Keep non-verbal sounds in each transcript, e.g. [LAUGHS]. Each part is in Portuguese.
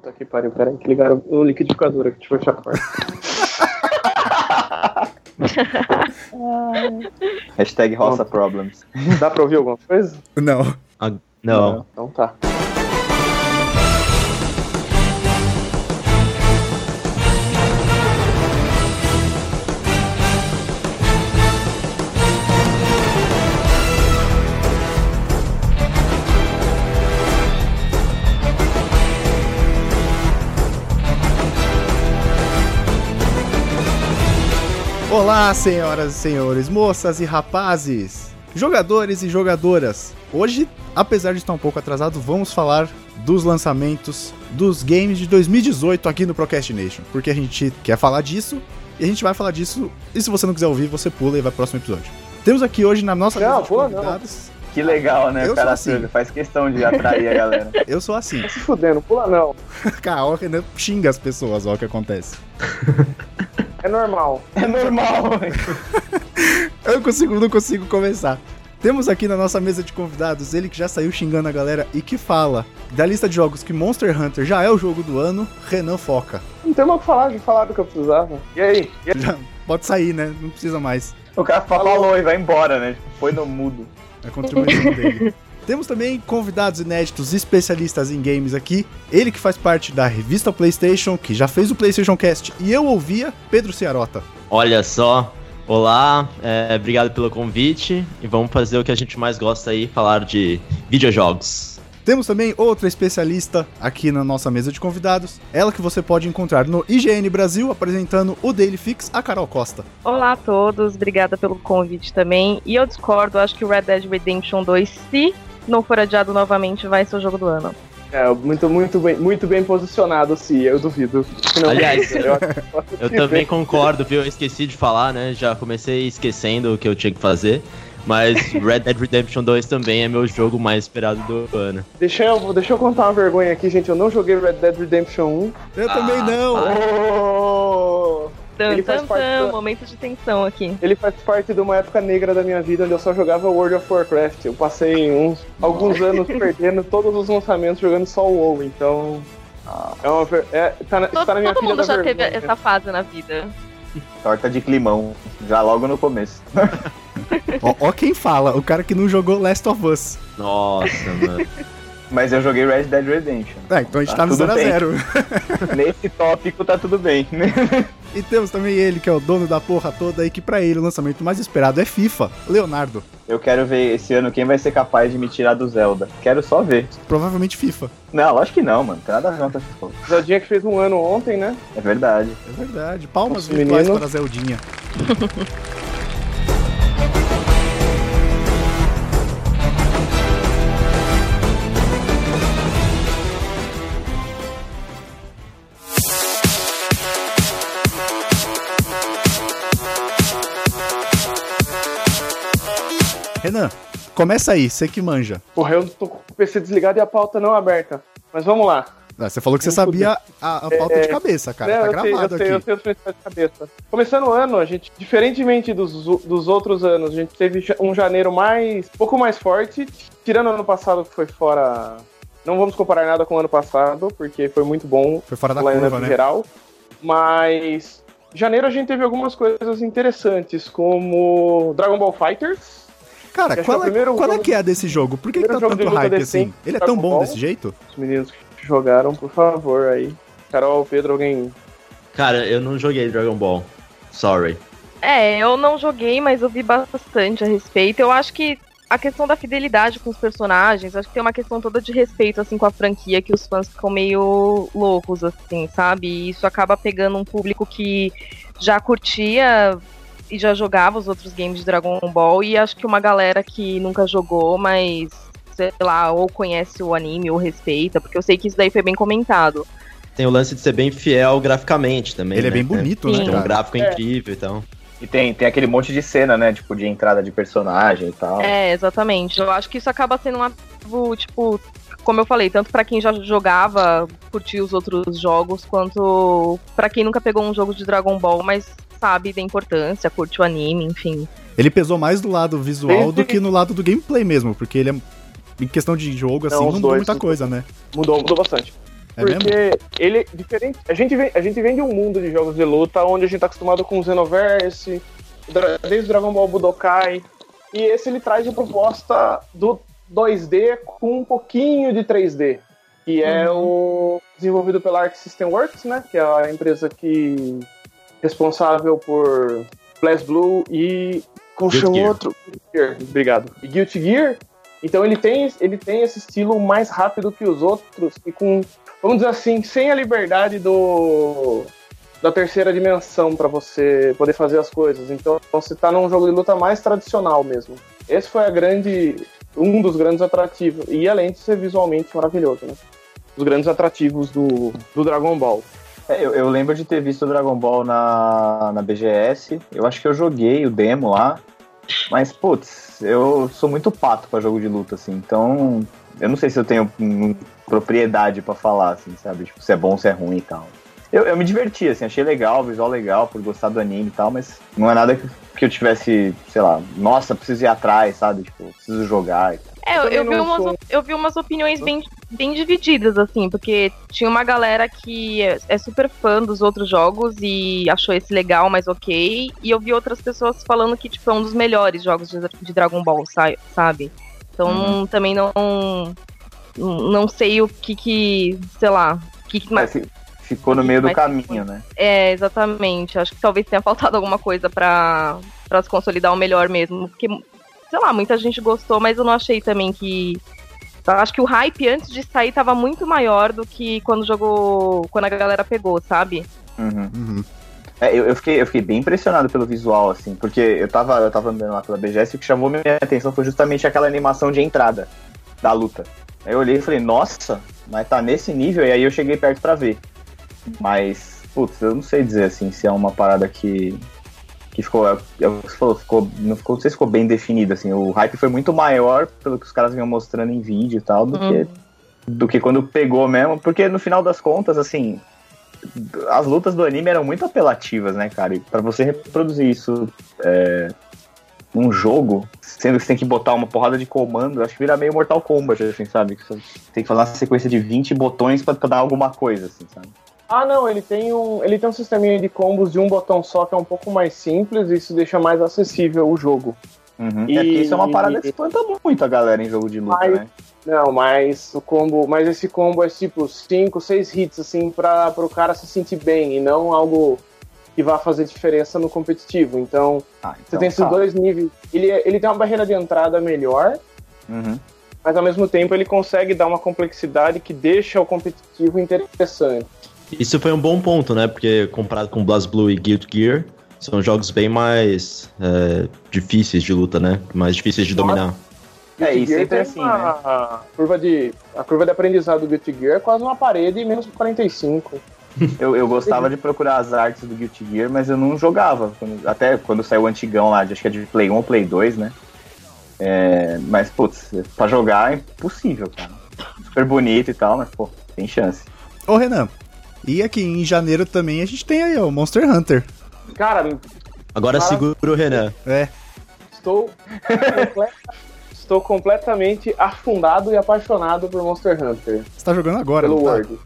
Puta que pariu, peraí, que ligaram o liquidificador aqui, deixa eu fechar a porta. Hashtag Roça Problems. Dá pra ouvir alguma coisa? Não. Ah, não. Então tá. Olá, senhoras e senhores, moças e rapazes, jogadores e jogadoras. Hoje, apesar de estar um pouco atrasado, vamos falar dos lançamentos dos games de 2018 aqui no Procrastination, porque a gente quer falar disso e a gente vai falar disso. E se você não quiser ouvir, você pula e vai pro próximo episódio. Temos aqui hoje na nossa Não, mesa de pula não. Que legal, né? Eu o cara sou assim. faz questão de atrair a galera. [LAUGHS] Eu sou assim. Tá se fudendo, pula não. [LAUGHS] Cara, o Renan xinga as pessoas, ó, o que acontece. É normal. É normal. [LAUGHS] Eu não consigo, não consigo começar. Temos aqui na nossa mesa de convidados ele que já saiu xingando a galera e que fala da lista de jogos que Monster Hunter já é o jogo do ano, Renan Foca. Não tem mais o que falar, já falaram o que eu precisava. E aí? E aí? Já pode sair, né? Não precisa mais. O cara falou e vai embora, né? Foi no mudo. A contribuição [LAUGHS] dele. Temos também convidados inéditos especialistas em games aqui. Ele que faz parte da revista PlayStation, que já fez o PlayStation Cast e eu ouvia, Pedro Ciarota. Olha só. Olá, é, obrigado pelo convite e vamos fazer o que a gente mais gosta aí, falar de videojogos. Temos também outra especialista aqui na nossa mesa de convidados. Ela que você pode encontrar no IGN Brasil apresentando o Daily Fix, a Carol Costa. Olá a todos, obrigada pelo convite também. E eu discordo, acho que o Red Dead Redemption 2, se não for adiado novamente, vai ser o jogo do ano. É, muito, muito bem, muito bem posicionado, sim, eu duvido. que não- Aliás, eu, Eu também concordo, viu? Eu esqueci de falar, né? Já comecei esquecendo o que eu tinha que fazer. Mas Red Dead Redemption 2 também é meu jogo mais esperado do ano. Deixa eu, deixa eu contar uma vergonha aqui, gente. Eu não joguei Red Dead Redemption 1. Eu Ah, também não! Oh! Ele faz parte da- momento de tensão aqui. Ele faz parte de uma época negra da minha vida onde eu só jogava World of Warcraft. Eu passei uns alguns anos perdendo todos os lançamentos jogando só o WoW, então. É uma, ver- é, tá na, Todo, está na minha todo mundo já teve vergonha. essa fase na vida. Torta de climão. Já logo no começo. [LAUGHS] Ó, ó quem fala, o cara que não jogou Last of Us. Nossa, mano. Mas eu joguei Red Dead Redemption. É, então a gente tá, Tá no tudo 0x0. Nesse tópico tá tudo bem. [LAUGHS] E temos também ele, que é o dono da porra toda e que pra ele o lançamento mais esperado é FIFA, Leonardo. Eu quero ver esse ano quem vai ser capaz de me tirar do Zelda. Quero só ver. Provavelmente FIFA. Não, lógico que não, mano. Tem nada a ver com coisas. Zeldinha que fez um ano ontem, né? É verdade. É verdade. Palmas Nosso virtuais menino. para a Zeldinha. [LAUGHS] Renan, começa aí, você que manja. Porra, eu tô com o PC desligado e a pauta não aberta. Mas vamos lá. Ah, Você falou que você sabia a, a pauta de cabeça, cara. Não, tá eu sei, gravado eu sei, aqui. eu sei os principais de cabeça. Começando o ano, a gente, diferentemente dos, dos outros anos, a gente teve um janeiro mais, um pouco mais forte, tirando o ano passado que foi fora. Não vamos comparar nada com o ano passado, porque foi muito bom Foi fora da curva, em né? geral. Mas janeiro a gente teve algumas coisas interessantes, como Dragon Ball Fighters. Cara, que qual, é é, qual é que é desse jogo? Por que, que tá tanto hype assim? Ele é Dragon tão bom desse jeito? Os meninos que jogaram, por favor, aí. Carol, Pedro, alguém. Cara, eu não joguei Dragon Ball. Sorry. É, eu não joguei, mas eu vi bastante a respeito. Eu acho que a questão da fidelidade com os personagens, acho que tem uma questão toda de respeito, assim, com a franquia, que os fãs ficam meio loucos, assim, sabe? E isso acaba pegando um público que já curtia e já jogava os outros games de Dragon Ball, e acho que uma galera que nunca jogou, mas, sei lá, ou conhece o anime ou respeita, porque eu sei que isso daí foi bem comentado. Tem o lance de ser bem fiel graficamente também. Ele é né? bem bonito, Sim. né, Tem um gráfico É. incrível, então. E tem, tem aquele monte de cena, né? Tipo, de entrada de personagem e tal. É, exatamente. Eu acho que isso acaba sendo um ativo, tipo, como eu falei, tanto pra quem já jogava, curtia os outros jogos, quanto pra quem nunca pegou um jogo de Dragon Ball, mas sabe da importância, curte o anime, enfim. Ele pesou mais do lado visual do que no lado do gameplay mesmo, porque ele é. Em questão de jogo, assim, Não, não, mudou dois, muita coisa, né? Mudou, mudou bastante. É mesmo? Porque ele diferente. A gente, vem, a gente vem de um mundo de jogos de luta onde a gente tá acostumado com o Xenoverse, desde o Dragon Ball Budokai. E esse ele traz a proposta do 2D com um pouquinho de 3D. Que é o desenvolvido pela Arc System Works, né? Que é a empresa que responsável por BlazBlue e. Como chama outro? Gear, obrigado. E Guilty Gear. Então ele tem, ele tem esse estilo mais rápido que os outros e com, vamos dizer assim, sem a liberdade do da terceira dimensão pra você poder fazer as coisas. Então você tá num jogo de luta mais tradicional mesmo. Esse foi a grande um dos grandes atrativos e além de ser visualmente maravilhoso, né? Os grandes atrativos do, do Dragon Ball. É, eu, eu lembro de ter visto o Dragon Ball na, na BGS. Eu acho que eu joguei o demo lá. Mas, putz, eu sou muito pato pra jogo de luta, assim. Então, eu não sei se eu tenho hum, propriedade pra falar, assim, sabe? Tipo, se é bom, se é ruim e tal. Eu, eu me diverti, assim, achei legal, visual legal, por gostar do anime e tal, mas não é nada que, que eu tivesse, sei lá, nossa, preciso ir atrás, sabe? Tipo, preciso jogar e tal. É, eu, eu vi umas, eu vi umas opiniões bem, bem divididas, assim, porque tinha uma galera que é, é super fã dos outros jogos e achou esse legal, mas ok. E eu vi outras pessoas falando que, tipo, é um dos melhores jogos de, de Dragon Ball, sa- sabe? Então também não. Não sei o que que. sei lá. Que que, Mas mas, fi- ficou no meio do caminho, né? é, exatamente. Acho que talvez tenha faltado alguma coisa pra, pra se consolidar o melhor mesmo. Porque, sei lá, muita gente gostou, mas eu não achei também que. Eu Acho que o hype antes de sair tava muito maior do que quando jogou. Quando a galera pegou, sabe? Uhum. Uhum. É, eu, eu fiquei, eu fiquei bem impressionado pelo visual, assim, porque eu tava, eu tava andando lá pela BGS e o que chamou minha atenção foi justamente aquela animação de entrada da luta. Aí eu olhei e falei, nossa, mas tá nesse nível, e aí eu cheguei perto pra ver. Mas, putz, eu não sei dizer assim se é uma parada que. Que ficou. é, é o que você falou, ficou. Não, ficou, não sei se ficou bem definido, assim. O hype foi muito maior pelo que os caras vinham mostrando em vídeo e tal, do Uhum. que do que quando pegou mesmo, porque no final das contas, assim, as lutas do anime eram muito apelativas, né, cara? E pra você reproduzir isso é, num jogo, sendo que você tem que botar uma porrada de comando, acho que vira meio Mortal Kombat, assim, sabe? Que você tem que fazer uma sequência de 20 botões pra, pra dar alguma coisa, assim, sabe? Ah, não, ele tem um, ele tem um sisteminha de combos de um botão só que é um pouco mais simples e isso deixa mais acessível o jogo. Uhum. E- É porque isso é uma parada que espanta muito a galera em jogo de luta, Mas- né? Não, mas o combo, mas esse combo é tipo 5, 6 hits assim para o cara se sentir bem e não algo que vá fazer diferença no competitivo. Então, Ah, você então tem esses tá. dois níveis. Ele, é- ele tem uma barreira de entrada melhor, Uhum. mas ao mesmo tempo ele consegue dar uma complexidade que deixa o competitivo interessante. Isso foi um bom ponto, né? Porque comparado com BlazBlue e Guilty Gear, são jogos bem mais é, difíceis de luta, né? Mais difíceis de Nossa. dominar. É, e sempre tem assim, uma- né? A curva de, a curva de aprendizado do Guilty Gear é quase uma parede menos 45. [LAUGHS] Eu, eu gostava de procurar as artes do Guilty Gear, mas eu não jogava. Até quando saiu o antigão lá, de- acho que é de Play 1 ou Play 2, né? É, mas, putz, pra jogar é impossível, cara. Super bonito e tal, mas, pô, tem chance. Ô, Renan, e aqui em janeiro também a gente tem aí, ó, o Monster Hunter. Cara, Agora Mara- segura o Renan. É, estou, estou completamente afundado e apaixonado por Monster Hunter. você tá jogando agora, pelo tá? Word.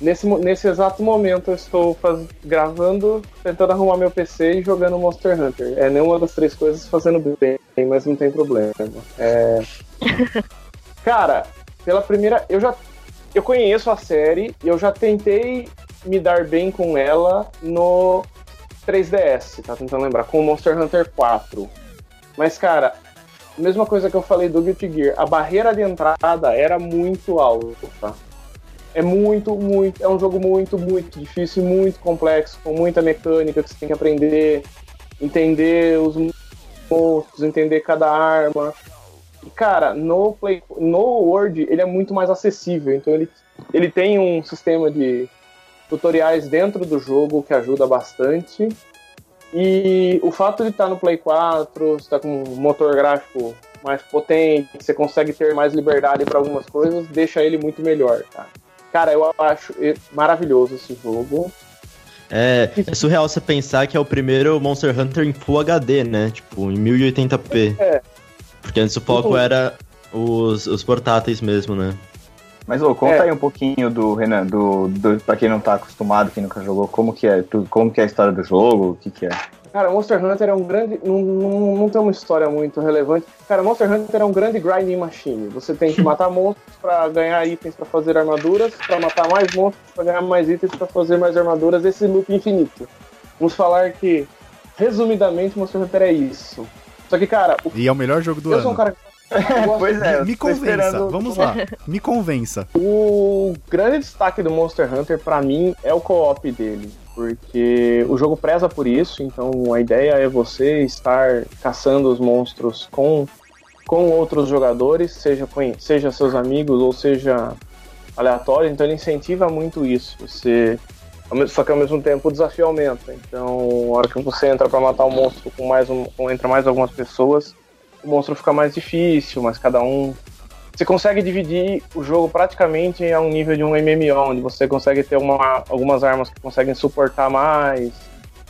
Nesse, nesse exato momento eu estou faz- gravando, tentando arrumar meu PC e jogando Monster Hunter. É nenhuma das três coisas fazendo bem, mas não tem problema. É... [LAUGHS] Cara, pela primeira. Eu já. Eu conheço a série e eu já tentei me dar bem com ela no 3DS, tá tentando lembrar, com o Monster Hunter 4. Mas, cara, mesma coisa que eu falei do Guilty Gear, a barreira de entrada era muito alta, tá? É muito, muito. É um jogo muito, muito difícil, muito complexo, com muita mecânica que você tem que aprender, entender os monstros, entender cada arma. E, cara, no, Play, no Word ele é muito mais acessível. Então ele, ele tem um sistema de tutoriais dentro do jogo que ajuda bastante. E o fato de estar no Play 4, você tá com um motor gráfico mais potente, você consegue ter mais liberdade para algumas coisas, deixa ele muito melhor, tá? Cara, eu acho maravilhoso esse jogo. É, é surreal você pensar que é o primeiro Monster Hunter em Full HD, né? Tipo, em 1080p. É. Porque antes o foco era os, os portáteis mesmo, né? Mas, ô, conta É. aí um pouquinho do Renan, do, do, pra quem não tá acostumado, quem nunca jogou, como que é, tu- como que é a história do jogo, o que que é. Cara, Monster Hunter é um grande. Não, não, não tem uma história muito relevante. Cara, Monster Hunter é um grande grinding machine. Você tem que [LAUGHS] matar monstros pra ganhar itens pra fazer armaduras, pra matar mais monstros pra ganhar mais itens pra fazer mais armaduras. Esse loop infinito. Vamos falar que, resumidamente, Monster Hunter é isso. Só que, cara, o, E é o melhor jogo do eu sou um ano. cara. [LAUGHS] Pois é, eu Me convença, esperando- vamos lá. Me convença. O grande destaque do Monster Hunter pra mim é o co-op dele, porque o jogo preza por isso, então a ideia é você estar caçando os monstros com, com outros jogadores, seja, com- seja seus amigos ou seja aleatório, então ele incentiva muito isso. Você só que ao mesmo tempo o desafio aumenta. Então, a hora que você entra pra matar o monstro com mais um, entra mais algumas pessoas, o monstro fica mais difícil, mas cada um você consegue dividir o jogo praticamente a um nível de um MMO, onde você consegue ter uma, algumas armas que conseguem suportar mais,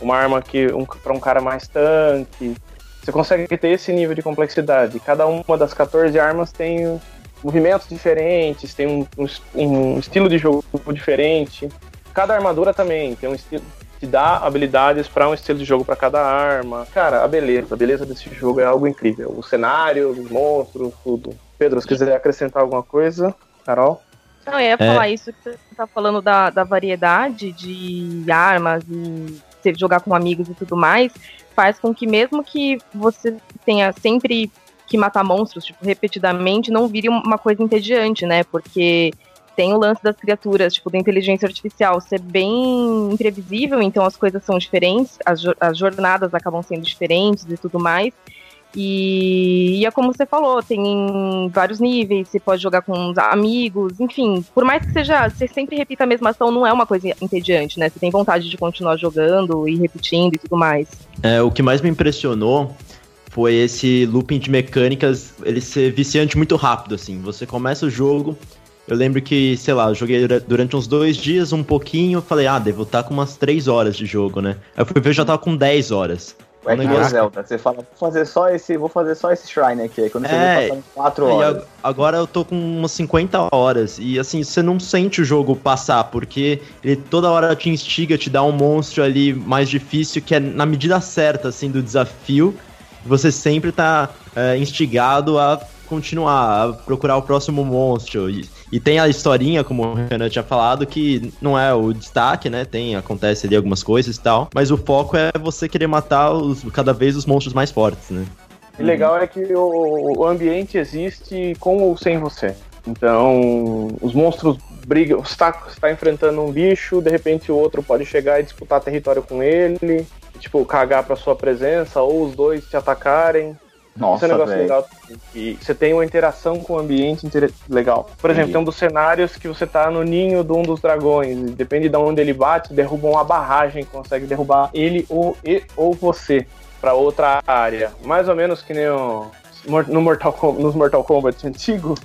uma arma que um, para um cara mais tanque. Você consegue ter esse nível de complexidade. Cada uma das 14 armas tem movimentos diferentes, tem um, um, um estilo de jogo diferente. Cada armadura também tem um estilo te dá habilidades para um estilo de jogo para cada arma. Cara, a beleza, a beleza desse jogo é algo incrível. O cenário, os monstros, tudo. Pedro, se quiser acrescentar alguma coisa, Carol. Não, eu ia falar isso que você tá falando da, da variedade de armas e você jogar com amigos e tudo mais, faz com que mesmo que você tenha sempre que matar monstros, tipo, repetidamente, não vire uma coisa entediante, né? Porque tem o lance das criaturas, tipo, da inteligência artificial ser bem imprevisível, então as coisas são diferentes, as, as jornadas acabam sendo diferentes e tudo mais. E, e é como você falou, tem vários níveis, você pode jogar com os amigos, enfim, por mais que seja, você sempre repita a mesma ação, não é uma coisa entediante, né? Você tem vontade de continuar jogando e repetindo e tudo mais. É, o que mais me impressionou foi esse looping de mecânicas, ele ser viciante muito rápido, assim. Você começa o jogo, eu lembro que, sei lá, eu joguei dura- durante uns dois dias, um pouquinho, eu falei, ah, devo estar com umas três horas de jogo, né? Aí eu fui ver, eu já tava com 10 horas. É que nem o negócio- Zelda, você fala, vou fazer só esse, vou fazer só esse shrine aqui, aí quando você É, vê passando 4 E horas. ag- agora eu tô com umas 50 horas. E assim, você não sente o jogo passar, porque ele toda hora te instiga, te dá um monstro ali mais difícil, que é na medida certa, assim, do desafio. Você sempre tá é, instigado a continuar, a procurar o próximo monstro. E, e tem a historinha, como o Renan tinha falado, que não é o destaque, né? Tem, acontece ali algumas coisas e tal. Mas o foco é você querer matar os, cada vez os monstros mais fortes, né? O legal é que o, o ambiente existe com ou sem você. Então, os monstros brigam. Você está tá enfrentando um bicho, de repente o outro pode chegar e disputar território com ele, tipo, cagar pra sua presença, ou os dois te atacarem. Nossa, é um negócio velho. legal. E você tem uma interação com o ambiente legal. Por exemplo, Entendi. tem um dos cenários que você tá no ninho de um dos dragões. e Depende de onde ele bate, derruba uma barragem, consegue derrubar ele ou, e, ou você pra outra área. Mais ou menos que nem o, no Mortal, nos Mortal Kombat [LAUGHS] antigo.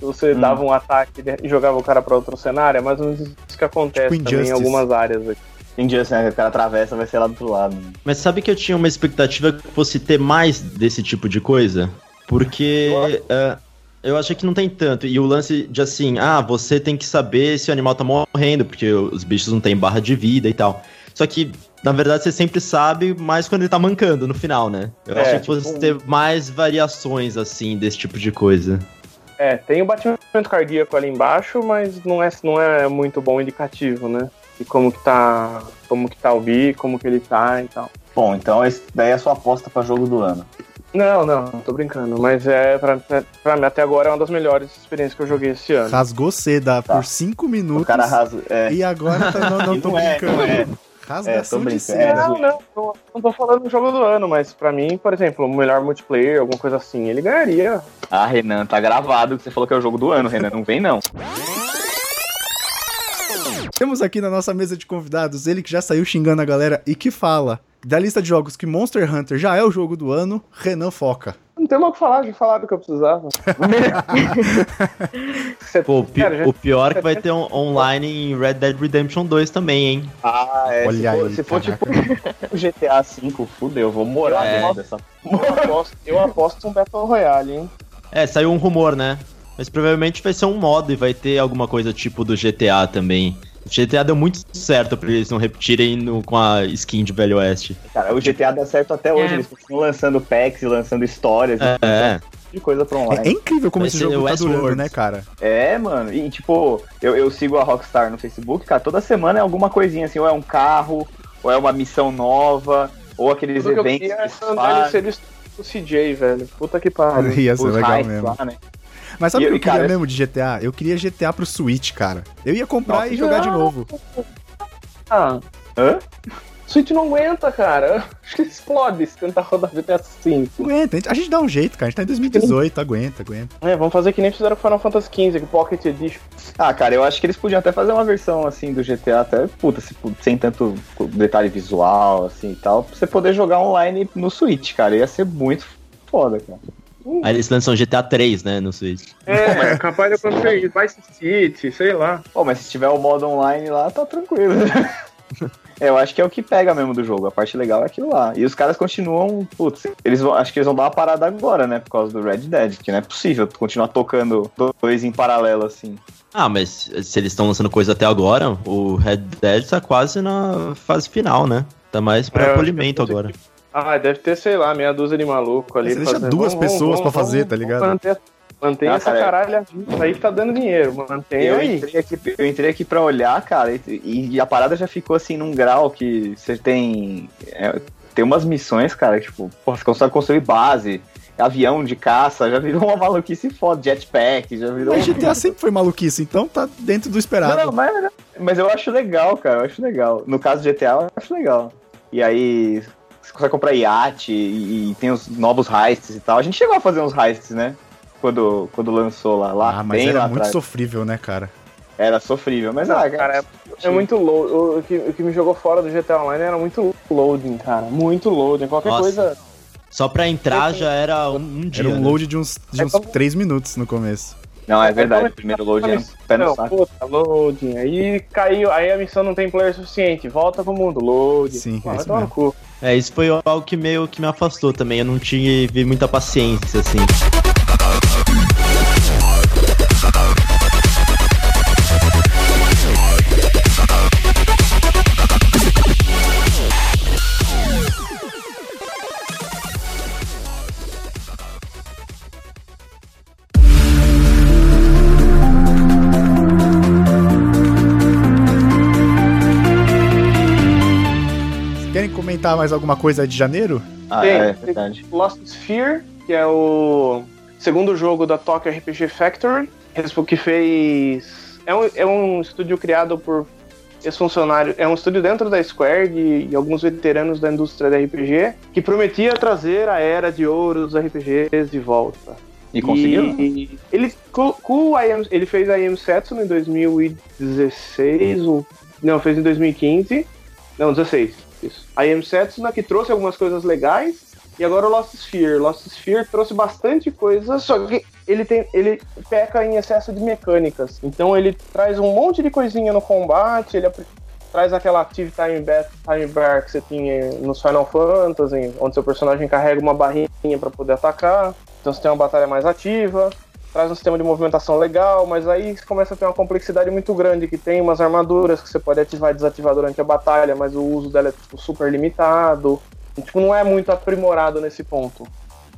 Você Hum. dava um ataque e jogava o cara pra outro cenário, é mais ou menos isso que acontece Tipo também em algumas áreas aqui. Injustice, né? O cara atravessa, vai ser lá do outro lado. Mas sabe que eu tinha uma expectativa que fosse ter mais desse tipo de coisa? Porque é, eu achei que não tem tanto. E o lance de assim, ah, você tem que saber se o animal tá morrendo, porque os bichos não têm barra de vida e tal. Só que, na verdade, você sempre sabe mais quando ele tá mancando no final, né? Eu É, achei que fosse tipo- ter mais variações, assim, desse tipo de coisa. É, tem o batimento cardíaco ali embaixo, mas não é, não é muito bom indicativo, né? E como que tá. Como que tá o bi, como que ele tá e tal. Bom, então esse daí é a sua aposta pra jogo do ano. Não, não, tô brincando. Mas é, pra, pra mim, até agora é uma das melhores experiências que eu joguei esse ano. Rasgou seda Tá. por 5 O minutos. cara rasa. É, E agora tá, não, não [LAUGHS] E tô não é, brincando. não é. Rasgação É, de brincando. seda. É, Não, não, não, não tô falando do jogo do ano, mas pra mim, por exemplo, o melhor multiplayer, alguma coisa assim, ele ganharia. Ah, Renan, tá gravado que você falou que é o jogo do ano, Renan. Não vem, não. Temos aqui na nossa mesa de convidados ele que já saiu xingando a galera e que fala da lista de jogos que Monster Hunter já é o jogo do ano, Renan Foca. Não tem mais o que falar, já falaram o que eu precisava. [LAUGHS] Pô, o, pi- o pior é que vai ter um online em Red Dead Redemption 2 também, hein? Ah, é. Olha se for, aí, se for tipo o GTA V, fudeu, eu vou morar É. dentro dessa. eu, aposto, eu aposto um Battle Royale, hein? É, saiu um rumor, né? Mas provavelmente vai ser um modo e vai ter alguma coisa tipo do GTA também. O GTA deu muito certo pra eles não repetirem no, com a skin de Velho Oeste. Cara, o GTA dá certo até hoje, É. eles continuam lançando packs e lançando histórias É, e é. de coisa pra É, online. é incrível como esse ser jogo tá Westworld. durando, né, cara? É, mano. E tipo, eu, eu sigo a Rockstar no Facebook, cara, toda semana é alguma coisinha assim, ou é um carro, ou é uma missão nova, ou aqueles Tudo que eu eventos queria que é serviço do CJ, velho. Puta que pariu. [LAUGHS] Ia ser legal mesmo. lá, né? Mas sabe o que eu queria cara, mesmo de GTA? Eu queria GTA pro Switch, cara. Eu ia comprar Nossa, e jogar de não. novo. Ah, Hã? Switch não aguenta, cara. [LAUGHS] Acho que explode se tentar rodar GTA V. Aguenta, a gente- a gente dá um jeito, cara. A gente tá em 2018, aguenta, aguenta. É, vamos fazer que nem fizeram com Final Fantasy XV, com Pocket Edition. Ah, cara, eu acho que eles podiam até fazer uma versão assim do GTA, até, puta, se- sem tanto detalhe visual, assim e tal, pra você poder jogar online no Switch, cara. Ia ser muito foda, cara. Aí eles lançam GTA 3, né, no Switch. É, mas capaz de acontecer isso. Vice City, sei lá. Pô, mas se tiver o modo online lá, tá tranquilo. É, [LAUGHS] eu acho que é o que pega mesmo do jogo. A parte legal é aquilo lá. E os caras continuam, putz, eles vão, acho que eles vão dar uma parada agora, né? Por causa do Red Dead, que não é possível continuar tocando dois em paralelo assim. Ah, mas se eles estão lançando coisa até agora, o Red Dead tá quase na fase final, né? Tá mais É, pra acho polimento que é agora. Ah, deve ter, sei lá, meia dúzia de maluco ali. Você deixa fazendo- duas pessoas pra fazer, tá ligado? Manter, manter Ah, essa cara, caralha viva aí que tá dando dinheiro. Mantém Eu aí. entrei, aqui, eu entrei aqui pra olhar, cara, e, e a parada já ficou assim num grau que você tem. é, tem umas missões, cara, tipo, porra, você consegue construir base, avião de caça, já virou uma maluquice foda, jetpack, já virou. Mas GTA sempre foi maluquice, então tá dentro do esperado. Não, não, mas, mas eu acho legal, cara, eu acho legal. No caso do GTA, eu acho legal. E aí, você consegue comprar iate e, e tem os novos heists e tal. A gente chegou a fazer uns heists, né? Quando, quando lançou lá, lá ah, mas bem era lá muito atrás. sofrível, né, cara? Era sofrível, mas ah, Cara, é, é muito load. O, o que, o que me jogou fora do GTA Online era muito loading, cara. Muito loading. Qualquer Nossa. coisa. Só pra entrar já era um, um dia. Era um né? load de uns, de É uns como- 3 minutos no começo. Não, é É verdade. primeiro load é um pé no saco. puta, loading. Aí caiu, aí a missão não tem player suficiente. Volta pro mundo, loading. Sim, Pô, é vai isso tomar no mesmo. cu. É, isso foi algo que meio que me afastou também. Eu não tive muita paciência, assim. Mais alguma coisa de janeiro? Ah, Tem, é tem verdade. Lost Sphere, que é o segundo jogo da Tokyo RPG Factory, que fez. É um, é um estúdio criado por ex-funcionários. É um estúdio dentro da Square de, de alguns veteranos da indústria da RPG, que prometia trazer a era de ouro dos RPGs de volta. E conseguiu? E ele, com, com o IM, ele fez a IM Setsuno em 2016, ou, não, fez em 2015, não, 16, isso. A IM Setsuno que trouxe algumas coisas legais, e agora o Lost Sphere. Lost Sphere trouxe bastante coisa, só que ele, tem, ele peca em excesso de mecânicas. Então ele traz um monte de coisinha no combate, ele traz aquela Active Time Bar, time bar que você tinha nos Final Fantasy, onde seu personagem carrega uma barrinha para poder atacar. Então você tem uma batalha mais ativa, traz um sistema de movimentação legal, mas aí começa a ter uma complexidade muito grande, que tem umas armaduras que você pode ativar e desativar durante a batalha, mas o uso dela é tipo, super limitado. E, tipo, não é muito aprimorado nesse ponto.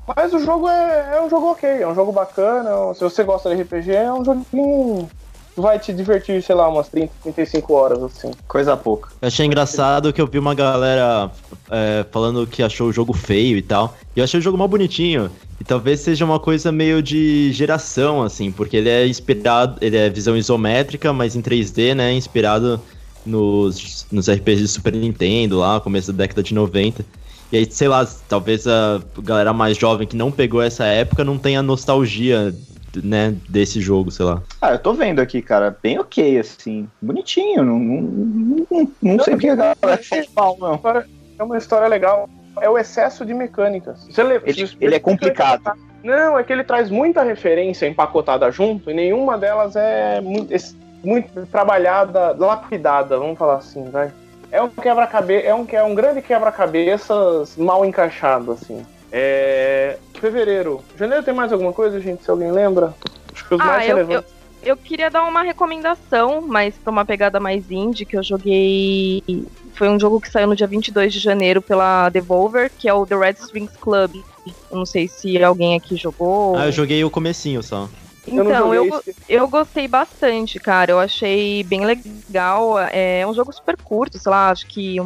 Mas o jogo é, é um jogo ok, é um jogo bacana. Se você gosta de RPG, é um joguinho vai te divertir, sei lá, umas 30, 35 horas, assim. Coisa pouca. Eu achei engraçado que eu vi uma galera é, falando que achou o jogo feio e tal. E eu achei o jogo mal bonitinho. E talvez seja uma coisa meio de geração, assim, porque ele é inspirado, ele é visão isométrica, mas em 3D, né? Inspirado nos, nos RPGs de Super Nintendo lá, começo da década de 90. E aí, sei lá, talvez a galera mais jovem que não pegou essa época não tenha nostalgia, né, desse jogo, sei lá. Ah, eu tô vendo aqui, cara, bem ok, assim. Bonitinho. Não, não, não, não sei porque a galera fez mal, não. É uma história legal. É o excesso de mecânicas. Você lê- Ele, ele é complicado. Não, é que ele traz muita referência empacotada junto e nenhuma delas é muito, muito trabalhada, lapidada, vamos falar assim, vai. É um quebra-cabeça, é um, é um grande quebra-cabeças mal encaixado, assim. É. Fevereiro. Janeiro tem mais alguma coisa, gente? Se alguém lembra? Acho que os Ah, mais eu, relevantes. eu, eu queria dar uma recomendação, mas pra uma pegada mais indie, que eu joguei. Foi um jogo que saiu no dia 22 de janeiro pela Devolver, que é o The Red Strings Club. Eu não sei se alguém aqui jogou. Ah, eu joguei o comecinho só. eu Então, eu, esse- eu gostei bastante, cara. Eu achei bem legal. É um jogo super curto, sei lá, acho que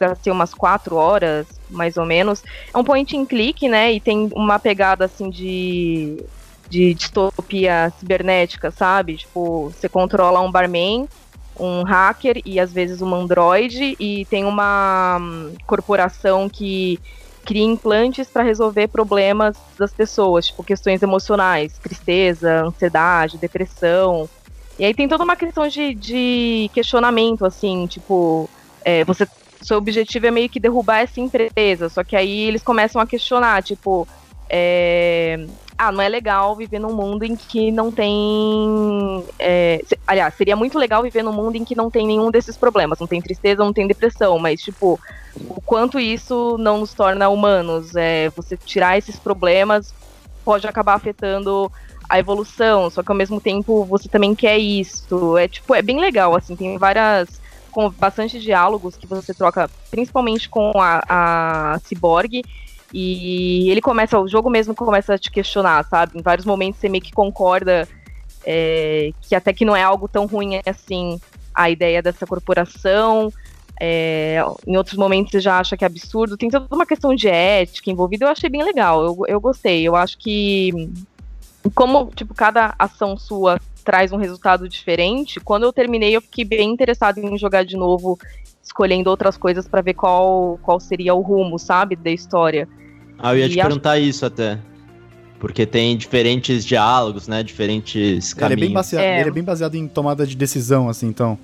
gastei umas quatro horas, mais ou menos. É um point and click, né? E tem uma pegada assim de, de distopia cibernética, sabe? Tipo, você controla um barman, um hacker e às vezes um androide, e tem uma hum, corporação que cria implantes para resolver problemas das pessoas, tipo questões emocionais, tristeza, ansiedade, depressão. E aí tem toda uma questão de, de questionamento, assim, tipo, é, você, seu objetivo é meio que derrubar essa empresa, só que aí eles começam a questionar, tipo, é, ah, não é legal viver num mundo em que não tem. é, se- aliás, seria muito legal viver num mundo em que não tem nenhum desses problemas, não tem tristeza, não tem depressão, mas, tipo, o quanto isso não nos torna humanos. É, você tirar esses problemas pode acabar afetando a evolução, só que ao mesmo tempo você também quer isso. É tipo, é bem legal, assim, tem várias. Com bastante diálogos que você troca, principalmente com a, a Cyborg. E ele começa, o jogo mesmo começa a te questionar, sabe? Em vários momentos você meio que concorda é, que até que não é algo tão ruim assim a ideia dessa corporação. É, em outros momentos você já acha que é absurdo. Tem toda uma questão de ética envolvida. Eu achei bem legal. Eu, eu gostei. Eu acho que como tipo cada ação sua traz um resultado diferente. Quando eu terminei, eu fiquei bem interessado em jogar de novo, escolhendo outras coisas pra ver qual qual seria o rumo, sabe, da história. Ah, eu ia E te acho- perguntar isso até. Porque tem diferentes diálogos, né? Diferentes Ele é, bem caminhos. baseado, É. ele é bem baseado em tomada de decisão, assim, então.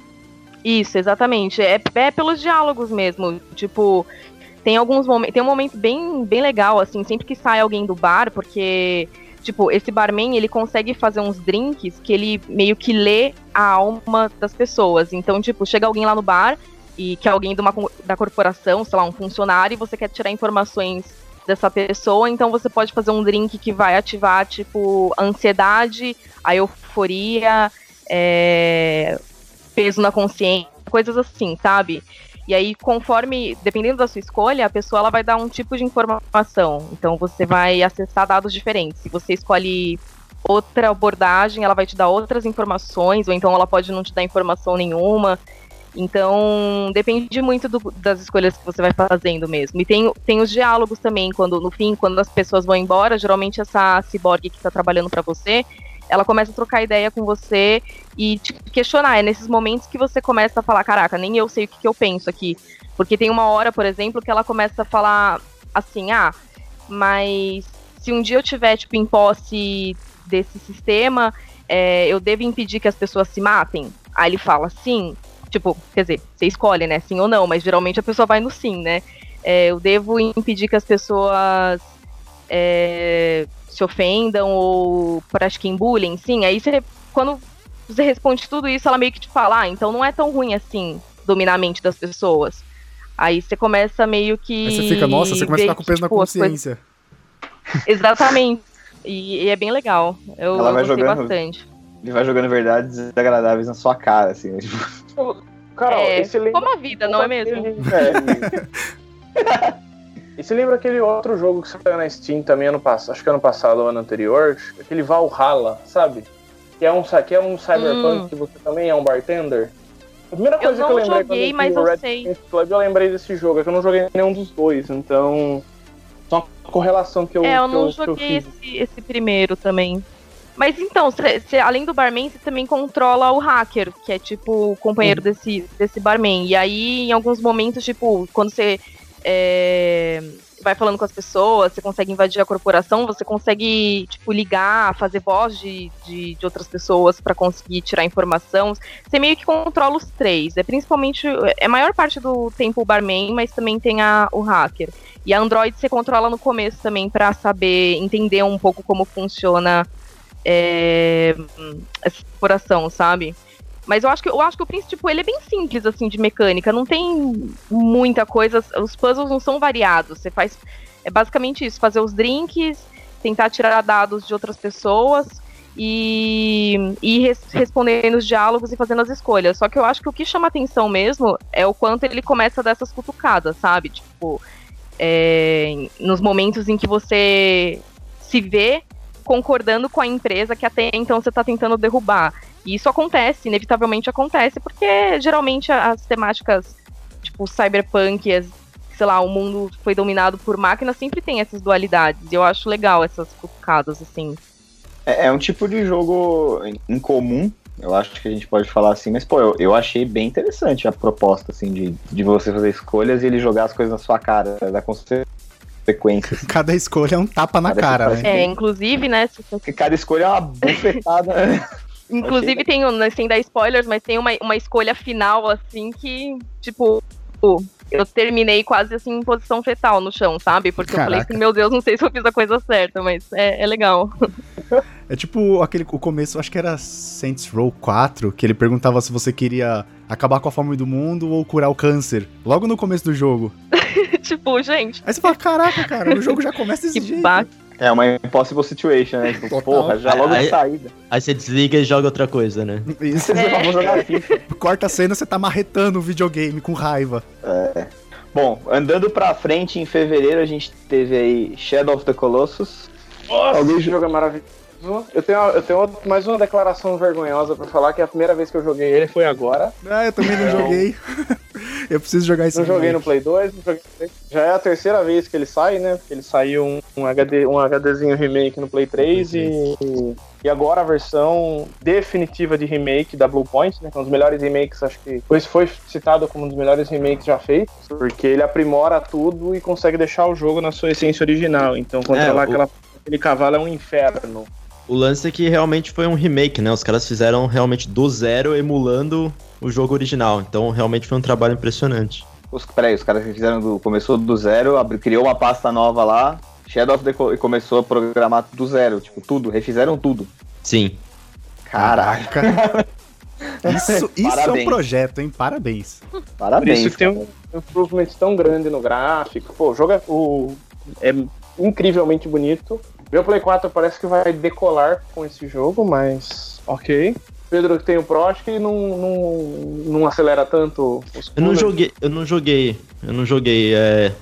Isso, exatamente. É, é pelos diálogos mesmo. Tipo, tem alguns momentos. Tem um momento bem, bem legal, assim, sempre que sai alguém do bar, porque, tipo, esse barman ele consegue fazer uns drinks que ele meio que lê a alma das pessoas. Então, tipo, chega alguém lá no bar e que é alguém de uma, da corporação, sei lá, um funcionário, e você quer tirar informações dessa pessoa, então você pode fazer um drink que vai ativar, tipo, a ansiedade, a euforia, é, peso na consciência, coisas assim, sabe? E aí, conforme, dependendo da sua escolha, a pessoa ela vai dar um tipo de informação. Então, você vai acessar dados diferentes. Se você escolhe outra abordagem, ela vai te dar outras informações, ou então ela pode não te dar informação nenhuma. Então, depende muito do- das escolhas que você vai fazendo mesmo. E tem, tem os diálogos também, quando no fim, quando as pessoas vão embora, geralmente essa ciborgue que tá trabalhando para você, ela começa a trocar ideia com você e te questionar. É nesses momentos que você começa a falar, caraca, nem eu sei o que, que eu penso aqui. Porque tem uma hora, por exemplo, que ela começa a falar assim, ah, mas se um dia eu tiver, tipo, em posse desse sistema, é, eu devo impedir que as pessoas se matem? Aí ele fala, sim. Tipo, quer dizer, você escolhe, né? Sim ou não, mas geralmente a pessoa vai no sim, né? É, eu devo impedir que as pessoas é, se ofendam ou pratiquem bullying, sim. Aí você, quando você responde tudo isso, ela meio que te fala, ah, então não é tão ruim assim dominar a mente das pessoas. Aí você começa meio que. Aí você fica, nossa, você começa a ficar com peso que, na tipo, as coisas- consciência. Exatamente. E, e é bem legal. Eu, Ela eu vai gostei jogando. bastante. Ele vai jogando verdades desagradáveis na sua cara, assim. né? Tipo, Carol, é, lembra como a vida, não é mesmo? [LAUGHS] É. [LAUGHS] E você lembra aquele outro jogo que saiu na Steam também ano passado, acho que ano passado ou ano anterior, aquele Valhalla, sabe? Que é um, que é um cyberpunk que você também é um bartender. A primeira Eu coisa que eu lembrei joguei, quando mas vi o eu Red sei. Club, eu lembrei desse jogo, é que eu não joguei nenhum dos dois, então só uma correlação que eu é, eu não que joguei fiz. esse, esse primeiro também. Mas então, cê- cê, além do barman, você também controla o hacker, que é tipo o companheiro desse, desse barman. E aí, em alguns momentos, tipo, quando você é, vai falando com as pessoas, você consegue invadir a corporação, você consegue, tipo, ligar, fazer voz de, de, de outras pessoas pra conseguir tirar informação. Você meio que controla os três. É principalmente. É a maior parte do tempo o barman, mas também tem a, o hacker. E a Android você controla no começo também pra saber entender um pouco como funciona é, essa corporação, sabe? Mas eu acho que eu acho que o Prince, tipo, ele é bem simples assim de mecânica, não tem muita coisa, os puzzles não são variados. Você faz é basicamente isso, fazer os drinks, tentar tirar dados de outras pessoas e, e res, respondendo os diálogos e fazendo as escolhas. Só que eu acho que o que chama atenção mesmo é o quanto ele começa dessas cutucadas, sabe? Tipo, é, nos momentos em que você se vê concordando com a empresa que até então você está tentando derrubar. E isso acontece, inevitavelmente acontece, porque geralmente as temáticas, tipo, cyberpunk, as, sei lá, o mundo foi dominado por máquinas, sempre tem essas dualidades. E eu acho legal essas cutucadas, assim. É, é um tipo de jogo incomum, eu acho que a gente pode falar assim, mas, pô, eu, eu achei bem interessante a proposta, assim, de, de você fazer escolhas e ele jogar as coisas na sua cara, da consequências. [LAUGHS] Cada escolha é um tapa na Parece- cara, né? É, inclusive, né, se cada escolha é uma bufetada. [LAUGHS] Inclusive tem, um- sem dar spoilers, mas tem uma, uma escolha final, assim, que, tipo, eu terminei quase assim em posição fetal no chão, sabe? Porque eu falei Caraca. assim, meu Deus, não sei se eu fiz a coisa certa, mas é, é legal. É tipo aquele o começo, acho que era Saints Row 4, que ele perguntava se você queria acabar com a fome do mundo ou curar o câncer. Logo no começo do jogo. [LAUGHS] tipo, gente, Aí você fala, caraca, cara, o jogo já começa desse que jeito. É uma impossible situation, né? Tipo, porra, já logo Aí- de saída. Aí você desliga e joga outra coisa, né? Isso. Vocês vão jogar FIFA. Corta a cena, você tá marretando o videogame com raiva. Bom, andando pra frente, em fevereiro a gente teve aí Shadow of the Colossus. Nossa, jogo é maravilhoso. Eu tenho, eu tenho mais uma declaração vergonhosa pra falar que a primeira vez que eu joguei ele foi agora. Ah, eu também não joguei. [LAUGHS] eu preciso jogar esse Não joguei no. Play 2, não joguei no Play- já é a terceira vez que ele sai, né? Porque ele saiu um, um, HD, um HDzinho remake no Play 3 e, e agora a versão definitiva de remake da Bluepoint, né? Que é um dos melhores remakes, acho que foi, foi citado como um dos melhores remakes já feitos, porque ele aprimora tudo e consegue deixar o jogo na sua essência original. Então controlar o- aquela, aquele cavalo é um inferno. O lance é que realmente foi um remake, né? Os caras fizeram realmente do zero, emulando o jogo original. Então realmente foi um trabalho impressionante. Os, peraí, os caras fizeram do. Começou do zero, abriu, criou uma pasta nova lá, Shadow of the Co- e começou a programar do zero, tipo, tudo, refizeram tudo. Sim. Caraca. Isso, [LAUGHS] isso é um projeto, hein? Parabéns. Por parabéns. isso que tem um improvement tão grande no gráfico. Pô, o jogo é, o, é incrivelmente bonito. Meu Play 4 parece que vai decolar com esse jogo, mas ok. Pedro que tem o Pro, acho que não, não, não acelera tanto os Eu não joguei, eu não joguei, eu não joguei, é...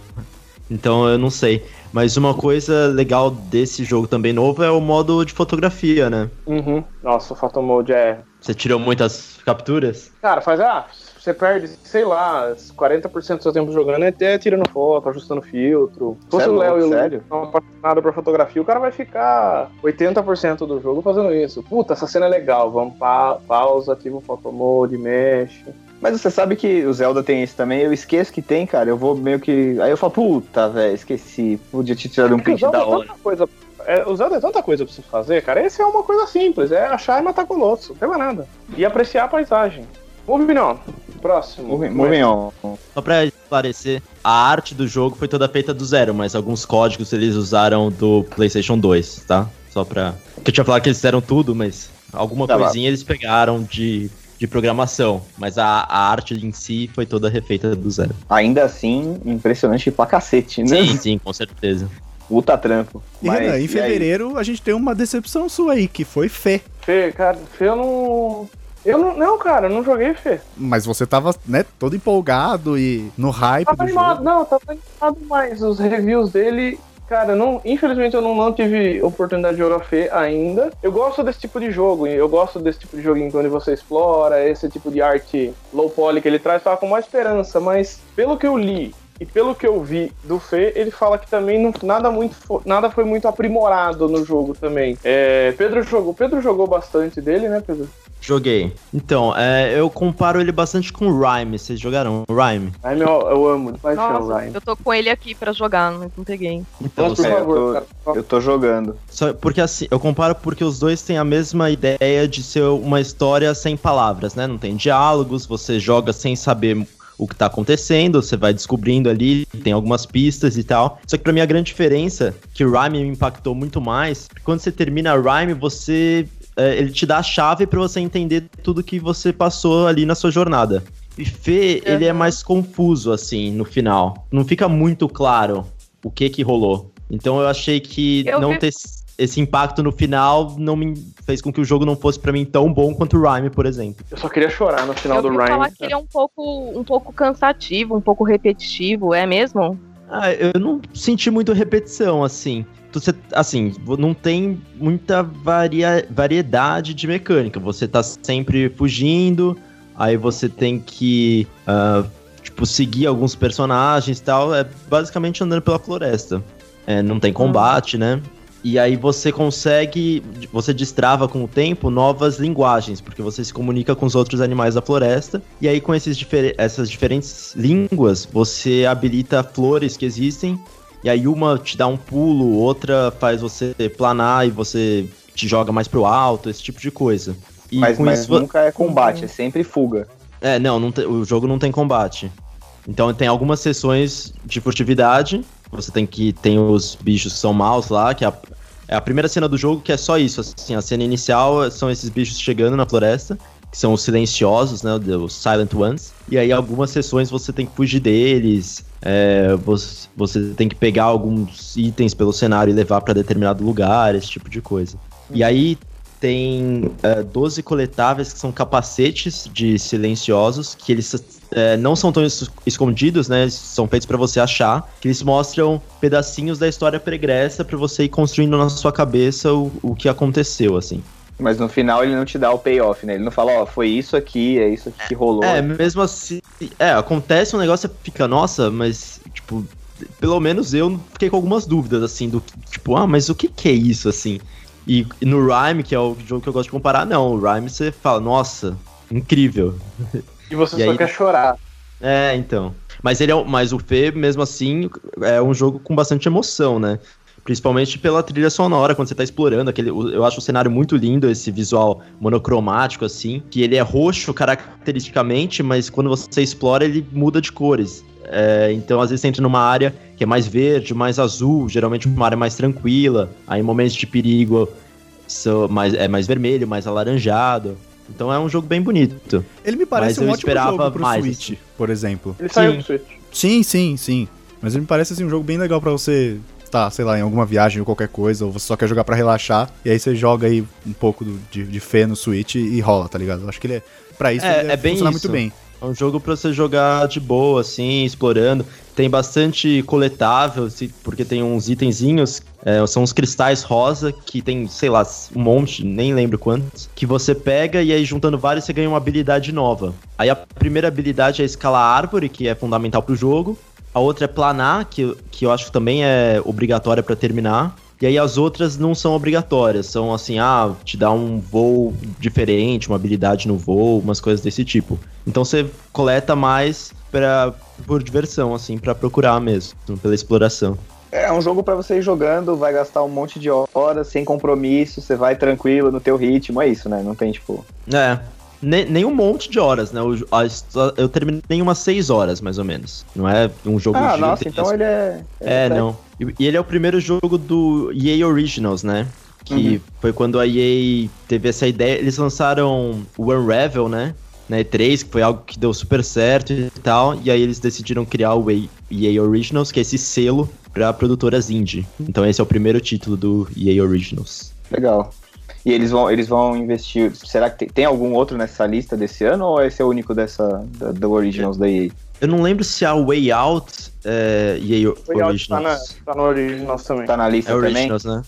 Então eu não sei. Mas uma coisa legal desse jogo também novo é o modo de fotografia, né? Uhum. Nossa, o Photo Mode é. Você tirou muitas capturas? Cara, faz. Ah, você perde, sei lá, 40% do seu tempo jogando é até tirando foto, ajustando filtro. Se fosse Sério? o Léo e o apaixonados por fotografia, o cara vai ficar 80% do jogo fazendo isso. Puta, essa cena é legal, vamos pa pausa, ativa o Photo Mode, mexe. Mas você sabe que o Zelda tem isso também, eu esqueço que tem, cara. Eu vou meio que. Aí eu falo, puta, velho, esqueci. Podia te tirar um É que o print da é hora. tanta coisa. É, o Zelda é tanta coisa pra você fazer, cara. Esse é uma coisa simples, é achar e matar colosso, não tem mais nada. E apreciar a paisagem. Moving on. Próximo. Moving, moving on. Só pra esclarecer, a arte do jogo foi toda feita do zero, mas alguns códigos eles usaram do PlayStation 2, tá? Só pra. Porque eu tinha falado que eles fizeram tudo, mas alguma Tá lá. coisinha eles pegaram de, de programação. Mas a, a arte em si foi toda refeita do zero. Ainda assim, impressionante pra cacete, né? Sim, sim, com certeza. Puta trampo. E Mas, Renan, em e aí? fevereiro a gente tem uma decepção sua aí, que foi Fê. Fê, cara, Fê eu não. Eu não. Não, cara, eu não joguei Fê. Mas você tava, né, todo empolgado e no hype Tava do animado, jogo. não, tava animado, mas os reviews dele. Cara, não, infelizmente eu não, não tive oportunidade de jogar Fê ainda. Eu gosto desse tipo de jogo, eu gosto desse tipo de joguinho onde você explora, esse tipo de arte low poly que ele traz, tava com mais esperança, mas pelo que eu li e pelo que eu vi do Fê, ele fala que também não, nada, muito, nada foi muito aprimorado no jogo também. É, Pedro jogou, Pedro jogou bastante dele, né, Pedro? Joguei. Então, é, eu comparo ele bastante com o Rhyme. Vocês jogaram o Rhyme? Ai, meu, eu amo paixão, Nossa, Ryan. eu tô com ele aqui pra jogar, mas não peguei. Então, Nossa, por É, eu favor, tô- cara. Eu tô jogando. Só porque assim, eu comparo porque os dois têm a mesma ideia de ser uma história sem palavras, né? Não tem diálogos, você joga sem saber o que tá acontecendo, você vai descobrindo ali, tem algumas pistas e tal. Só que pra mim a grande diferença, que o Rhyme me impactou muito mais, quando você termina Rhyme, você. é, ele te dá a chave pra você entender tudo que você passou ali na sua jornada. E Fê, ele é mais confuso, assim, no final. Não fica muito claro o que que rolou. Então eu achei que Eu não vi- ter esse impacto no final não me fez com que o jogo não fosse pra mim tão bom quanto o Rhyme, por exemplo. Eu só queria chorar no final eu do ouvi falar que ele é um pouco, um pouco cansativo, um pouco repetitivo, é mesmo? Ah, eu não senti muito repetição, assim. Você, assim, não tem muita varia, variedade de mecânica. Você tá sempre fugindo, aí você tem que, ah, tipo, seguir alguns personagens e tal. É basicamente andando pela floresta. É, não tem combate, né? E aí você consegue, você destrava com o tempo novas linguagens, porque você se comunica com os outros animais da floresta. E aí com esses difer essas diferentes línguas, você habilita flores que existem. E aí uma te dá um pulo, outra faz você planar e você te joga mais pro alto, esse tipo de coisa. E Mas, com mas isso, nunca é combate, é sempre fuga. é, não, não o jogo não tem combate. Então tem algumas sessões de furtividade. Você tem que. Tem os bichos que são maus lá, que é a, primeira cena do jogo que é só isso. Assim, a cena inicial são esses bichos chegando na floresta, que são os silenciosos, né? Os Silent Ones. E aí algumas sessões você tem que fugir deles. é, você, você tem que pegar alguns itens pelo cenário e levar pra determinado lugar, esse tipo de coisa. E aí tem é, 12 coletáveis que são capacetes de silenciosos, que eles é, não são tão es- escondidos, né? Eles são feitos pra você achar, que eles mostram pedacinhos da história pregressa pra você ir construindo na sua cabeça o, o que aconteceu, assim. Mas no final ele não te dá o payoff, né? Ele não fala, ó, foi isso aqui, é isso aqui que rolou. É, mesmo assim, é, acontece um negócio, você fica, nossa, mas, tipo, pelo menos eu fiquei com algumas dúvidas, assim, do tipo, ah, mas o que que é isso, assim? E, e no Rhyme, que é o jogo que eu gosto de comparar, não, o Rhyme você fala, nossa, incrível. [LAUGHS] E você E só aí- quer chorar. É, então. Mas ele é, mas o Fê, mesmo assim, é um jogo com bastante emoção, né? Principalmente pela trilha sonora, quando você tá explorando aquele. Eu acho o cenário muito lindo, esse visual monocromático, assim. Que ele é roxo caracteristicamente, mas quando você explora, ele muda de cores. É, então, às vezes, você entra numa área que é mais verde, mais azul, geralmente uma área mais tranquila. Aí, em momentos de perigo, são mais, é mais vermelho, mais alaranjado. Então, é um jogo bem bonito. Ele me parece Mas um eu ótimo esperava jogo pro mais, Switch, assim. por exemplo. Ele saiu Sim. pro Switch. Sim, sim, sim. Mas ele me parece assim, um jogo bem legal pra você tá, sei lá, em alguma viagem ou qualquer coisa, ou você só quer jogar pra relaxar, e aí você joga aí um pouco do- de, de fé no Switch e rola, tá ligado? Eu acho que ele é. Pra isso, É, ele é bem funciona isso. muito bem. É um jogo pra você jogar de boa, assim, explorando. Tem bastante coletável, porque tem uns itenzinhos, é, são uns cristais rosa, que tem, sei lá, um monte, nem lembro quantos, que você pega e aí juntando vários você ganha uma habilidade nova. Aí a primeira habilidade é escalar árvore, que é fundamental pro jogo. A outra é planar, que, que eu acho que também é obrigatória pra terminar. E aí as outras não são obrigatórias, são assim, ah, te dá um voo diferente, uma habilidade no voo, umas coisas desse tipo. Então você coleta mais pra, por diversão, assim, pra procurar mesmo, pela exploração. É um jogo pra você ir jogando, vai gastar um monte de horas, sem compromisso, você vai tranquilo no teu ritmo, é isso, né? Não tem, tipo... É, nem, nem um monte de horas, né? Histó- eu terminei umas 6 horas, mais ou menos. Não é um jogo Ah, nossa, então ele é... É, não. E, ele é o primeiro jogo do EA Originals, né? Que foi quando a EA teve essa ideia. Eles lançaram o Unravel, né? Na E3, que foi algo que deu super certo e tal. E aí eles decidiram criar o EA Originals, que é esse selo pra produtoras indie. Então esse é o primeiro título do EA Originals. Legal. E eles vão, eles vão investir... Será que tem, tem algum outro nessa lista desse ano, ou esse é o único dessa, da, do Originals da EA? Eu não lembro se a Way Out é EA O Layout tá, na, Originals. tá no Originals também. Tá na lista É também? Originals, né?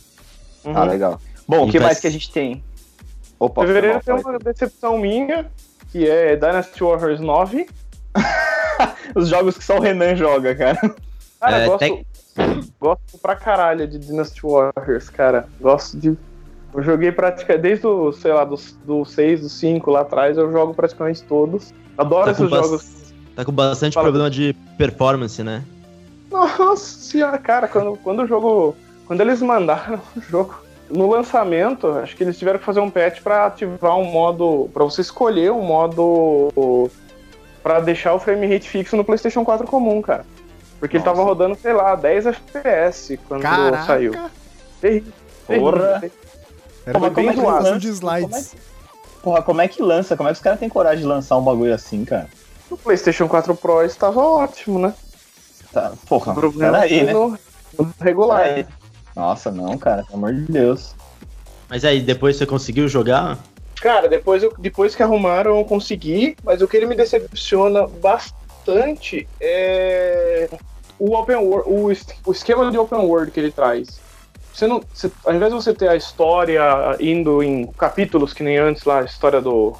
Uhum. Ah, legal. Bom, o que mais que a gente tem? Opa, Fevereiro tem uma decepção minha, que é Dynasty Warriors 9. [LAUGHS] Os jogos que só o Renan joga, cara. Cara, É, gosto, tem- gosto pra caralho de Dynasty Warriors, cara. Gosto de. Eu joguei praticamente. Desde o, sei lá, do, do 6, do 5 lá atrás, eu jogo praticamente todos. Adoro Tá esses jogos. Tá com bastante Fala. problema de performance, né? Nossa senhora, cara, quando, quando o jogo. Quando eles mandaram o jogo no lançamento, acho que eles tiveram que fazer um patch pra ativar um modo. pra você escolher um modo. pra deixar o frame rate fixo no PlayStation 4 comum, cara. Porque ele Nossa. tava rodando, sei lá, 10 FPS quando Caraca! saiu. Terrível. Porra. Era bem como é que zoado lança? de slides. Porra, como é que lança? Como é que os caras têm coragem de lançar um bagulho assim, cara? O PlayStation 4 Pro estava ótimo, né? Tá, porra, O problema peraí, foi né? no, no regular. Peraí. Nossa, não, cara, pelo amor de Deus. Mas aí, depois você conseguiu jogar? Cara, depois, eu, depois que arrumaram, eu consegui, mas o que ele me decepciona bastante é o open world, o, o esquema de open world que ele traz. Você não, você- ao invés de você ter a história indo em capítulos, que nem antes lá, a história do,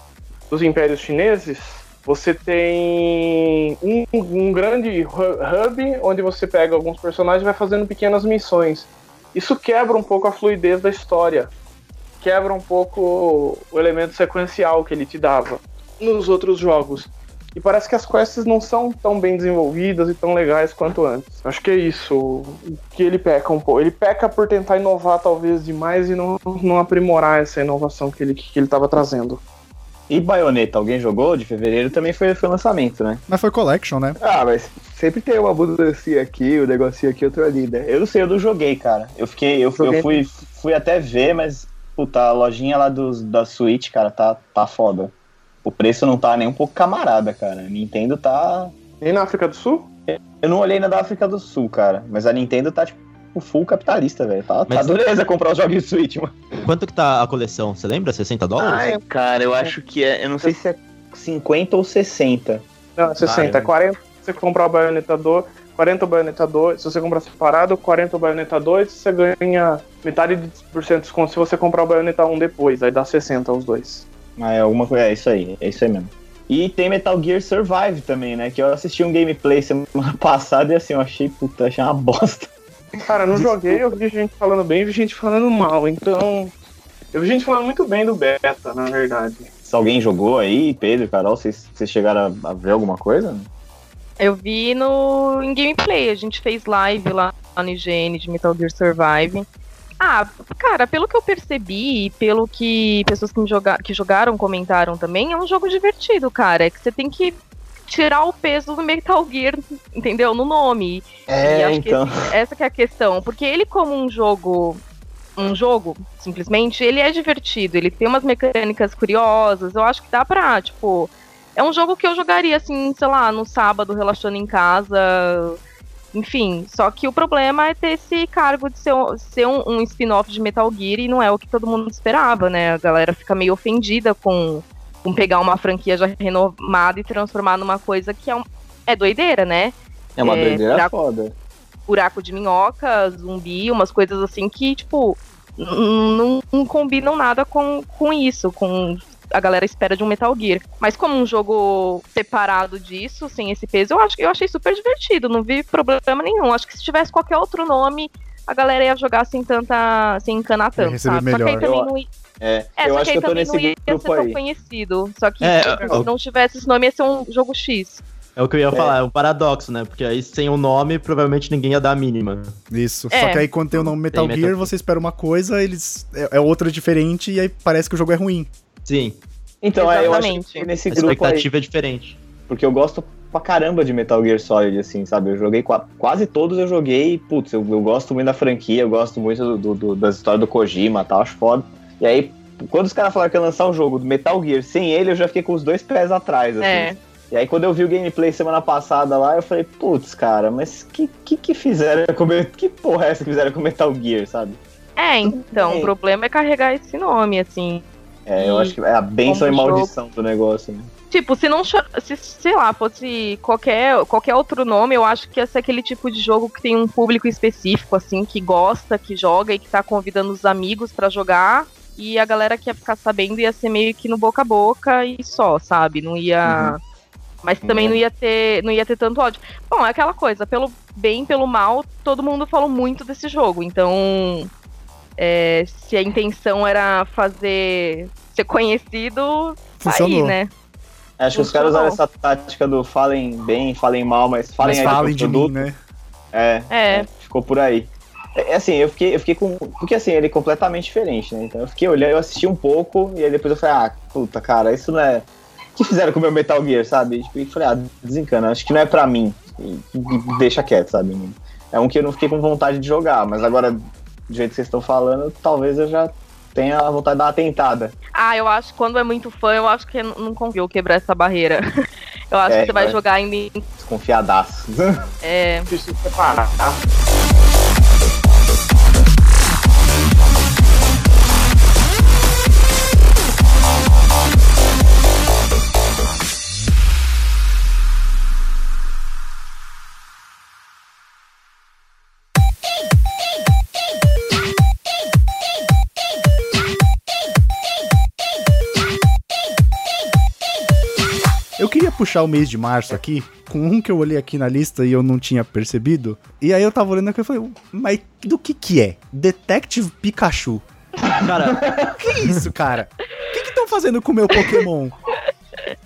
dos impérios chineses, você tem um, um grande hu- hub onde você pega alguns personagens e vai fazendo pequenas missões. Isso quebra um pouco a fluidez da história quebra um pouco o elemento sequencial que ele te dava nos outros jogos. E parece que as quests não são tão bem desenvolvidas e tão legais quanto antes. Acho que é isso que ele peca um pouco. Ele peca por tentar inovar talvez demais e não, não aprimorar essa inovação que ele que ele estava trazendo. E Bayonetta, alguém jogou? De fevereiro também foi, foi lançamento, né? Mas foi Collection, né? Ah, mas sempre tem uma mudancinha aqui, um negocinho aqui, outro ali, né? Eu não sei, eu não joguei, cara. Eu fiquei, eu, eu fui, fui até ver, mas, puta, a lojinha lá dos, da Switch, cara, tá, tá foda. O preço não tá nem um pouco camarada, cara. A Nintendo tá. E na África do Sul? Eu não olhei na da África do Sul, cara. Mas a Nintendo tá, tipo, full capitalista, velho. Tá, tá Mas- dureza comprar os jogos de Switch, mano. Quanto que tá a coleção? Você lembra? 60 dólares? Ai, cara, eu acho que é. Eu não sei se é 50 ou 60. Não, é 60. Ah, é 40 se você comprar o Bayonetta 2, 40 o Bayonetta 2. Se você comprar separado, 40 o Bayonetta 2, você ganha metade de por cento de desconto se você comprar o Bayonetta 1 depois. Aí dá 60 os dois. Ah, é alguma coisa. É isso aí, é isso aí mesmo. E tem Metal Gear Survive também, né? Que eu assisti um gameplay semana [LAUGHS] passada e assim, eu achei, puta, achei uma bosta. Cara, não joguei, eu vi gente falando bem e vi gente falando mal. Então. Eu vi gente falando muito bem do beta, na verdade. Se alguém jogou aí, Pedro, Carol, vocês, vocês chegaram a, a ver alguma coisa? Eu vi no em gameplay, a gente fez live lá no IGN de Metal Gear Survive. Ah, cara, pelo que eu percebi e pelo que pessoas que, me joga que jogaram comentaram também, é um jogo divertido, cara. É que você tem que tirar o peso do Metal Gear, entendeu? No nome. E É, então. esse- essa que é a questão. Porque ele, como um jogo. Um jogo, simplesmente, ele é divertido. Ele tem umas mecânicas curiosas. Eu acho que dá pra, tipo. É um jogo que eu jogaria, assim, sei lá, no sábado, relaxando em casa. Enfim, só que o problema é ter esse cargo de ser, ser um, um spin-off de Metal Gear e não é o que todo mundo esperava, né? A galera fica meio ofendida com, com pegar uma franquia já renomada e transformar numa coisa que é, um, é doideira, né? É uma é, doideira pra- foda. buraco de minhoca, zumbi, umas coisas assim que, tipo, não, não combinam nada com, com isso, com a galera espera de um Metal Gear. Mas como um jogo separado disso, sem esse peso, eu acho eu achei super divertido, não vi problema nenhum. Acho que se tivesse qualquer outro nome, a galera ia jogar sem tanta. sem encanar tanto, sabe? Só que aí também Eu- não ia, É, é, eu só acho que que aí eu tô também nesse não ia ser grupo tão aí. conhecido. Só que É, se eu- não tivesse esse nome, ia ser um jogo X. É o que eu ia falar, é um paradoxo, né? Porque aí sem o nome, provavelmente ninguém ia dar a mínima. Isso. É. Só que aí quando tem o nome Metal Tem Gear, Metal- você espera uma coisa, eles é, é outra diferente e aí parece que o jogo é ruim. Sim, Então, é, eu acho que nesse a grupo aí. expectativa é diferente. Porque eu gosto pra caramba de Metal Gear Solid, assim, sabe? Eu joguei qua- quase todos, eu joguei, putz, eu, eu gosto muito da franquia, eu gosto muito do, do- do- das histórias do Kojima e tal, acho foda. E aí, quando os caras falaram que ia lançar um jogo do Metal Gear sem ele, eu já fiquei com os dois pés atrás, assim. É. E aí, quando eu vi o gameplay semana passada lá, eu falei, putz, cara, mas que que, que fizeram com [LAUGHS] Que porra é essa que fizeram com Metal Gear, sabe? É, então, É. o problema é carregar esse nome, assim. É, eu acho que é a benção e como jogo- maldição do negócio, né? Tipo, se não. Se, sei lá, fosse qualquer, qualquer outro nome, eu acho que ia ser aquele tipo de jogo que tem um público específico, assim, que gosta, que joga e que tá convidando os amigos pra jogar. E a galera que ia ficar sabendo ia ser meio que no boca a boca e só, sabe? Não ia. Mas também É. não ia ter. Não ia ter tanto ódio. Bom, é aquela coisa, pelo bem, pelo mal, todo mundo falou muito desse jogo. Então. é, se a intenção era fazer ser conhecido, tá aí, Funcionou. né? Acho que os caras Funcionou. usaram essa tática do falem bem, falem mal, mas falem Mas aí do falem de mim, né? É, É. é, ficou por aí. É, assim, eu fiquei, eu fiquei com. Porque assim, ele é completamente diferente, né? Então eu fiquei olhando, eu assisti um pouco, e aí depois eu falei, ah, puta, cara, isso não é. O que fizeram com o meu Metal Gear, sabe? Tipo, e falei, ah, desencana, acho que não é pra mim. E, e deixa quieto, sabe? É um que eu não fiquei com vontade de jogar, mas agora, do jeito que vocês estão falando, talvez eu já tenha a vontade de dar uma tentada. Ah, eu acho que quando é muito fã, eu acho que não conseguiu quebrar essa barreira. [LAUGHS] Eu acho É, que você vai vai. jogar em- Desconfiadaço. É, de separar, tá? Puxar o mês de março aqui, com um que eu olhei aqui na lista e eu não tinha percebido. E aí eu tava olhando aqui e falei, mas do que que é? Detective Pikachu. Cara, Que isso, cara? O que que estão fazendo com o meu Pokémon?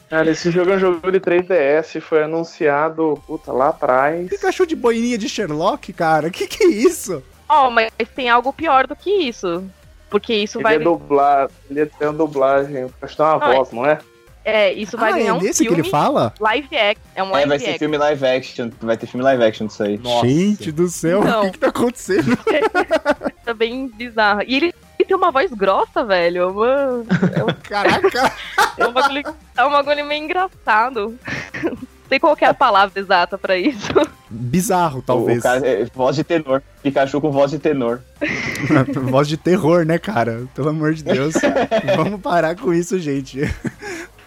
Cara, esse jogo é um jogo de 3DS, foi anunciado, puta, lá atrás. Pikachu de boininha de Sherlock, cara? Que que é isso? Ó, mas tem algo pior do que isso. Porque isso Ele vai. é dublado, ele tem uma dublagem, acho que tem uma Ah, voz, não é? É, isso vai ah, ganhar é um nesse que filme ele fala? live action. É um É, live vai ser action. filme live action. Vai ter filme live action disso aí. nossa. Gente do céu, Não. o que que tá acontecendo? [LAUGHS] Tá bem bizarro. E ele, ele tem uma voz grossa, velho. É uma- Caraca! É um bagulho, é um bagulho meio engraçado. Não sei qual que é a palavra exata pra isso. Bizarro, O talvez. cara, é, voz de tenor. Pikachu com voz de tenor. [LAUGHS] Voz de terror, né, cara? Pelo amor de Deus. [LAUGHS] Vamos parar com isso, gente.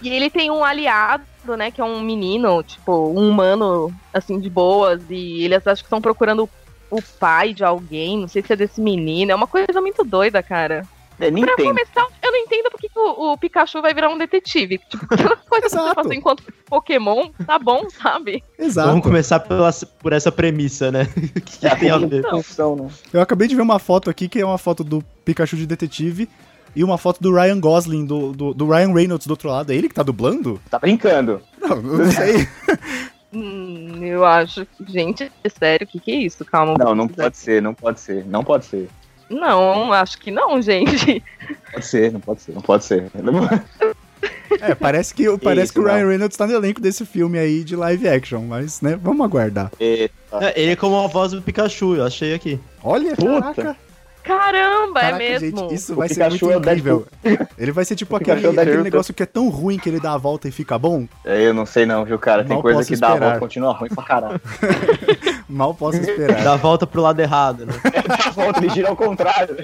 E ele tem um aliado, né? Que é um menino, tipo, um humano, assim, de boas. E eles acho que estão procurando o pai de alguém. Não sei se é desse menino. É uma coisa muito doida, cara. É Pra Nintendo. começar, eu não entendo porque que o, o Pikachu vai virar um detetive. Tipo, [LAUGHS] aquelas coisas que você faz enquanto Pokémon, tá bom, sabe? Exato. Vamos começar pela, por essa premissa, né? [LAUGHS] Que, que É, tem a ver? função, né? Eu acabei de ver uma foto aqui que é uma foto do Pikachu de detetive e uma foto do Ryan Gosling, do, do, do Ryan Reynolds do outro lado. É ele que tá dublando? Tá brincando. Não, não sei. [LAUGHS] Hum, eu acho que, gente, é sério, o que, que é isso? Calma. Não, não pode ser, não pode ser. Não pode ser. Não, acho que não, gente. Pode ser, não pode ser, não pode ser. [LAUGHS] É, parece que, parece Isso, que o Ryan não. Reynolds tá no elenco desse filme aí de live action, mas, né, vamos aguardar. É, ele é como a voz do Pikachu, eu achei aqui. Olha, Puta. caraca. Caramba, Caraca, é mesmo. gente, isso O vai ser Pikachu muito é incrível. [LAUGHS] Ele vai ser tipo aquele, é aquele negócio que é tão ruim que ele dá a volta e fica bom. É, Eu não sei não, viu, cara? Tem Mal coisa que dá a esperar. volta continua ruim pra caralho. [LAUGHS] Mal posso esperar. Dá a volta pro lado errado, né? [LAUGHS] Dá a volta, ele gira ao contrário.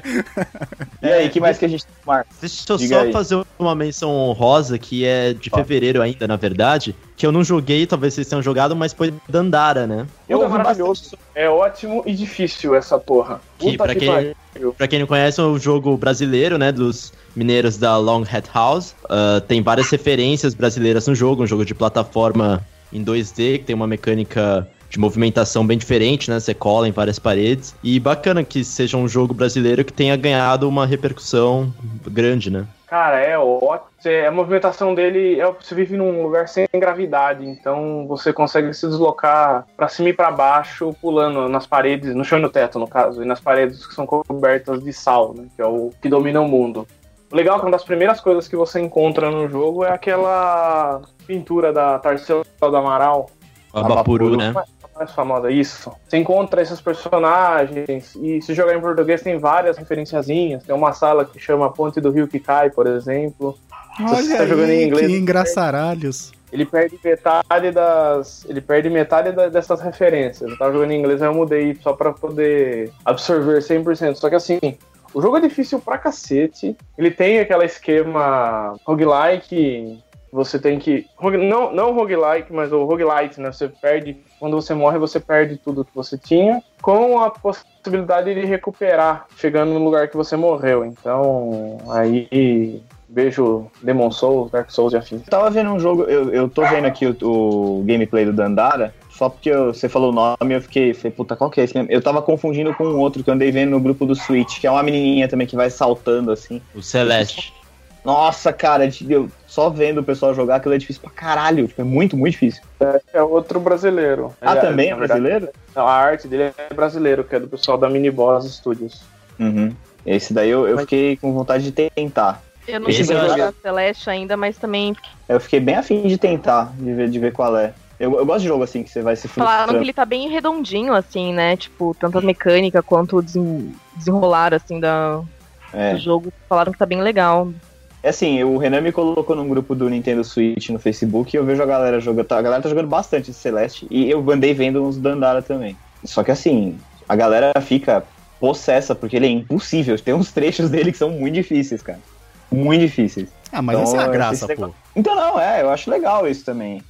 E aí, que mais que a gente tem, Marcos? Deixa eu Diga só aí. fazer uma menção honrosa, que é de Ó. fevereiro ainda, na verdade, que eu não joguei, talvez vocês tenham jogado, mas foi Dandara, né? Eu Puta, ouvi maravilhoso. É ótimo e difícil essa porra. Que, Puta pra, que quem, pariu. pra quem não conhece, é um jogo brasileiro, né, dos mineiros da Long Hat House. Ah, tem várias referências brasileiras no jogo, um jogo de plataforma em 2D, que tem uma mecânica de movimentação bem diferente, né? Você cola em várias paredes. E bacana que seja um jogo brasileiro que tenha ganhado uma repercussão grande, né? Cara, é ótimo. Você- A movimentação dele é você vive num lugar sem gravidade, então você consegue se deslocar pra cima e pra baixo, pulando nas paredes, no chão e no teto, no caso, e nas paredes que são cobertas de sal, né? Que é o que domina o mundo. O legal é que uma das primeiras coisas que você encontra no jogo é aquela pintura da Tarsila do Amaral, A Bapuru, Bapuru, né? Mais famosa, isso. Você encontra esses personagens e se jogar em português tem várias referenciazinhas. Tem uma sala que chama Ponte do Rio que Cai, por exemplo. Se você Olha tá jogando em inglês, que engraçaralhos. Ele perde metade das. Ele perde metade da- dessas referências. Eu tava jogando em inglês, aí eu mudei só pra poder absorver 100%. Só que assim, o jogo é difícil pra cacete. Ele tem aquele esquema roguelike. Você tem que. Não, não roguelike, mas o roguelite, né? Você perde. Quando você morre, você perde tudo que você tinha. Com a possibilidade de recuperar, chegando no lugar que você morreu. Então, aí. Vejo Demon Souls, Dark Souls e. Eu tava vendo um jogo, eu, eu tô vendo aqui o, o gameplay do Dandara, só porque eu- você falou o nome, eu fiquei, falei, puta, qual que é esse? mesmo? Eu tava confundindo com um outro que eu andei vendo no grupo do Switch, que é uma menininha também que vai saltando assim. O Celeste. Nossa, cara, de- eu só vendo o pessoal jogar, aquilo é difícil pra caralho, tipo, é muito, muito difícil. É outro brasileiro. Ah, Ele também é na verdade, brasileiro? A arte dele é brasileiro, que é do pessoal da Mini Boss Studios. Uhum. Esse daí eu, eu fiquei com vontade de tentar. Eu não cheguei a jogar Celeste ainda, mas também Eu fiquei bem afim de tentar, de ver, de ver qual é. Eu, eu gosto de jogo assim, que você vai se falaram que frustrando. ele tá bem redondinho, assim, né? Tipo, tanto a mecânica quanto o desen- desenrolar, assim, da, É. do jogo. Falaram que tá bem legal. É assim, o Renan me colocou num grupo do Nintendo Switch no Facebook e eu vejo a galera jogando. tá- A galera tá jogando bastante esse Celeste e eu andei vendo uns Dandara também. Só que assim, a galera fica possessa porque ele é impossível. Tem uns trechos dele que são muito difíceis, cara. Muito difíceis. Ah, mas Então, essa é a esse graça, pô. negócio- Então não, é, eu acho legal isso também.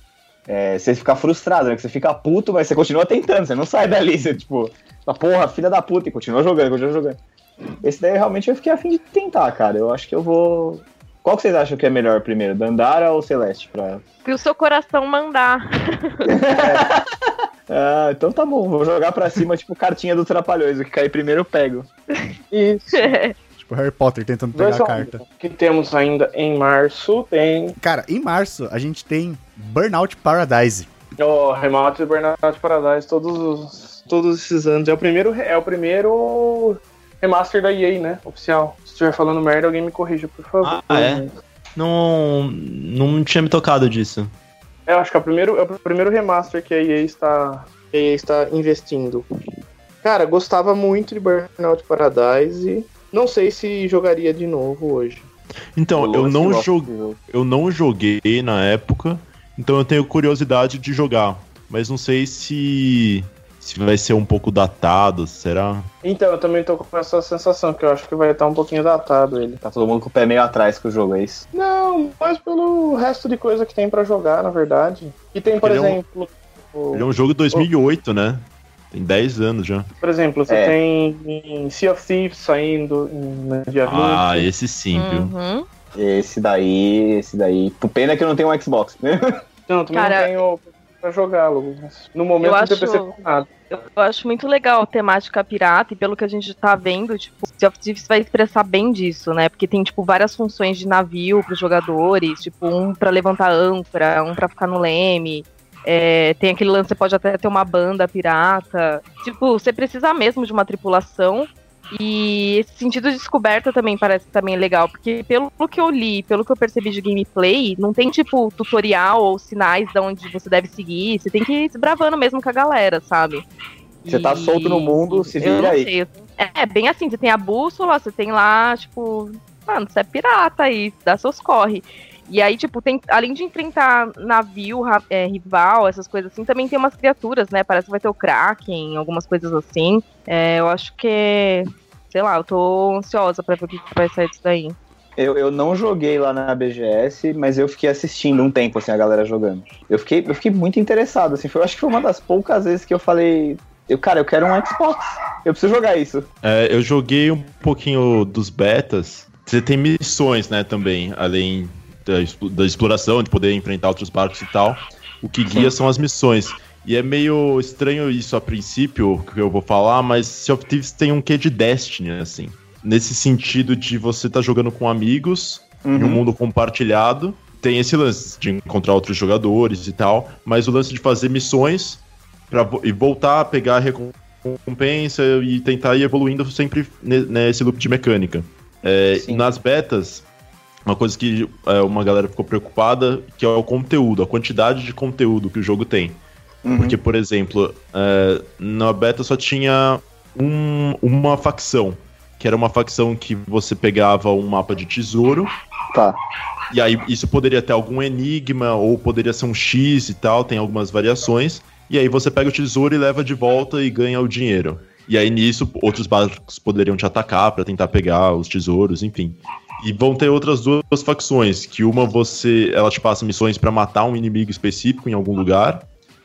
É, você ficar frustrado, né? Que você fica puto, mas você continua tentando, você não sai dali, você tipo, fala, porra, filha da puta, e continua jogando, continua jogando. Esse daí realmente eu fiquei afim de tentar, cara. Eu acho que eu vou. Qual que vocês acham que é melhor primeiro, Dandara ou Celeste? Pra... Que o seu coração mandar. [LAUGHS] Ah, então tá bom, vou jogar pra cima, tipo cartinha do Trapalhões. O que cair primeiro eu pego. Isso. [LAUGHS] Tipo Harry Potter tentando pegar a carta. O que temos ainda em março tem Cara, em março a gente tem Burnout Paradise. o Remote Burnout Paradise todos, os- todos esses anos. É o primeiro, é o primeiro remaster da EA, né? Oficial. Se estiver falando merda, alguém me corrija, por favor. Ah, é? Não, não tinha me tocado disso. É, eu acho que é o primeiro, é o primeiro remaster que a EA está, que a EA está investindo. Cara, gostava muito de Burnout Paradise. Não sei se jogaria de novo hoje. Então, eu não, jogo. eu não joguei na época, então eu tenho curiosidade de jogar. Mas não sei se, se vai ser um pouco datado, será? Então, eu também tô com essa sensação, que eu acho que vai estar um pouquinho datado ele. Tá todo mundo com o pé meio atrás com o jogo, é isso? Não, mas pelo resto de coisa que tem pra jogar, na verdade. E tem, por Ele é um- exemplo. o- Ele é um jogo de 2008, né? Tem 10 anos já. Por exemplo, você É. tem Sea of Thieves saindo no dia 20. Ah, esse sim, viu? Uhum. Esse daí, esse daí. Pena que eu não tenho um Xbox. [LAUGHS] Não, também Cara, não tenho pra jogá-lo. No momento eu não tenho acho- PC com nada. Eu acho muito legal a temática pirata, e pelo que a gente tá vendo, tipo, Sea of Thieves vai expressar bem disso, né? Porque tem, tipo, várias funções de navio pros jogadores, tipo, um pra levantar âncora, um pra ficar no leme. É, tem aquele lance, você pode até ter uma banda pirata. Tipo, você precisa mesmo de uma tripulação. E esse sentido de descoberta também parece também legal, porque pelo que eu li, pelo que eu percebi de gameplay, não tem tipo tutorial ou sinais de onde você deve seguir, você tem que ir desbravando mesmo com a galera, sabe? Você tá solto no mundo, se vira aí. sei. É, bem assim, você tem a bússola, você tem lá, tipo, mano, você é pirata aí, dá seus corre. E aí, tipo, tem, além de enfrentar navio, ra- é, rival, essas coisas assim, também tem umas criaturas, né? Parece que vai ter o Kraken, algumas coisas assim. É, eu acho que, sei lá, eu tô ansiosa pra ver o que que vai sair disso daí. Eu, eu não joguei lá na BGS, mas eu fiquei assistindo um tempo, assim, a galera jogando. Eu fiquei, eu fiquei muito interessado, assim. Foi, eu acho que foi uma das poucas vezes que eu falei. Eu, cara, eu quero um Xbox. Eu preciso jogar isso. É, eu joguei um pouquinho dos betas. Você tem missões, né, também, além da, explo- da exploração, de poder enfrentar outros barcos e tal. O que guia são as missões. E é meio estranho isso a princípio, que eu vou falar, mas Sea of Thieves tem um quê de Destiny, assim. Nesse sentido de você estar jogando com amigos, em um Uhum. mundo compartilhado. Tem esse lance de encontrar outros jogadores e tal, mas o lance de fazer missões pra, e voltar a pegar a recompensa e tentar ir evoluindo sempre ne- nesse loop de mecânica. É, nas betas, uma coisa que é, uma galera ficou preocupada, que é o conteúdo, a quantidade de conteúdo que o jogo tem. Uhum. Porque, por exemplo, é, na beta só tinha um- uma facção, que era uma facção que você pegava um mapa de tesouro, Tá. e aí isso poderia ter algum enigma, ou poderia ser um X e tal, tem algumas variações. E aí você pega o tesouro e leva de volta e ganha o dinheiro. E aí nisso outros barcos poderiam te atacar pra tentar pegar os tesouros, enfim. E vão ter outras duas facções, que uma você, ela te passa missões pra matar um inimigo específico em algum lugar,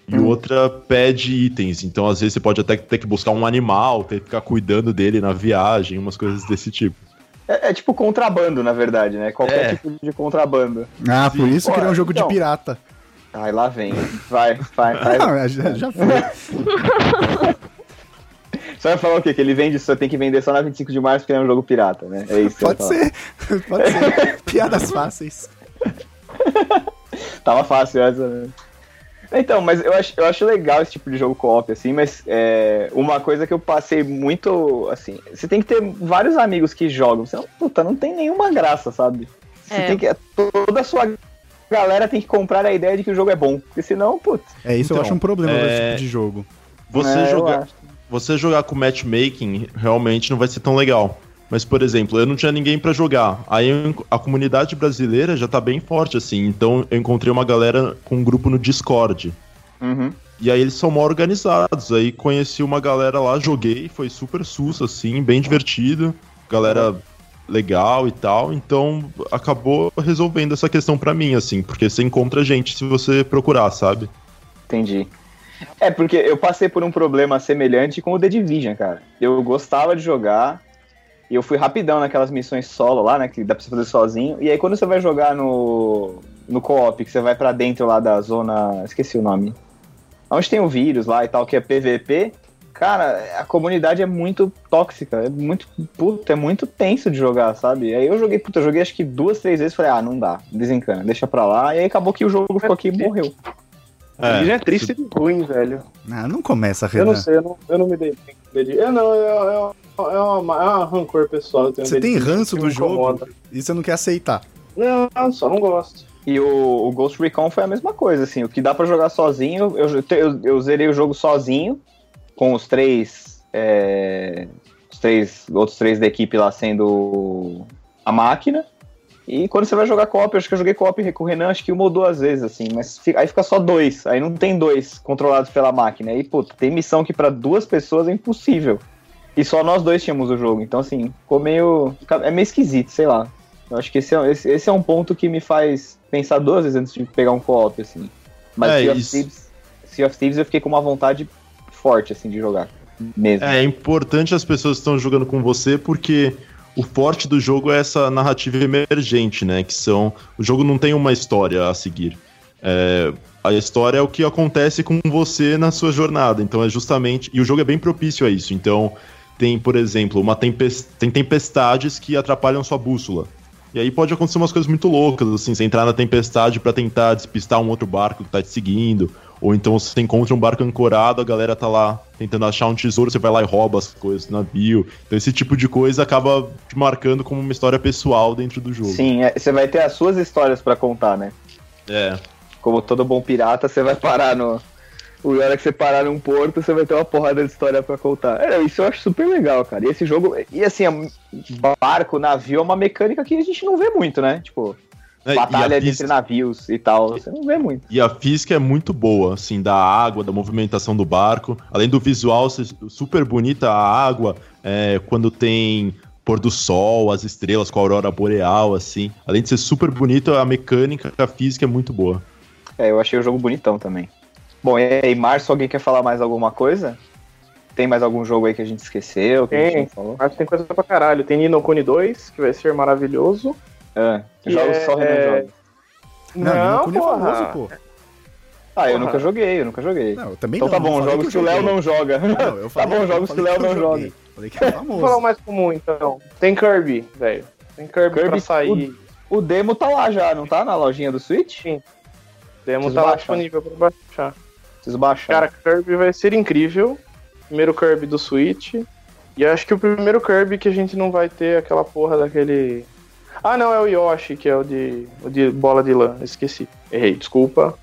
e Hum. outra pede itens. Então às vezes você pode até ter que buscar um animal, ter que ficar cuidando dele na viagem, umas coisas desse tipo. É, é tipo contrabando, na verdade, né? Qualquer É. tipo de contrabando. Ah, por isso que ele é um jogo Então. de pirata. Ai, lá vem. Vai, vai, vai. [LAUGHS] Não, já, já foi. [LAUGHS] Você vai falar o quê? Que ele vende só tem que vender só na 25 de março porque é um jogo pirata, né? É isso. Pode ser. Pode [LAUGHS] ser. Piadas fáceis. Tava fácil essa, né? Então, mas eu acho, eu acho legal esse tipo de jogo co-op, assim, mas é, uma coisa que eu passei muito, assim, você tem que ter vários amigos que jogam, senão, puta, não tem nenhuma graça, sabe? Você É. tem que, toda a sua galera tem que comprar a ideia de que o jogo é bom, porque senão, putz, É isso, eu Então, acho um problema é- desse tipo de jogo. Você eu jogar. Você jogar com matchmaking realmente não vai ser tão legal. Mas, por exemplo, eu não tinha ninguém pra jogar. Aí a comunidade brasileira já tá bem forte, assim. Então eu encontrei uma galera com um grupo no Discord. Uhum. E aí eles são mal organizados. Aí conheci uma galera lá, joguei, foi super susto, assim, bem divertido. Galera legal e tal. Então acabou resolvendo essa questão pra mim, assim. Porque você encontra gente se você procurar, sabe? Entendi. É, porque eu passei por um problema semelhante com o The Division, cara. Eu gostava de jogar, E eu fui rapidão naquelas missões solo lá, né? Que dá pra você fazer sozinho. E aí quando você vai jogar no, no co-op, que você vai pra dentro lá da zona. Esqueci o nome. Onde tem o vírus lá e tal, que é PVP. Cara, a comunidade é muito tóxica, é muito, puta, é muito tenso de jogar, sabe? Aí eu joguei, puta, eu joguei acho que duas, três vezes, falei, ah, não dá, desencana, deixa pra lá, e aí acabou que o jogo ficou aqui e morreu. Ele já é triste e ruim, velho. Ah, não começa, Eu não Renan. sei, eu não, eu não me dei bem. Eu não, eu, eu, é, uma, é rancor pessoal. eu tenho Você tem ranço do jogo incomoda. e você não quer aceitar. Não, só não gosto. E o, o Ghost Recon foi a mesma coisa, assim, o que dá pra jogar sozinho, eu, eu, eu zerei o jogo sozinho, com os três, é, os três, outros três da equipe lá sendo a máquina, e quando você vai jogar co-op, acho que eu joguei co-op com o Renan, acho que uma ou duas vezes, assim, mas fica- aí fica só dois, aí não tem dois controlados pela máquina, aí, pô, tem missão que pra duas pessoas é impossível, e só nós dois tínhamos o jogo, então, assim, ficou meio, é meio esquisito, sei lá. Eu acho que esse é, esse, esse é um ponto que me faz pensar duas vezes antes de pegar um co-op, assim. Mas É, sea, of Thieves, sea of Thieves eu fiquei com uma vontade forte, assim, de jogar. Mesmo. É importante as pessoas que estão jogando com você porque o forte do jogo é essa narrativa emergente, né? Que são. O jogo não tem uma história a seguir. É, a história é o que acontece com você na sua jornada. Então é justamente. E o jogo é bem propício a isso. Então tem, por exemplo, uma tempes... tem tempestades que atrapalham sua bússola. E aí pode acontecer umas coisas muito loucas, assim, você entrar na tempestade pra tentar despistar um outro barco que tá te seguindo, ou então você encontra um barco ancorado, a galera tá lá tentando achar um tesouro, você vai lá e rouba as coisas do navio. Então esse tipo de coisa acaba te marcando como uma história pessoal dentro do jogo. Sim, é, você vai ter as suas histórias pra contar, né? É. Como todo bom pirata, você vai parar no. A hora que você parar num porto, você vai ter uma porrada de história pra contar. É, isso eu acho super legal, cara. E esse jogo. E assim, barco, navio é uma mecânica que a gente não vê muito, né? Tipo, É, e, batalha a entre física, navios e tal. Você não vê muito. e a física é muito boa, assim, da água, da movimentação do barco. Além do visual ser super bonita, a água, é, quando tem pôr do sol, as estrelas com a aurora boreal, assim. Além de ser super bonito, a mecânica, a física é muito boa. É, eu achei o jogo bonitão também. Bom, e aí, Março, alguém quer falar mais alguma coisa? Tem mais algum jogo aí que a gente esqueceu, que a gente Tem. falou? Acho que tem coisa pra caralho. Tem Nino Kuni 2, que vai ser maravilhoso. Que jogos é- só Renan joga. Não, Não, é porra. famoso, pô. Ah, eu porra. nunca joguei, eu nunca joguei. Não, eu também então não. tá bom, jogos que o Léo não joga. Não, eu [LAUGHS] tá falei- bom, eu jogos que o Léo não joga. Falei que é Vou falar o famoso. mais comum, então. Tem Kirby, velho. Tem Kirby, Kirby, pra sair. O demo tá lá já, não tá na lojinha do Switch? Sim. Demo Preciso tá lá baixar. disponível pra baixar. Preciso baixar. Cara, Kirby vai ser incrível. Primeiro Kirby do Switch. E acho que o primeiro Kirby que a gente não vai ter aquela porra daquele. Ah, não, é o Yoshi, que é o de, o de bola de lã. Esqueci. Errei, desculpa.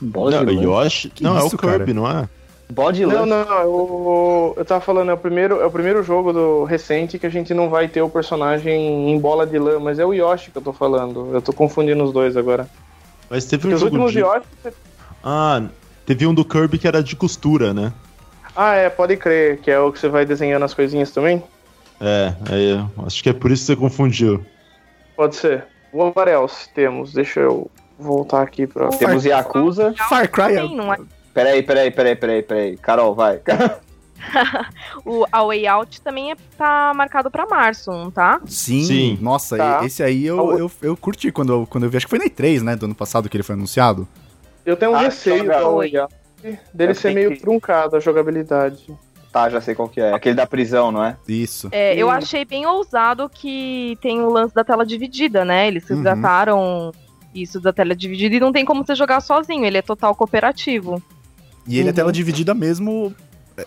bola Não, de lã. Yoshi. Que não, isso, é o Kirby, não é? Bola de Não, lã. não, eu, eu tava falando, é o, primeiro, é o primeiro jogo do recente que a gente não vai ter o personagem em bola de lã, mas é o Yoshi que eu tô falando. Eu tô confundindo os dois agora. Mas teve Porque um os jogo últimos de... Yoshi. Ah, teve um do Kirby que era de costura, né? Ah, é, pode crer, que é o que você vai desenhando as coisinhas também? É, é, acho que é por isso que você confundiu. Pode ser. What else temos? Deixa eu voltar aqui pra. Temos Yakuza. Far Cry é... Sim, não é? Peraí, peraí, peraí, peraí, peraí. Carol, vai. [LAUGHS] O A Way Out também é, tá marcado pra março, não tá? Sim, Sim. nossa, Tá. esse aí eu, eu, eu curti quando eu, quando eu vi. Acho que foi na E3, né? Do ano passado que ele foi anunciado. Eu tenho um Ah, receio da Way Out dele Eu ser meio que- truncado a jogabilidade. Tá, já sei qual que é. Aquele da prisão, não é? Isso. É, eu achei bem ousado que tem o lance da tela dividida, né? Eles Uhum. resgataram isso da tela dividida e não tem como você jogar sozinho, ele é total cooperativo. E ele é Uhum. tela dividida mesmo. é,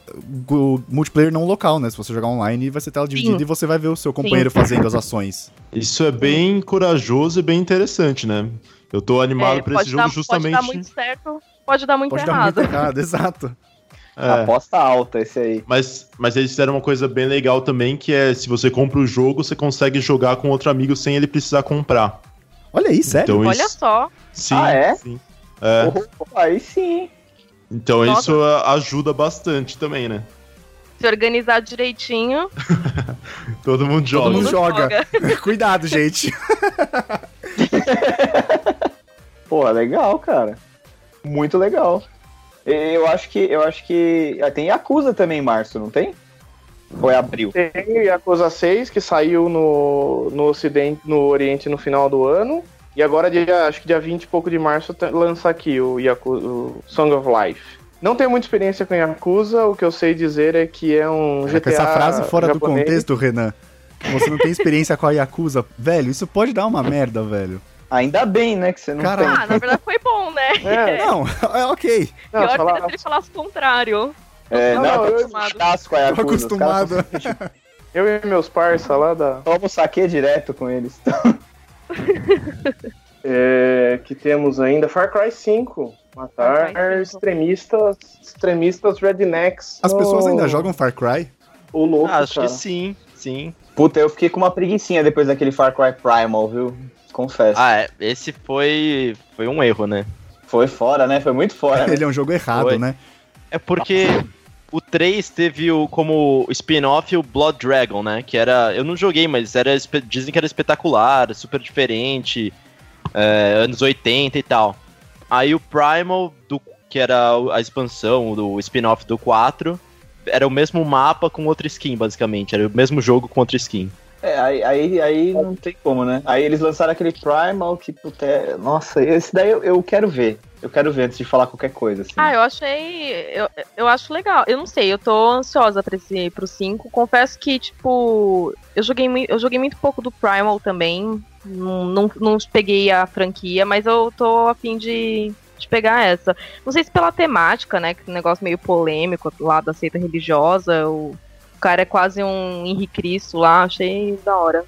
O multiplayer não local, né? Se você jogar online, vai ser tela dividida e você vai ver o seu companheiro fazendo as ações. Isso é bem corajoso e bem interessante, né? Eu tô animado É, pra pode, esse jogo dar, justamente. pode dar muito certo, pode dar muito Pode dar errado. muito errado, [LAUGHS] exato. É. Aposta alta esse aí. Mas, mas eles fizeram uma coisa bem legal também, que é se você compra o jogo, você consegue jogar com outro amigo sem ele precisar comprar. Olha aí, sério. Então Olha isso, só, sim, Ah, é? sim. É, Oh, aí sim. então Nossa. isso ah, ajuda bastante também, né? [LAUGHS] se organizar direitinho, [LAUGHS] Todo mundo joga. mundo mundo joga. Cuidado, gente. [LAUGHS] Pô, legal, cara. Muito legal. E Eu acho que. Eu acho que. ah, Tem Yakuza também em março, não tem? Foi abril. Tem o Yakuza 6, que saiu no, no Ocidente, no Oriente no final do ano. E agora, dia, acho que dia 20 e pouco de março, tá- lança aqui o, Yakuza, o Song of Life. Não tenho muita experiência com Yakuza, o que eu sei dizer é que é um É GTA com essa frase fora do japonês. contexto, Renan. Você não tem experiência com a Yakuza. Velho, isso pode dar uma merda, velho. Ainda bem, né, que você não Caralho. Ah, na verdade foi bom, né? [LAUGHS] É, Não, é ok. não, Pior falar- se ele falasse o contrário. tem. É, Não, não, eu eu- casco Tô acostumado. [LAUGHS] eu e meus parça lá da. Tomo saque direto com eles. [LAUGHS] É, que temos ainda Far Cry 5. Matar Far Cry 5. extremistas, extremistas rednecks. As no- pessoas ainda jogam Far Cry? O louco, Ah, acho cara. que sim, sim. Puta, eu fiquei com uma preguicinha depois daquele Far Cry Primal, viu? Confesso. Ah, é, esse foi, foi um erro, né? Foi fora, né? Foi muito fora. né? Ele é um jogo errado, Foi. né? É porque o 3 teve o, como spin-off o Blood Dragon, né? Que era. Eu não joguei, mas era, dizem que era espetacular, super diferente, é, anos 80 e tal. Aí o Primal, do, que era a expansão, do spin-off do 4, era o mesmo mapa com outra skin, basicamente. Era o mesmo jogo com outra skin. É, aí, aí, aí não tem como, né? Aí eles lançaram aquele Primal que, puta, é- nossa, esse daí eu, eu quero ver. Eu quero ver antes de falar qualquer coisa, assim. Ah, eu achei. Eu, eu acho legal. Eu não sei, eu tô ansiosa pra esse pro 5. Confesso que, tipo, eu joguei, eu joguei muito pouco do Primal também. Não, não, não peguei a franquia, mas eu tô a fim de, de pegar essa. Não sei se pela temática, né? Que é um negócio meio polêmico lá da seita religiosa. O cara é quase um Henrique Cristo lá, achei da hora.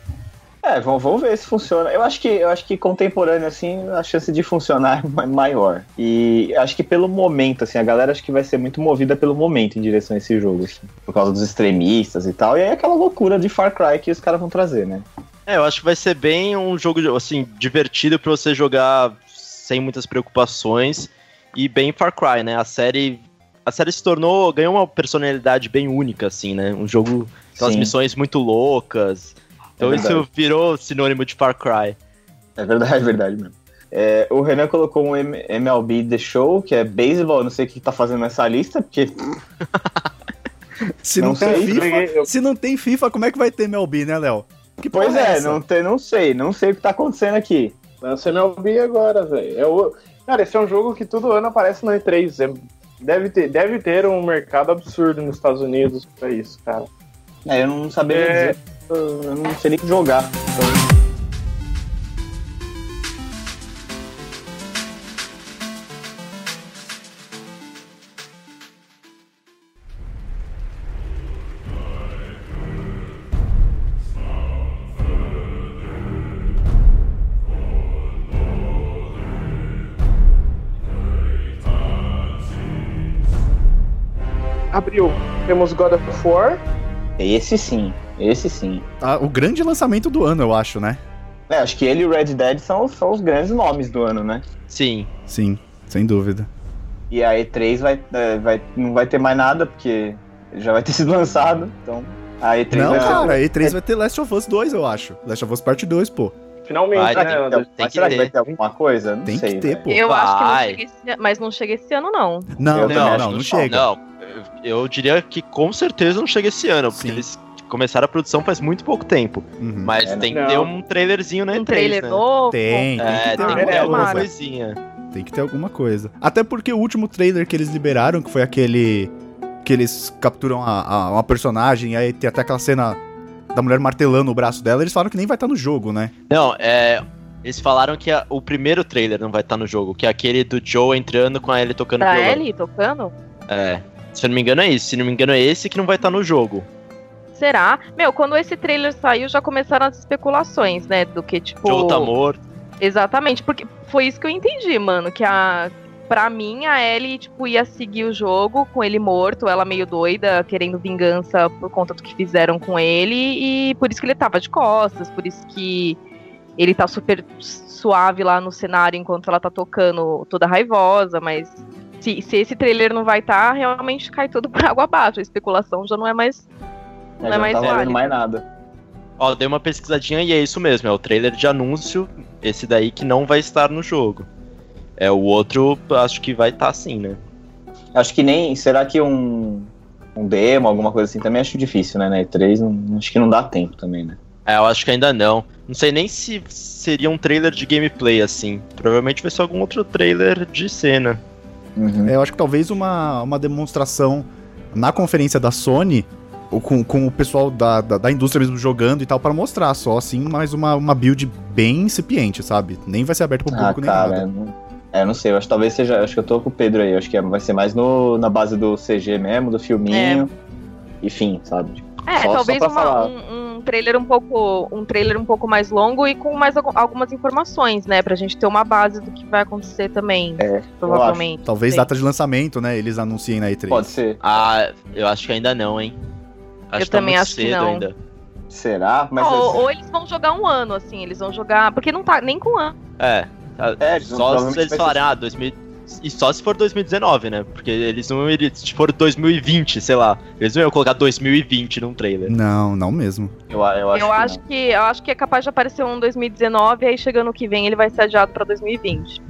É, vamos, vamos ver se funciona. Eu acho que eu acho que contemporâneo assim, a chance de funcionar [LAUGHS] é ma- maior. E acho que pelo momento assim, a galera acho que vai ser muito movida pelo momento em direção a esse jogo, assim, por causa dos extremistas e tal. E aí aquela loucura de Far Cry que os caras vão trazer, né? É, eu acho que vai ser bem um jogo, assim, divertido pra você jogar sem muitas preocupações e bem Far Cry, né? A série, a série se tornou, ganhou uma personalidade bem única, assim, né? Um jogo, aquelas Sim. missões muito loucas. Então É isso virou sinônimo de Far Cry. É verdade, [LAUGHS] é verdade mesmo. É, o Renan colocou um M- MLB The Show, que é beisebol, eu não sei o que tá fazendo nessa lista, porque Se não, Não tem FIFA, eu- se não tem FIFA, como é que vai ter MLB, né, Léo? Que Pois é, essa? não, tem, não sei, não sei o que tá acontecendo aqui. Lança MLB agora, velho. É o... Cara, esse é um jogo que todo ano aparece no E3. É- Deve, ter, deve ter um mercado absurdo nos Estados Unidos pra isso, cara. É, eu não sabia É. dizer, eu não sei nem jogar. Abril, temos God of War. Esse sim, esse sim. Ah, o grande lançamento do ano, eu acho, né? É, acho que ele e o Red Dead são, são os grandes nomes do ano, né? Sim. Sim, sem dúvida. E a E3 vai, é, vai, não vai ter mais nada, porque já vai ter [LAUGHS] sido lançado, então a E3 Não, vai ser- cara, E3 vai ter Last of Us 2, eu acho. Last of Us Parte 2, pô. Finalmente, Vai, né? tem que ter- Anderson? tem Mas que será que ter. vai ter alguma coisa? Não Tem sei. que ter, pô. Eu acho que não Vai. chega esse, mas não chega esse ano, não. Não, Eu não, não, não, que chega. Não, eu, diria que com certeza não chega esse ano, porque Sim. eles começaram a produção faz muito pouco tempo. Uhum. Mas É, né? tem que Não. ter um trailerzinho na Um E3, trailer né? novo. Tem, tem É, que ter tem que alguma ter alguma coisa. coisinha. Tem que ter alguma coisa. Até porque o último trailer que eles liberaram, que foi aquele que eles capturam a, a- uma personagem e aí tem até aquela cena da mulher martelando o braço dela, eles falaram que nem vai estar no jogo, né? Não, é. Eles falaram que a- o primeiro trailer não vai estar no jogo, que é aquele do Joe entrando com a Ellie tocando Da violão. Ellie tocando? É. Se eu não me engano é isso. Se não me engano é esse que não vai estar no jogo. Será? Meu, quando esse trailer saiu, já começaram as especulações, né? Do que, tipo. Joe tá morto. Exatamente, porque foi isso que eu entendi, mano. Que a. Pra mim, a Ellie, tipo, ia seguir o jogo com ele morto, ela meio doida, querendo vingança por conta do que fizeram com ele, e por isso que ele tava de costas, por isso que ele tá super suave lá no cenário enquanto ela tá tocando toda raivosa, mas se, se esse trailer não vai estar, tá, realmente cai tudo [LAUGHS] por água abaixo. A especulação já não é mais. Não Já é mais tá válida. mais nada. Ó, dei uma pesquisadinha e é isso mesmo. É o trailer de anúncio, esse daí que não vai estar no jogo. É o outro, acho que vai estar sim, né? Acho que nem. Será que um. um demo, alguma coisa assim, também acho difícil, né? Na E3, não, acho que não dá tempo também, né? É, eu acho que ainda não. Não sei nem se seria um trailer de gameplay assim. Provavelmente vai ser algum outro trailer de cena. Uhum. É, eu acho que talvez uma, uma demonstração na conferência da Sony, ou com, com o pessoal da, da, da indústria mesmo jogando e tal, para mostrar só, assim, mais uma, uma build bem incipiente, sabe? Nem vai ser aberto pro Ah, público nem cara, nada. é, não- é, não sei, eu acho que talvez seja, acho que eu tô com o Pedro aí, acho que é- vai ser mais no, na base do CG mesmo, do filminho, e fim, sabe? É, Só- talvez só uma- falar. um, um trailer um pouco um trailer um pouco mais longo e com mais algu- algumas informações, né, pra gente ter uma base do que vai acontecer também, É, provavelmente. Talvez Sim. data de lançamento, né? Eles anunciem na E3. Pode ser. Ah, eu acho que ainda não, hein? Acho Eu que tá também muito acho que cedo não. ainda. Será? Mas ou, assim, ou eles vão jogar um ano, assim, eles vão jogar. Porque não tá nem com um ano. É. tá- É, só se eles falarem, ah, 2000. E só se for 2019, né? Porque eles não iriam. Se for 2020, sei lá. Eles não iam colocar 2020 num trailer. Não, não mesmo. eu, eu acho eu, que acho não. que, eu acho que é capaz de aparecer um em 2019 e aí chegando o que vem ele vai ser adiado pra 2020.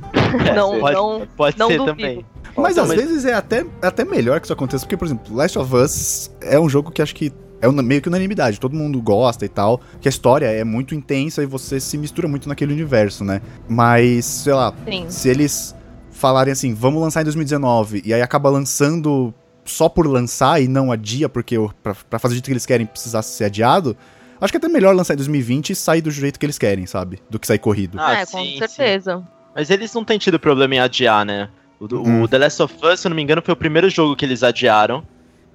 não, pode- não, Pode não ser duvido. também. Mas Não, às mas- vezes é até, até melhor que isso aconteça, porque, por exemplo, Last of Us é um jogo que acho que é meio que unanimidade, todo mundo gosta e tal, que a história é muito intensa e você se mistura muito naquele universo, né? Mas, sei lá, sim. se eles falarem assim, vamos lançar em 2019, e aí acaba lançando só por lançar e não adia, porque o- pra, pra fazer o jeito que eles querem precisasse ser adiado, acho que é até melhor lançar em 2020 e sair do jeito que eles querem, sabe? Do que sair corrido. Ah, é, sim, com sim. certeza. Mas eles não têm tido problema em adiar, né? O, Hum. o The Last of Us, se eu não me engano, foi o primeiro jogo que eles adiaram.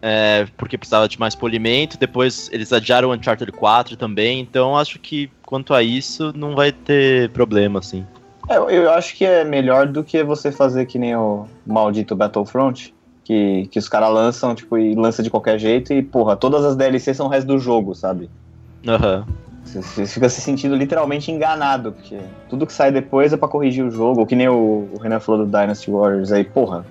É, porque precisava de mais polimento. Depois eles adiaram o Uncharted 4 também. Então acho que quanto a isso, não vai ter problema, assim. É, eu, acho que é melhor do que você fazer que nem o maldito Battlefront, que, que os caras lançam, tipo, e lança de qualquer jeito e, porra, todas as DLCs são o resto do jogo, sabe? Aham. Você, você fica se sentindo literalmente enganado, porque tudo que sai depois é pra corrigir o jogo, que nem o, o Renan falou do Dynasty Warriors aí, porra,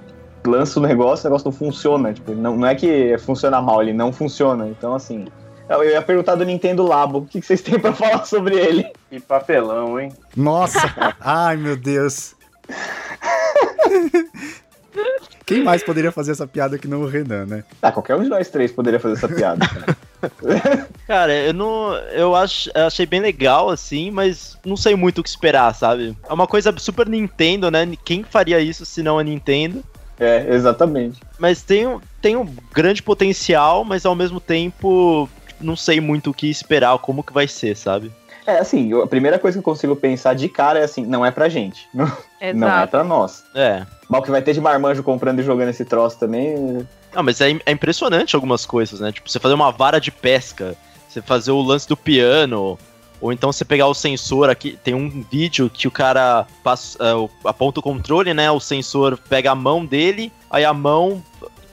lança o negócio, o negócio não funciona, tipo, não, não é que funciona mal, ele não funciona, então assim... Eu ia perguntar do Nintendo Labo, o que, vocês têm pra [LAUGHS] falar sobre ele? Que papelão, hein? Nossa! [LAUGHS] Ai, meu Deus. Quem mais poderia fazer essa piada que não o Renan, né? Ah, qualquer um de nós três poderia fazer essa piada. cara. [LAUGHS] Cara, eu não. Eu ach, eu achei bem legal, assim, mas não sei muito o que esperar, sabe? É uma coisa super Nintendo, né? Quem faria isso se não a Nintendo? É, exatamente. Mas tem, um- tem um grande potencial, mas ao mesmo tempo não sei muito o que esperar, como que vai ser, sabe? É, assim, eu- a primeira coisa que eu consigo pensar de cara é assim, não é pra gente. [LAUGHS] Não, não é pra nós. É. Mas o que vai ter de marmanjo comprando e jogando esse troço também. Não, mas é, é impressionante algumas coisas, né? Tipo, você fazer uma vara de pesca, você fazer o lance do piano, ou então você pegar o sensor aqui. Tem um vídeo que o cara passa, é, o- aponta o controle, né? O sensor pega a mão dele, aí a mão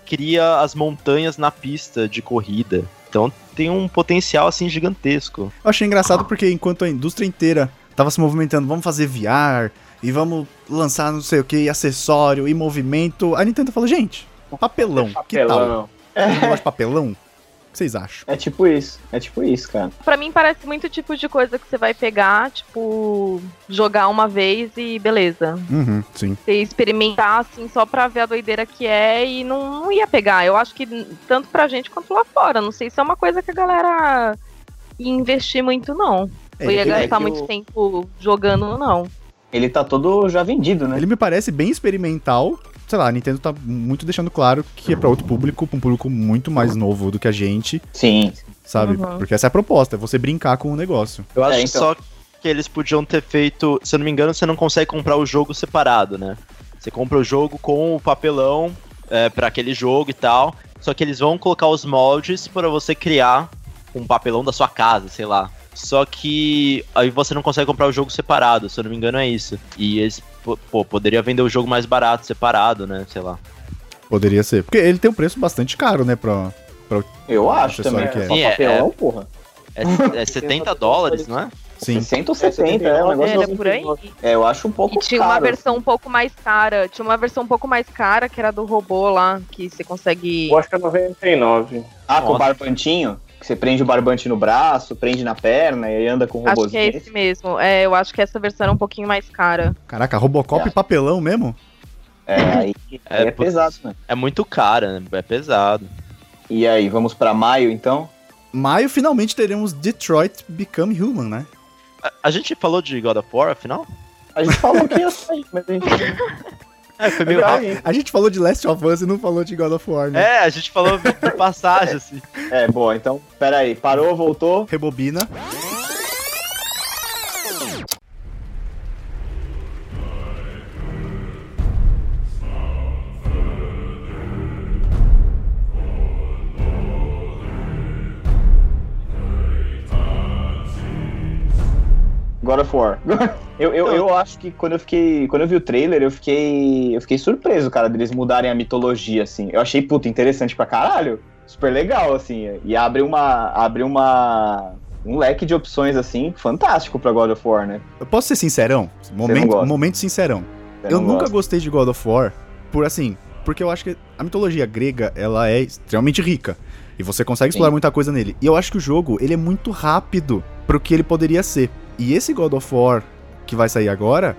cria as montanhas na pista de corrida. Então tem um potencial assim gigantesco. Eu achei engraçado porque enquanto a indústria inteira tava se movimentando, vamos fazer VR e vamos lançar não sei o que, acessório e movimento, a Nintendo falou, gente, papelão, que tal? Papelão. Você não gosta de papelão? O que vocês acham? É tipo isso. É tipo isso, cara. Pra mim parece muito o tipo de coisa que você vai pegar, tipo, jogar uma vez e beleza. Uhum, sim. Você experimentar, assim, só pra ver a doideira que é e não, não ia pegar. Eu acho que tanto pra gente quanto lá fora. Não sei se é uma coisa que a galera ia investir muito, não. É, Ou ia é gastar que muito o- tempo jogando, não. Ele tá todo já vendido, né? ele me parece bem experimental. Sei lá, a Nintendo tá muito deixando claro que é pra outro público, pra um público muito mais novo do que a gente, Sim. sabe? Uhum. Porque essa é a proposta, é você brincar com o negócio. Eu acho É, então. só que eles podiam ter feito. Se eu não me engano, você não consegue comprar o jogo separado, né? Você compra o jogo com o papelão é, para aquele jogo e tal. Só que eles vão colocar os moldes para você criar um papelão da sua casa, sei lá. Só que aí você não consegue comprar o jogo separado, se eu não me engano é isso. E eles, pô, poderia vender o jogo mais barato separado, né? Sei lá. Poderia ser. Porque ele tem um preço bastante caro, né, pra... Eu acho também. que é. Só Sim, é- papelão, porra. É, é [LAUGHS] 70 dólares, não é? Sim. 60 ou 70, é um negócio. Era por aí. É, eu acho um pouco E tinha caro. uma versão um pouco mais cara. Tinha uma versão um pouco mais cara, que era do robô lá, que você consegue. Eu acho que é 99. Ah, com o Nossa. barbantinho? Que você prende o barbante no braço, prende na perna e anda com o Acho que robôzinho. é esse mesmo. É, eu acho que essa versão era um pouquinho mais cara. Caraca, Robocop É. e papelão mesmo? É, aí, aí é pesado, né? É muito cara, né? É pesado. E aí, vamos pra maio então? Maio, finalmente teremos Detroit Become Human, né? A, a gente falou de God of War, afinal? A gente falou que ia sair, mas a gente. [LAUGHS] É, foi meio rápido. A gente falou de Last of Us e não falou de God of War, né? É, a gente falou de passagem, [LAUGHS] assim. É, boa, então, pera aí, parou, voltou. Rebobina. God of War. [LAUGHS] Eu, eu, eu acho que quando eu fiquei. Quando eu vi o trailer, eu fiquei. Eu fiquei surpreso, cara, deles mudarem a mitologia, assim. Eu achei, puta, interessante pra caralho. Super legal, assim. E abre uma. Abre uma. Um leque de opções, assim, fantástico pra God of War, né? Eu posso ser sincerão? Momento, momento sincerão. Eu nunca gosta. gostei de God of War por assim, porque eu acho que a mitologia grega, ela é extremamente rica e você consegue explorar Sim. muita coisa nele. E eu acho que o jogo, ele é muito rápido pro que ele poderia ser. E esse God of War que vai sair agora,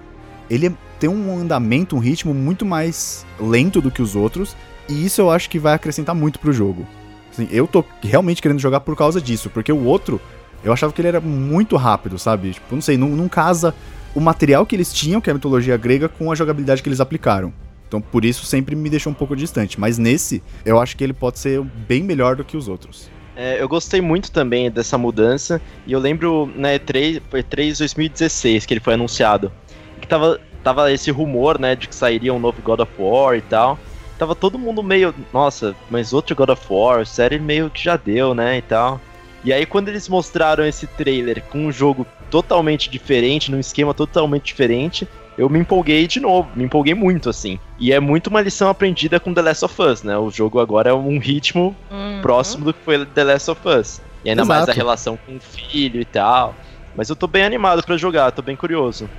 ele é- tem um andamento, um ritmo muito mais lento do que os outros, e isso eu acho que vai acrescentar muito pro jogo. Assim, eu tô realmente querendo jogar por causa disso, porque o outro, eu achava que ele era muito rápido, sabe? Tipo, não sei, não, não casa o material que eles tinham, que é a mitologia grega, com a jogabilidade que eles aplicaram. Então, por isso, sempre me deixou um pouco distante. Mas nesse, eu acho que ele pode ser bem melhor do que os outros. É, eu gostei muito também dessa mudança. E eu lembro na E3, foi E3 2016 que ele foi anunciado. Que tava, tava esse rumor, né, de que sairia um novo God of War e tal. Tava todo mundo meio, nossa, mas outro God of War, série meio que já deu, né, e tal. E aí quando eles mostraram esse trailer com um jogo totalmente diferente, num esquema totalmente diferente, eu me empolguei de novo, me empolguei muito, assim. E é muito uma lição aprendida com The Last of Us, né? O jogo agora é um ritmo Uhum. próximo do que foi The Last of Us. E ainda mais a Exato. relação com o filho e tal. Mas eu tô bem animado pra jogar, tô bem curioso.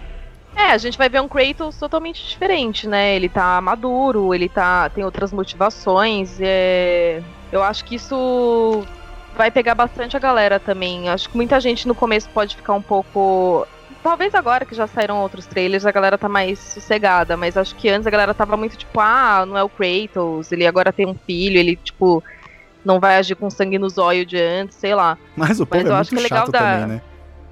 É, a gente vai ver um Kratos totalmente diferente, né? Ele tá maduro, ele tá tem outras motivações. É... Eu acho que isso vai pegar bastante a galera também. Acho que muita gente no começo pode ficar um pouco. Talvez agora que já saíram outros trailers, a galera tá mais sossegada, mas acho que antes a galera tava muito tipo, ah, não é o Kratos, ele agora tem um filho, ele, tipo, não vai agir com sangue nos olhos de antes, sei lá. Mas o povo Mas eu é acho muito que é legal chato da- também, né?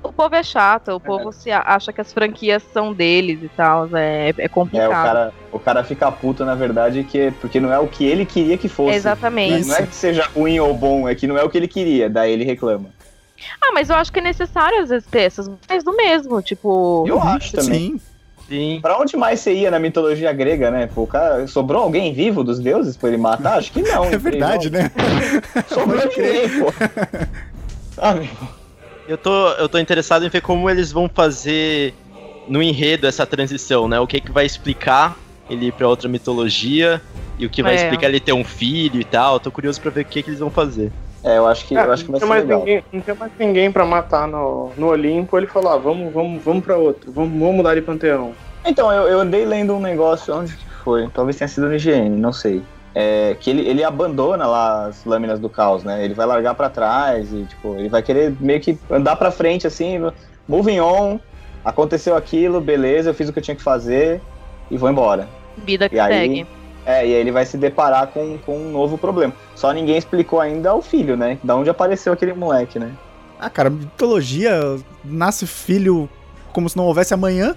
O povo é chato, o povo se a- acha que as franquias são deles e tal, é, é É, complicado. o cara, o cara fica puto, na verdade, que, porque não é o que ele queria que fosse. Exatamente. Não é que seja ruim ou bom, é que não é o que ele queria, daí ele reclama. Ah, mas eu acho que é necessário às vezes ter essas mais do mesmo, tipo. Eu acho também. Sim. Sim. Pra onde mais você ia na mitologia grega, né? Pô, o cara, sobrou alguém vivo dos deuses pra ele matar? Acho que [LAUGHS] não. É verdade, né? [LAUGHS] Sobrou ninguém, pô. Sabe? Eu tô, eu tô interessado em ver como eles vão fazer no enredo essa transição, né? O que que vai explicar ele ir pra outra mitologia e o que vai É. explicar ele ter um filho e tal. Tô curioso pra ver o que que eles vão fazer. É, eu acho que, eu acho que vai ser legal. ninguém, não tem mais ninguém pra matar no, no Olimpo. Ele falou: ah, vamos, vamos, vamos pra outro, vamos, vamos mudar de panteão. Então, eu, eu andei lendo um negócio, onde que foi? Talvez tenha sido no IGN, não sei. É, que ele, ele abandona lá as lâminas do caos, né? Ele vai largar pra trás e, tipo, ele vai querer meio que andar pra frente, assim, moving on, aconteceu aquilo, beleza, eu fiz o que eu tinha que fazer e vou embora. Vida que E aí, segue. É, e aí ele vai se deparar com, com um novo problema. Só ninguém explicou ainda o filho, né? Da onde apareceu aquele moleque, né? Ah, cara, mitologia, nasce filho como se não houvesse amanhã.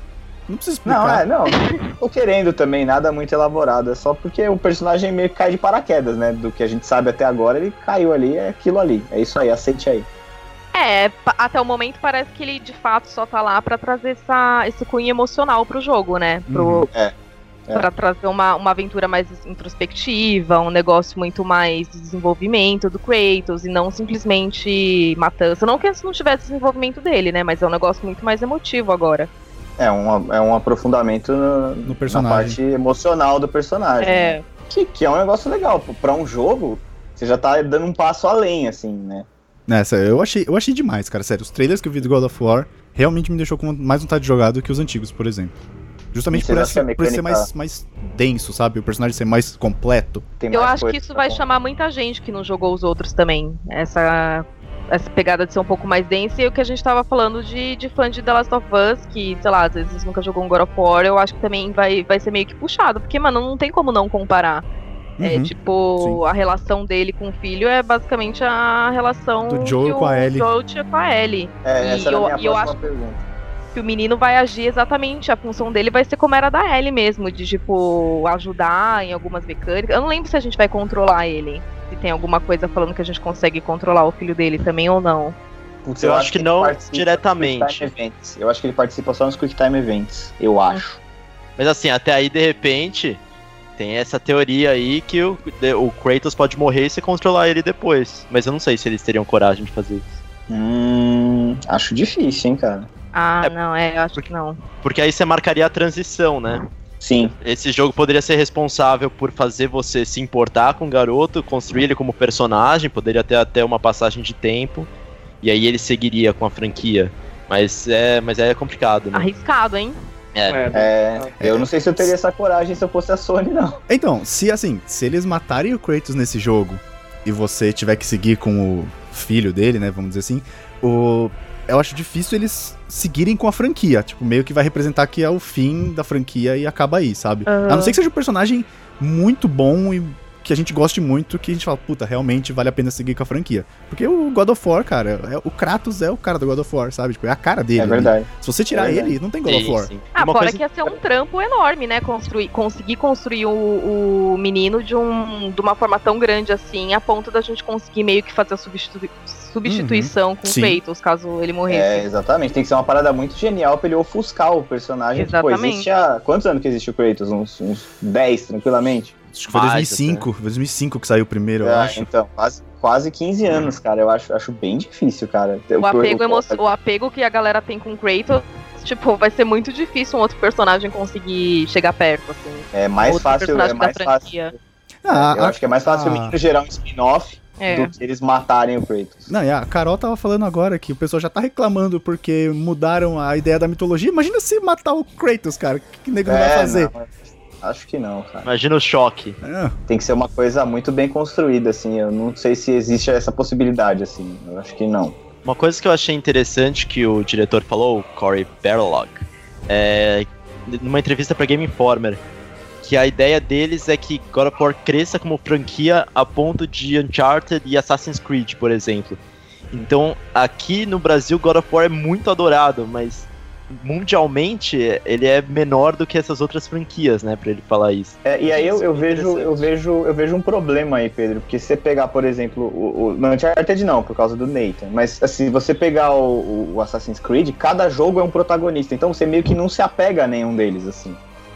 Não precisa explicar. Não, é, não. Tô querendo também, nada muito elaborado. É só porque o personagem meio que cai de paraquedas, né? Do que a gente sabe até agora, ele caiu ali, é aquilo ali. É isso aí, aceite aí. É, até o momento parece que ele de fato só tá lá pra trazer essa, esse cunho emocional pro jogo, né? Pro, Uhum. É, é. Pra trazer uma, uma aventura mais introspectiva, um negócio muito mais de desenvolvimento do Kratos e não simplesmente matança. Não que não tivesse desenvolvimento dele, né? Mas é um negócio muito mais emotivo agora. É, um, é um aprofundamento no, No na personagem. parte emocional do personagem. É. né? Que, que é um negócio legal. Pô, Pra um jogo, você já tá dando um passo além, assim, né? Nessa, eu achei, eu achei demais, cara. Sério, os trailers que eu vi do God of War realmente me deixou com mais vontade de jogar do que os antigos, por exemplo. Justamente por, essa, por ser mais, mais denso, sabe? O personagem ser mais completo. Tem Eu mais acho que isso vai contar. chamar muita gente que não jogou os outros também. Essa, essa pegada de ser um pouco mais densa. E o que a gente tava falando de, de fã de The Last of Us, que, sei lá, às vezes nunca jogou um God of War, eu acho que também vai, vai ser meio que puxado. Porque, mano, não tem como não comparar. É Uhum, tipo, a relação dele com o filho é basicamente a relação Do Joel com a Ellie. Joel tinha com a Ellie. É, E essa era a eu- minha e eu acho- pergunta. Que o menino vai agir exatamente, a função dele vai ser como era da Ellie mesmo, de tipo, ajudar em algumas mecânicas. Eu não lembro se a gente vai controlar ele. Se tem alguma coisa falando que a gente consegue controlar o filho dele também ou não. Putz, Eu acho que ele não diretamente. Eu acho que ele participa só nos Quick Time Events, eu acho. Mas assim, até aí, de repente, tem essa teoria aí que o, o Kratos pode morrer e você controlar ele depois. Mas eu não sei se eles teriam coragem de fazer isso. Hum, acho difícil, hein, cara. Ah, É, não, é, eu acho que não. Porque aí você marcaria a transição, né? Sim, Esse jogo poderia ser responsável por fazer você se importar com o garoto, construir ele como personagem, poderia ter até uma passagem de tempo, e aí ele seguiria com a franquia. Mas é, mas é complicado, né? Arriscado, hein? É. é, eu não sei se eu teria essa coragem se eu fosse a Sony, não. Então, se assim, se eles matarem o Kratos nesse jogo e você tiver que seguir com o filho dele, né, vamos dizer assim, o eu acho difícil eles seguirem com a franquia, tipo, meio que vai representar que é o fim da franquia e acaba aí, sabe? Aham. A não ser que seja um personagem muito bom e que a gente goste muito, que a gente fala, puta, realmente vale a pena seguir com a franquia. Porque o God of War, cara, é- o Kratos é o cara do God of War, sabe? Tipo, é a cara dele. É verdade. Se você tirar É verdade. ele, não tem God of Sim, War. sim. Ah, Uma fora coisa- que ia ser um trampo enorme, né? Construir, conseguir construir o, o menino de, um, de uma forma tão grande assim, a ponto da gente conseguir meio que fazer a substitu- substituição com o Sim. Kratos, caso ele É, morresse. exatamente. Tem que ser uma parada muito genial pra ele ofuscar o personagem. que, Pô, Exatamente. existe há... Quantos anos que existe o Kratos? Uns, uns 10, tranquilamente? Acho que foi Mais 2005, 2005 que saiu o primeiro, eu Ah, acho. Então, quase, quase 15 anos, cara. Eu acho, acho bem difícil, cara. O apego, emo- o apego que a galera tem com o Kratos, tipo, vai ser muito difícil um outro personagem conseguir chegar perto, assim. É mais outro fácil, é mais fácil. franquia. Ah, eu a- acho que é mais fácil a- o menino gerar um spin-off É. do que eles matarem o Kratos. Não, e a Carol tava falando agora que o pessoal já tá reclamando porque mudaram a ideia da mitologia. Imagina se matar o Kratos, cara. O que, que nego não vai fazer? É, não, acho que não, cara. Imagina o choque. Ah, Tem que ser uma coisa muito bem construída, assim. Eu não sei se existe essa possibilidade, assim. Eu acho que não. Uma coisa que eu achei interessante que o diretor falou, o Corey Barlog, é numa entrevista pra Game Informer, que a ideia deles é que God of War cresça como franquia a ponto de Uncharted e Assassin's Creed, por exemplo. Então, aqui no Brasil, God of War é muito adorado, mas mundialmente ele é menor do que essas outras franquias, né, pra ele falar isso. É, e aí eu, eu é vejo, eu vejo, eu vejo um problema aí, Pedro, porque se você pegar, por exemplo, o, o Uncharted não, por causa do Nathan, mas assim, você pegar o, o Assassin's Creed, cada jogo é um protagonista, então você meio que não se apega a nenhum deles, assim.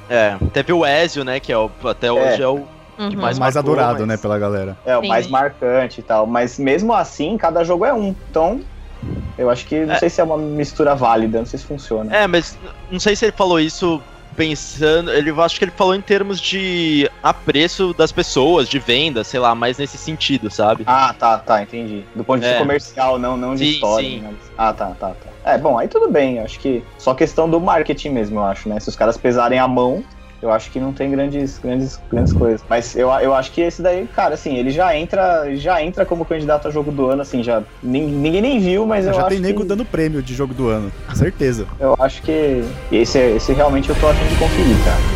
É, teve o Ezio, né, que é o, até hoje é o Uhum. mais mais marcou, adorado, mas- né, pela galera. É o Sim. mais marcante e tal, mas mesmo assim, cada jogo é um. Então, eu acho que não É. sei se é uma mistura válida, não sei se funciona. É, mas não sei se ele falou isso pensando. Ele eu acho que ele falou em termos de apreço das pessoas, de venda, sei lá, mais nesse sentido, sabe? Ah, tá, tá, entendi. Do ponto de vista É. comercial, não, não de Sim, história. sim. né? Ah, tá, tá, tá. É, bom, aí tudo bem. Acho que só questão do marketing mesmo, eu acho, né? Se os caras pesarem a mão, eu acho que não tem grandes, grandes, grandes coisas. Mas eu, eu acho que esse daí, cara, assim, ele já entra, já entra como candidato a jogo do ano, assim, já. nin- Ninguém nem viu, mas eu já acho tem nego que, dando prêmio de jogo do ano, certeza. [LAUGHS] Eu acho que esse, esse realmente eu tô afim de conferir, cara.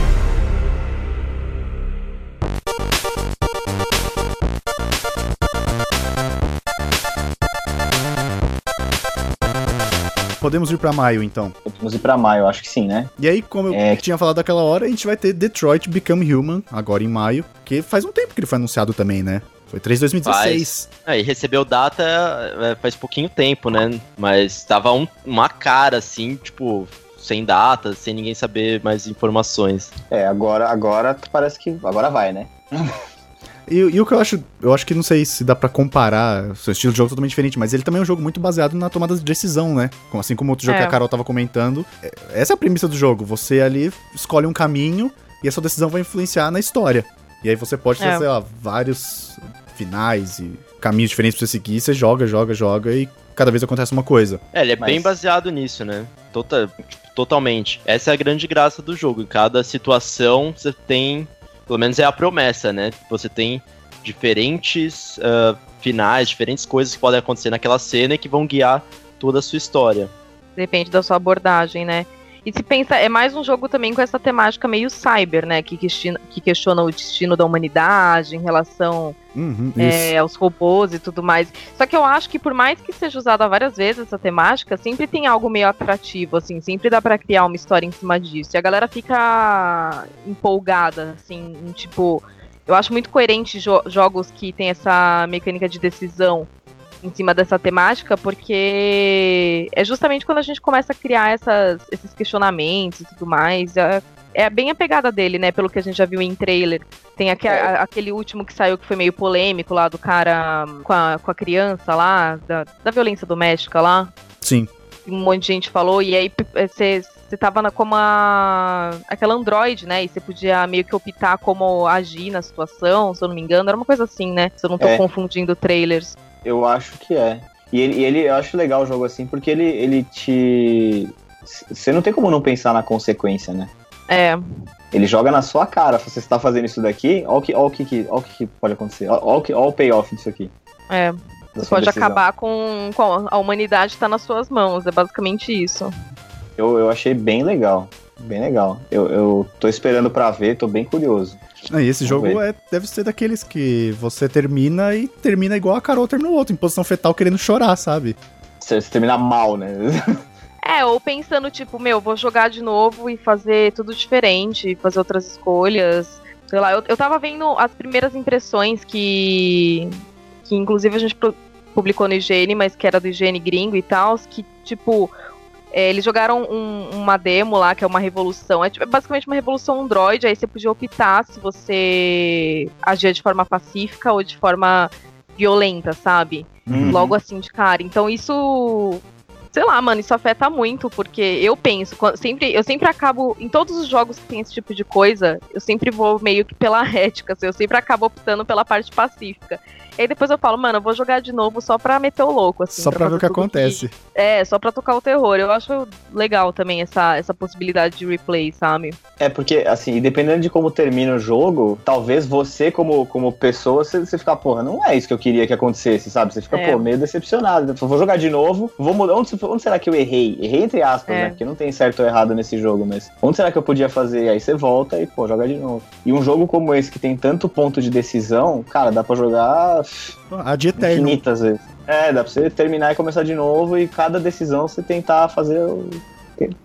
Podemos ir pra maio, então. Podemos ir pra maio, eu acho que sim, né? E aí, como eu É. tinha falado daquela hora, a gente vai ter Detroit Become Human, agora em maio, que faz um tempo que ele foi anunciado também, né? Foi 3 de 2016. Aí recebeu data é, faz pouquinho tempo, né? Mas tava um- uma cara assim, tipo, sem data, sem ninguém saber mais informações. É, agora, agora parece que. Agora vai, né? [LAUGHS] E, e o que eu acho, eu acho que não sei se dá pra comparar, o seu estilo de jogo é totalmente diferente, mas ele também é um jogo muito baseado na tomada de decisão, né? Como- Assim como outro jogo É. que a Carol tava comentando. É, Essa é a premissa do jogo. Você ali escolhe um caminho e a sua decisão vai influenciar na história. E aí você pode ter, É. sei lá, vários finais e caminhos diferentes pra você seguir, você joga, joga, joga e cada vez acontece uma coisa. É, ele é Mas- bem baseado nisso, né? Tota- tipo, totalmente. Essa é a grande graça do jogo. Em cada situação você tem. Pelo menos é a promessa, né? Você tem diferentes ah, finais, diferentes coisas que podem acontecer naquela cena e que vão guiar toda a sua história. Depende da sua abordagem, né? E se pensa, é mais um jogo também com essa temática meio cyber, né? Que questiona, que questiona o destino da humanidade em relação Uhum, é, aos robôs e tudo mais. Só que eu acho que por mais que seja usada várias vezes essa temática, sempre tem algo meio atrativo, assim, sempre dá pra criar uma história em cima disso. E a galera fica empolgada, assim, em, tipo. Eu acho muito coerente jo- jogos que tem essa mecânica de decisão em cima dessa temática, porque é justamente quando a gente começa a criar essas, esses questionamentos e tudo mais. É, é bem a pegada dele, né? Pelo que a gente já viu em trailer. Tem aque- É. a- aquele último que saiu que foi meio polêmico lá do cara com a, com a criança lá, da, da violência doméstica lá. Sim. Um monte de gente falou, e aí você você tava na, como a, aquela android, né? E você podia meio que optar como agir na situação, se eu não me engano. Era uma coisa assim, né? Se eu não tô É. confundindo trailers. Eu acho que é. E ele, ele- eu acho legal o jogo assim, porque ele, ele te. Você não tem como não pensar na consequência, né? É, Ele joga na sua cara. Se você está fazendo isso daqui, olha o que, olha o que, olha o que pode acontecer. Olha o, que- olha o payoff disso aqui. é. Você pode decisão. acabar com, com. A humanidade tá nas suas mãos. É basicamente isso. Eu, eu achei bem legal. Bem legal. Eu, eu tô esperando pra ver, tô bem curioso. Ah, e esse Vamos jogo é, deve ser daqueles que você termina e termina igual a Carol terminou outro, em posição fetal, querendo chorar, sabe? Você, você termina mal, né? [LAUGHS] É, ou pensando, tipo, meu, vou jogar de novo e fazer tudo diferente, fazer outras escolhas. Sei lá, eu, eu tava vendo as primeiras impressões que. Que inclusive a gente pu- publicou no IGN, mas que era do IGN gringo e tal, que, tipo. É, eles jogaram um- uma demo lá, que é uma revolução. É, tipo, é basicamente uma revolução Android, aí você podia optar se você agia de forma pacífica ou de forma violenta, sabe? Uhum. logo assim de cara. Então isso. Sei lá, mano, isso afeta muito, porque eu penso, sempre, eu sempre acabo, em todos os jogos que tem esse tipo de coisa, eu sempre vou meio que pela [LAUGHS] ética, assim, eu sempre acabo optando pela parte pacífica. E aí depois eu falo, mano, eu vou jogar de novo só pra meter o louco, assim. Só pra ver fazer o que acontece. É, só pra tocar o terror. Eu acho legal também essa, essa possibilidade de replay, sabe? É porque, assim, dependendo de como termina o jogo, talvez você, como, como pessoa, você, você ficar, porra, não é isso que eu queria que acontecesse, sabe? Você fica, É. pô, meio decepcionado. Vou jogar de novo, vou mudar. Onde, onde será que eu errei? Errei entre aspas, É. né? Porque não tem certo ou errado nesse jogo, mas onde será que eu podia fazer? Aí você volta e, pô, joga de novo. E um jogo como esse, que tem tanto ponto de decisão, cara, dá pra jogar A de eterno. infinitas vezes. É, dá pra você terminar e começar de novo e cada decisão você tentar fazer.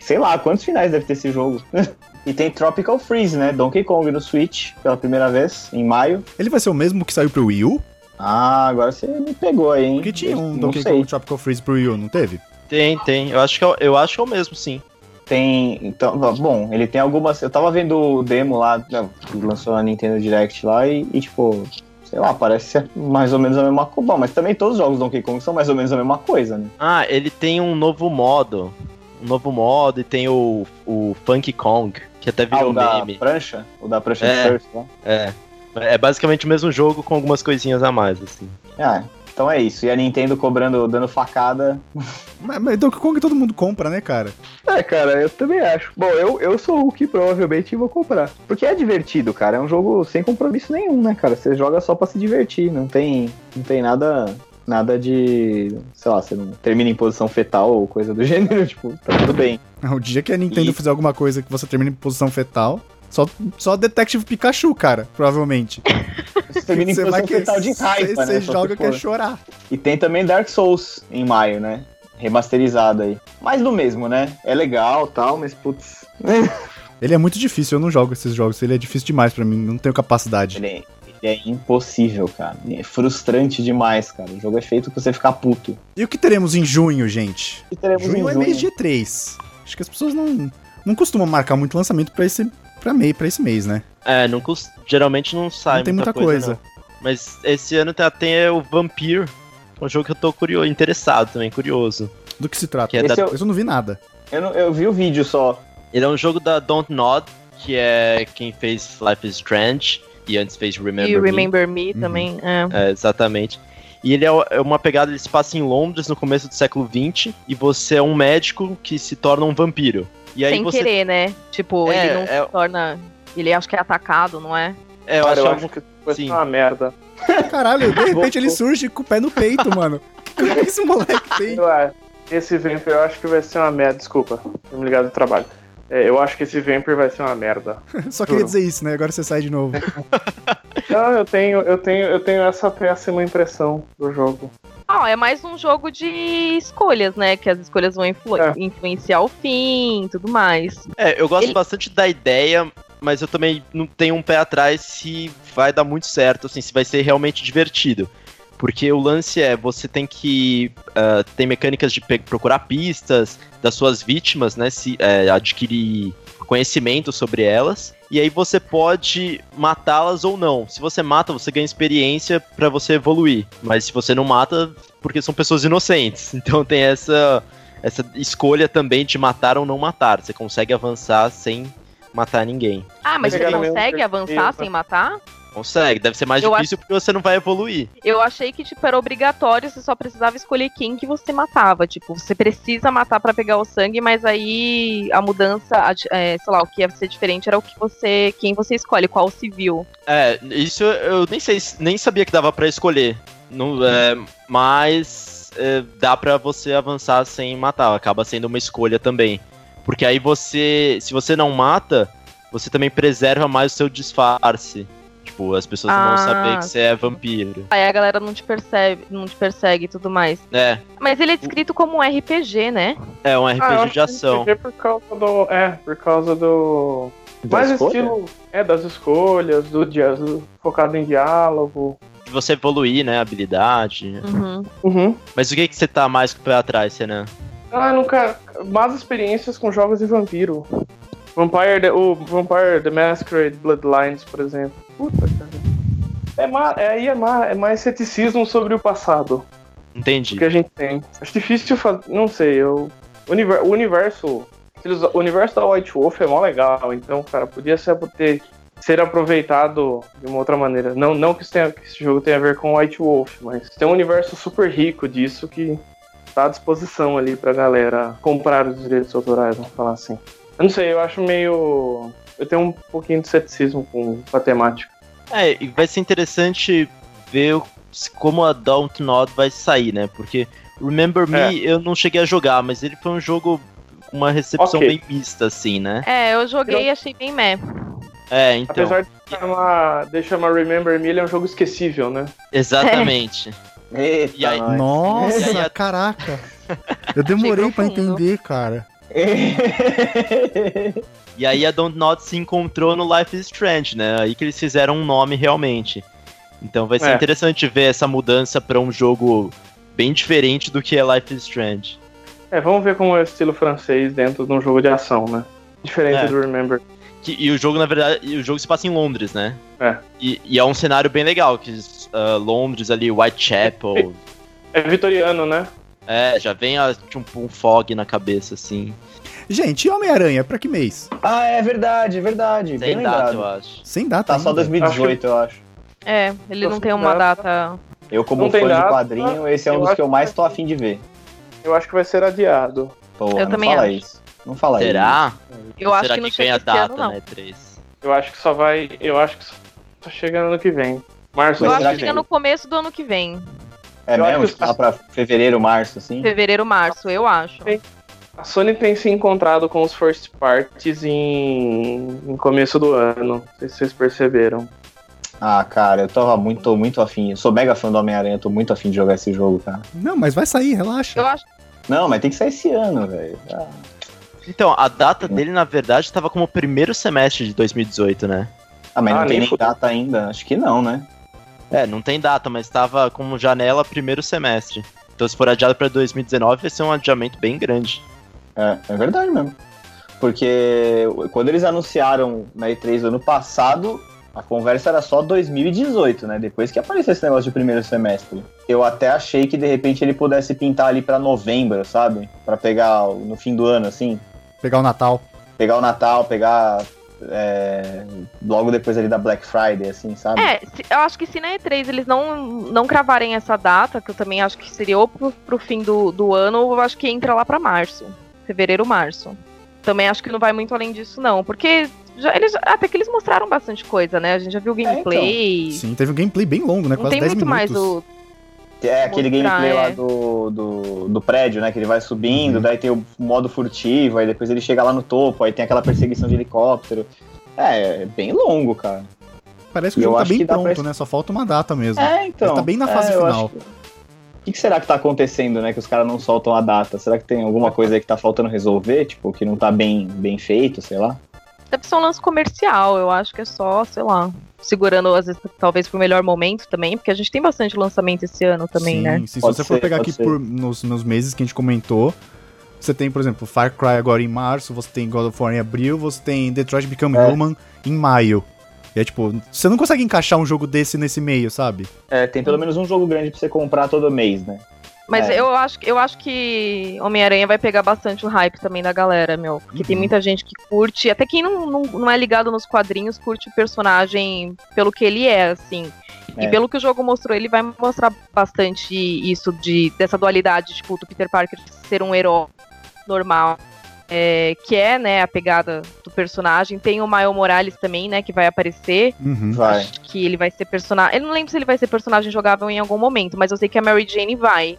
Sei lá, quantos finais deve ter esse jogo. [LAUGHS] e tem Tropical Freeze, né? Donkey Kong no Switch, pela primeira vez, em maio. Ele vai ser o mesmo que saiu pro Wii U? Ah, agora você me pegou aí, hein? Porque tinha um não Donkey. Kong Tropical Freeze pro Wii U, não teve? Tem, tem. Eu acho que é, o- eu acho que é o mesmo, sim. Tem. Então, bom, ele tem algumas. Eu tava vendo o demo lá, né, que lançou na Nintendo Direct lá, e, e, tipo. Sei lá, parece ser mais ou menos a mesma coisa. Bom, mas também todos os jogos do Donkey Kong são mais ou menos a mesma coisa, né? Ah, ele tem um novo modo. Um novo modo e tem o, o Funky Kong, que até Ah, virou o da meme. prancha? O da prancha É. de surf lá? É. É basicamente o mesmo jogo com algumas coisinhas a mais, assim. Ah, então é isso. E a Nintendo cobrando, dando facada. Mas, mas Donkey Kong todo mundo compra, né, cara? É, cara, eu também acho. Bom, eu, eu sou o que provavelmente vou comprar. Porque é divertido, cara. É um jogo sem compromisso nenhum, né, cara? Você joga só pra se divertir. Não tem, não tem nada. Nada de. Sei lá, você não termina em posição fetal ou coisa do [LAUGHS] gênero, tipo, tá tudo bem. O dia que a Nintendo E- fizer alguma coisa que você termine em posição fetal, só, só Detective Pikachu, cara, provavelmente. [LAUGHS] Você termina em posição fetal de raiva, Você né? joga se quer for. chorar. E tem também Dark Souls em maio, né? Remasterizado aí. Mais do mesmo, né? É legal tal, mas putz. [LAUGHS] Ele é muito difícil, eu não jogo esses jogos. Ele é difícil demais pra mim, não tenho capacidade. Ele é, ele é impossível, cara. É frustrante demais, cara. O jogo é feito pra você ficar puto. E o que teremos em junho, gente? Teremos Junho é mês de E3. Acho que as pessoas não, não costumam marcar muito lançamento pra esse, pra mei, pra esse mês, né? É, não geralmente não sai não tem muita coisa. não. Mas esse ano tem até o Vampire, um jogo que eu tô curioso, interessado também, curioso. Do que se trata? Que é da- é o- Eu não vi nada. Eu, não- eu vi o vídeo só. Ele é um jogo da Don't Nod, que é quem fez Life is Strange e antes fez Remember e Me. Remember Me Uhum. também. É. É, exatamente. E ele é é uma pegada, ele se passa em Londres no começo do século XX, e você é um médico que se torna um vampiro. E aí Sem você. querer, né? Tipo, É, ele não é- se torna. Ele acho que é atacado, não é? É, eu Cara, acho eu que é acho que vai Sim. ser uma merda. Caralho, de repente ele surge com o pé no peito, mano. Que esse moleque tem? Eu acho- Esse Vampire eu acho que vai ser uma merda. Desculpa, me ligado no trabalho. É, eu acho que esse Vampire vai ser uma merda. [LAUGHS] Só queria dizer isso, né? Agora você sai de novo. [LAUGHS] Não, eu tenho, eu tenho, eu tenho essa péssima impressão do jogo. Ah, é mais um jogo de escolhas, né? Que as escolhas vão influ- É. influenciar o fim e tudo mais. É, eu gosto Ele- bastante da ideia, mas eu também não tenho um pé atrás se vai dar muito certo, assim, se vai ser realmente divertido. Porque o lance é, você tem que. ah, tem mecânicas de procurar pistas das suas vítimas, né? Se, é, adquirir conhecimento sobre elas. E aí você pode matá-las ou não. Se você mata, você ganha experiência pra você evoluir. Mas se você não mata, porque são pessoas inocentes. [LAUGHS] Então tem essa, essa escolha também de matar ou não matar. Você consegue avançar sem matar ninguém. Ah, mas você consegue avançar sem matar? Consegue, deve ser mais Eu difícil porque você não vai evoluir. Eu achei que, tipo, era obrigatório, você só precisava escolher quem que você matava. Tipo, você precisa matar pra pegar o sangue, mas aí a mudança, é, sei lá, o que ia ser diferente era o que você. quem você escolhe, qual civil. É, isso eu nem sei, nem sabia que dava pra escolher. Não, é, mas é, dá pra você avançar sem matar, acaba sendo uma escolha também. Porque aí você, se você não mata, você também preserva mais o seu disfarce. Tipo, as pessoas não vão Ah, saber que você é vampiro. Aí a galera não te percebe, não te persegue e tudo mais. É, Mas ele é descrito como um RPG, né? é um Ah, eu RPG acho de que ação. RPG por causa do. É, por causa do. Da Mais escolha? estilo. É, das escolhas, do, focado em diálogo. De você evoluir, né, habilidade. Uhum. Uhum. Mas o que, que você tá mais com o pé atrás, Renan? Ah, nunca. Más experiências com jogos de vampiro. Vampire, The- o Vampire The Masquerade Bloodlines, por exemplo. Puta, cara. É, é, aí é, é mais ceticismo sobre o passado Entendi. que a gente tem. Acho difícil fazer. Não sei, eu. O univer- o universo. O universo da White Wolf é mó legal, então, cara, podia ser, ter, ser aproveitado de uma outra maneira. Não, não que, tenha- que esse jogo tenha a ver com White Wolf, mas tem um universo super rico disso que tá à disposição ali pra galera comprar os direitos autorais, vamos falar assim. Eu não sei, eu acho meio. Eu tenho um pouquinho de ceticismo com, com a temática. É, e vai ser interessante ver como a Dontnod vai sair, né? Porque Remember Me É. eu não cheguei a jogar, mas ele foi um jogo com uma recepção Ok. bem mista, assim, né? É, eu joguei e achei bem meh. É, então. Apesar de chamar, de chamar Remember Me, ele é um jogo esquecível, né? Exatamente. [LAUGHS] Eita, E aí-. Nossa, E aí caraca. [LAUGHS] Eu demorei pra profundo. entender, cara. [LAUGHS] E aí a Dontnod se encontrou no Life is Strange, né? Aí que eles fizeram um nome realmente. Então vai ser É. interessante ver essa mudança pra um jogo bem diferente do que é Life is Strange. É, vamos ver como é o estilo francês dentro de um jogo de ação, né? Diferente É. do Remember. Que- e o jogo, na verdade, o jogo se passa em Londres, né? É. E, e é um cenário bem legal, que ah, Londres ali, Whitechapel. É vitoriano, né? É, já vem a, tipo, um fog na cabeça, assim. Gente, e Homem-Aranha, pra que mês? ah, é verdade, é verdade. bem Sem data, lembrado. eu acho. Sem data Tá só ainda. 2018, eu acho. É, ele não tem uma data. data. Eu, como Não fã tem de data, quadrinho, esse é um eu dos que eu mais tô afim de ver. Eu acho que vai ser adiado. Pô, Eu não também fala acho. isso. Não fala Será? Eu acho Será que não que chega ganha esse ano, data, não. né? 3. Eu acho que só vai. Eu acho que só chega ano que vem. Março Eu Mas do será acho que que é no começo do ano que vem. É Eu acho mesmo? que- Tipo, lá pra fevereiro, março, assim? Fevereiro, março, eu acho. A Sony tem se encontrado com os first parties em, em começo do ano. Não sei se vocês perceberam. Ah, cara, eu tava muito, tô muito afim. Eu sou mega fã do Homem-Aranha, tô muito afim de jogar esse jogo, cara. Não, mas vai sair, relaxa. Eu acho Não, mas tem que sair esse ano, velho. Ah, Então, a data dele, na verdade, estava como primeiro semestre de 2018, né? Ah, mas Ah, não tem nem data ainda. Acho que não, né? É, não tem data, mas estava como janela primeiro semestre. Então, se for adiado para 2019, vai ser um adiamento bem grande. É, é verdade mesmo. Porque quando eles anunciaram na E3 do ano passado, a conversa era só 2018, né? Depois que apareceu esse negócio de primeiro semestre. Eu até achei que de repente ele pudesse pintar ali pra novembro, sabe? Pra pegar no fim do ano, assim. Pegar o Natal. Pegar o Natal, pegar. É, logo depois ali da Black Friday, assim, sabe? É, se- eu acho que se na E3 eles não, não cravarem essa data, que eu também acho que seria ou pro, pro fim do, do ano, eu acho que entra lá pra março. Fevereiro, março. Também acho que não vai muito além disso, não. Porque já, eles, até que eles mostraram bastante coisa, né? A gente já viu gameplay. Sim, teve um gameplay bem longo, né? não Quase tem 10 muito minutos. mais o. É aquele Mostrar, gameplay lá é. do, do, do prédio, né? Que ele vai subindo, Uhum. daí tem o modo furtivo, aí depois ele chega lá no topo, aí tem aquela perseguição de helicóptero. É, é bem longo, cara. Parece que o jogo tá bem pronto, pra- né? Só falta uma data mesmo. É, então. Ele tá bem na é, fase eu final. O que, que será que tá acontecendo, né? Que os caras não soltam a data? Será que tem alguma coisa aí que tá faltando resolver? Tipo, que não tá bem, bem feito, sei lá? Deve ser um lance comercial, eu acho que é só, sei lá, segurando, às vezes, talvez pro melhor momento também, porque a gente tem bastante lançamento esse ano também, Sim, né? Se Pode você for ser, pegar pode aqui por, nos, nos meses que a gente comentou, você tem, por exemplo, Far Cry agora em março, você tem God of War em abril, você tem Detroit Become É. Human em maio. E é tipo, você não consegue encaixar um jogo desse nesse meio, sabe? É, tem pelo menos um jogo grande pra você comprar todo mês, né? Mas É. eu, acho, eu acho que Homem-Aranha vai pegar bastante o hype também da galera, meu. Porque tem Uhum. muita gente que curte, até quem não, não, não é ligado nos quadrinhos, curte o personagem pelo que ele é, assim. E É. pelo que o jogo mostrou, ele vai mostrar bastante isso de dessa dualidade, tipo, do Peter Parker ser um herói normal. é, que é, né, a pegada do personagem. Tem o Miles Morales também, né, que vai aparecer. Uhum. Vai. Acho que ele vai ser personagem. Eu não lembro se ele vai ser personagem jogável em algum momento, mas eu sei que a Mary Jane vai.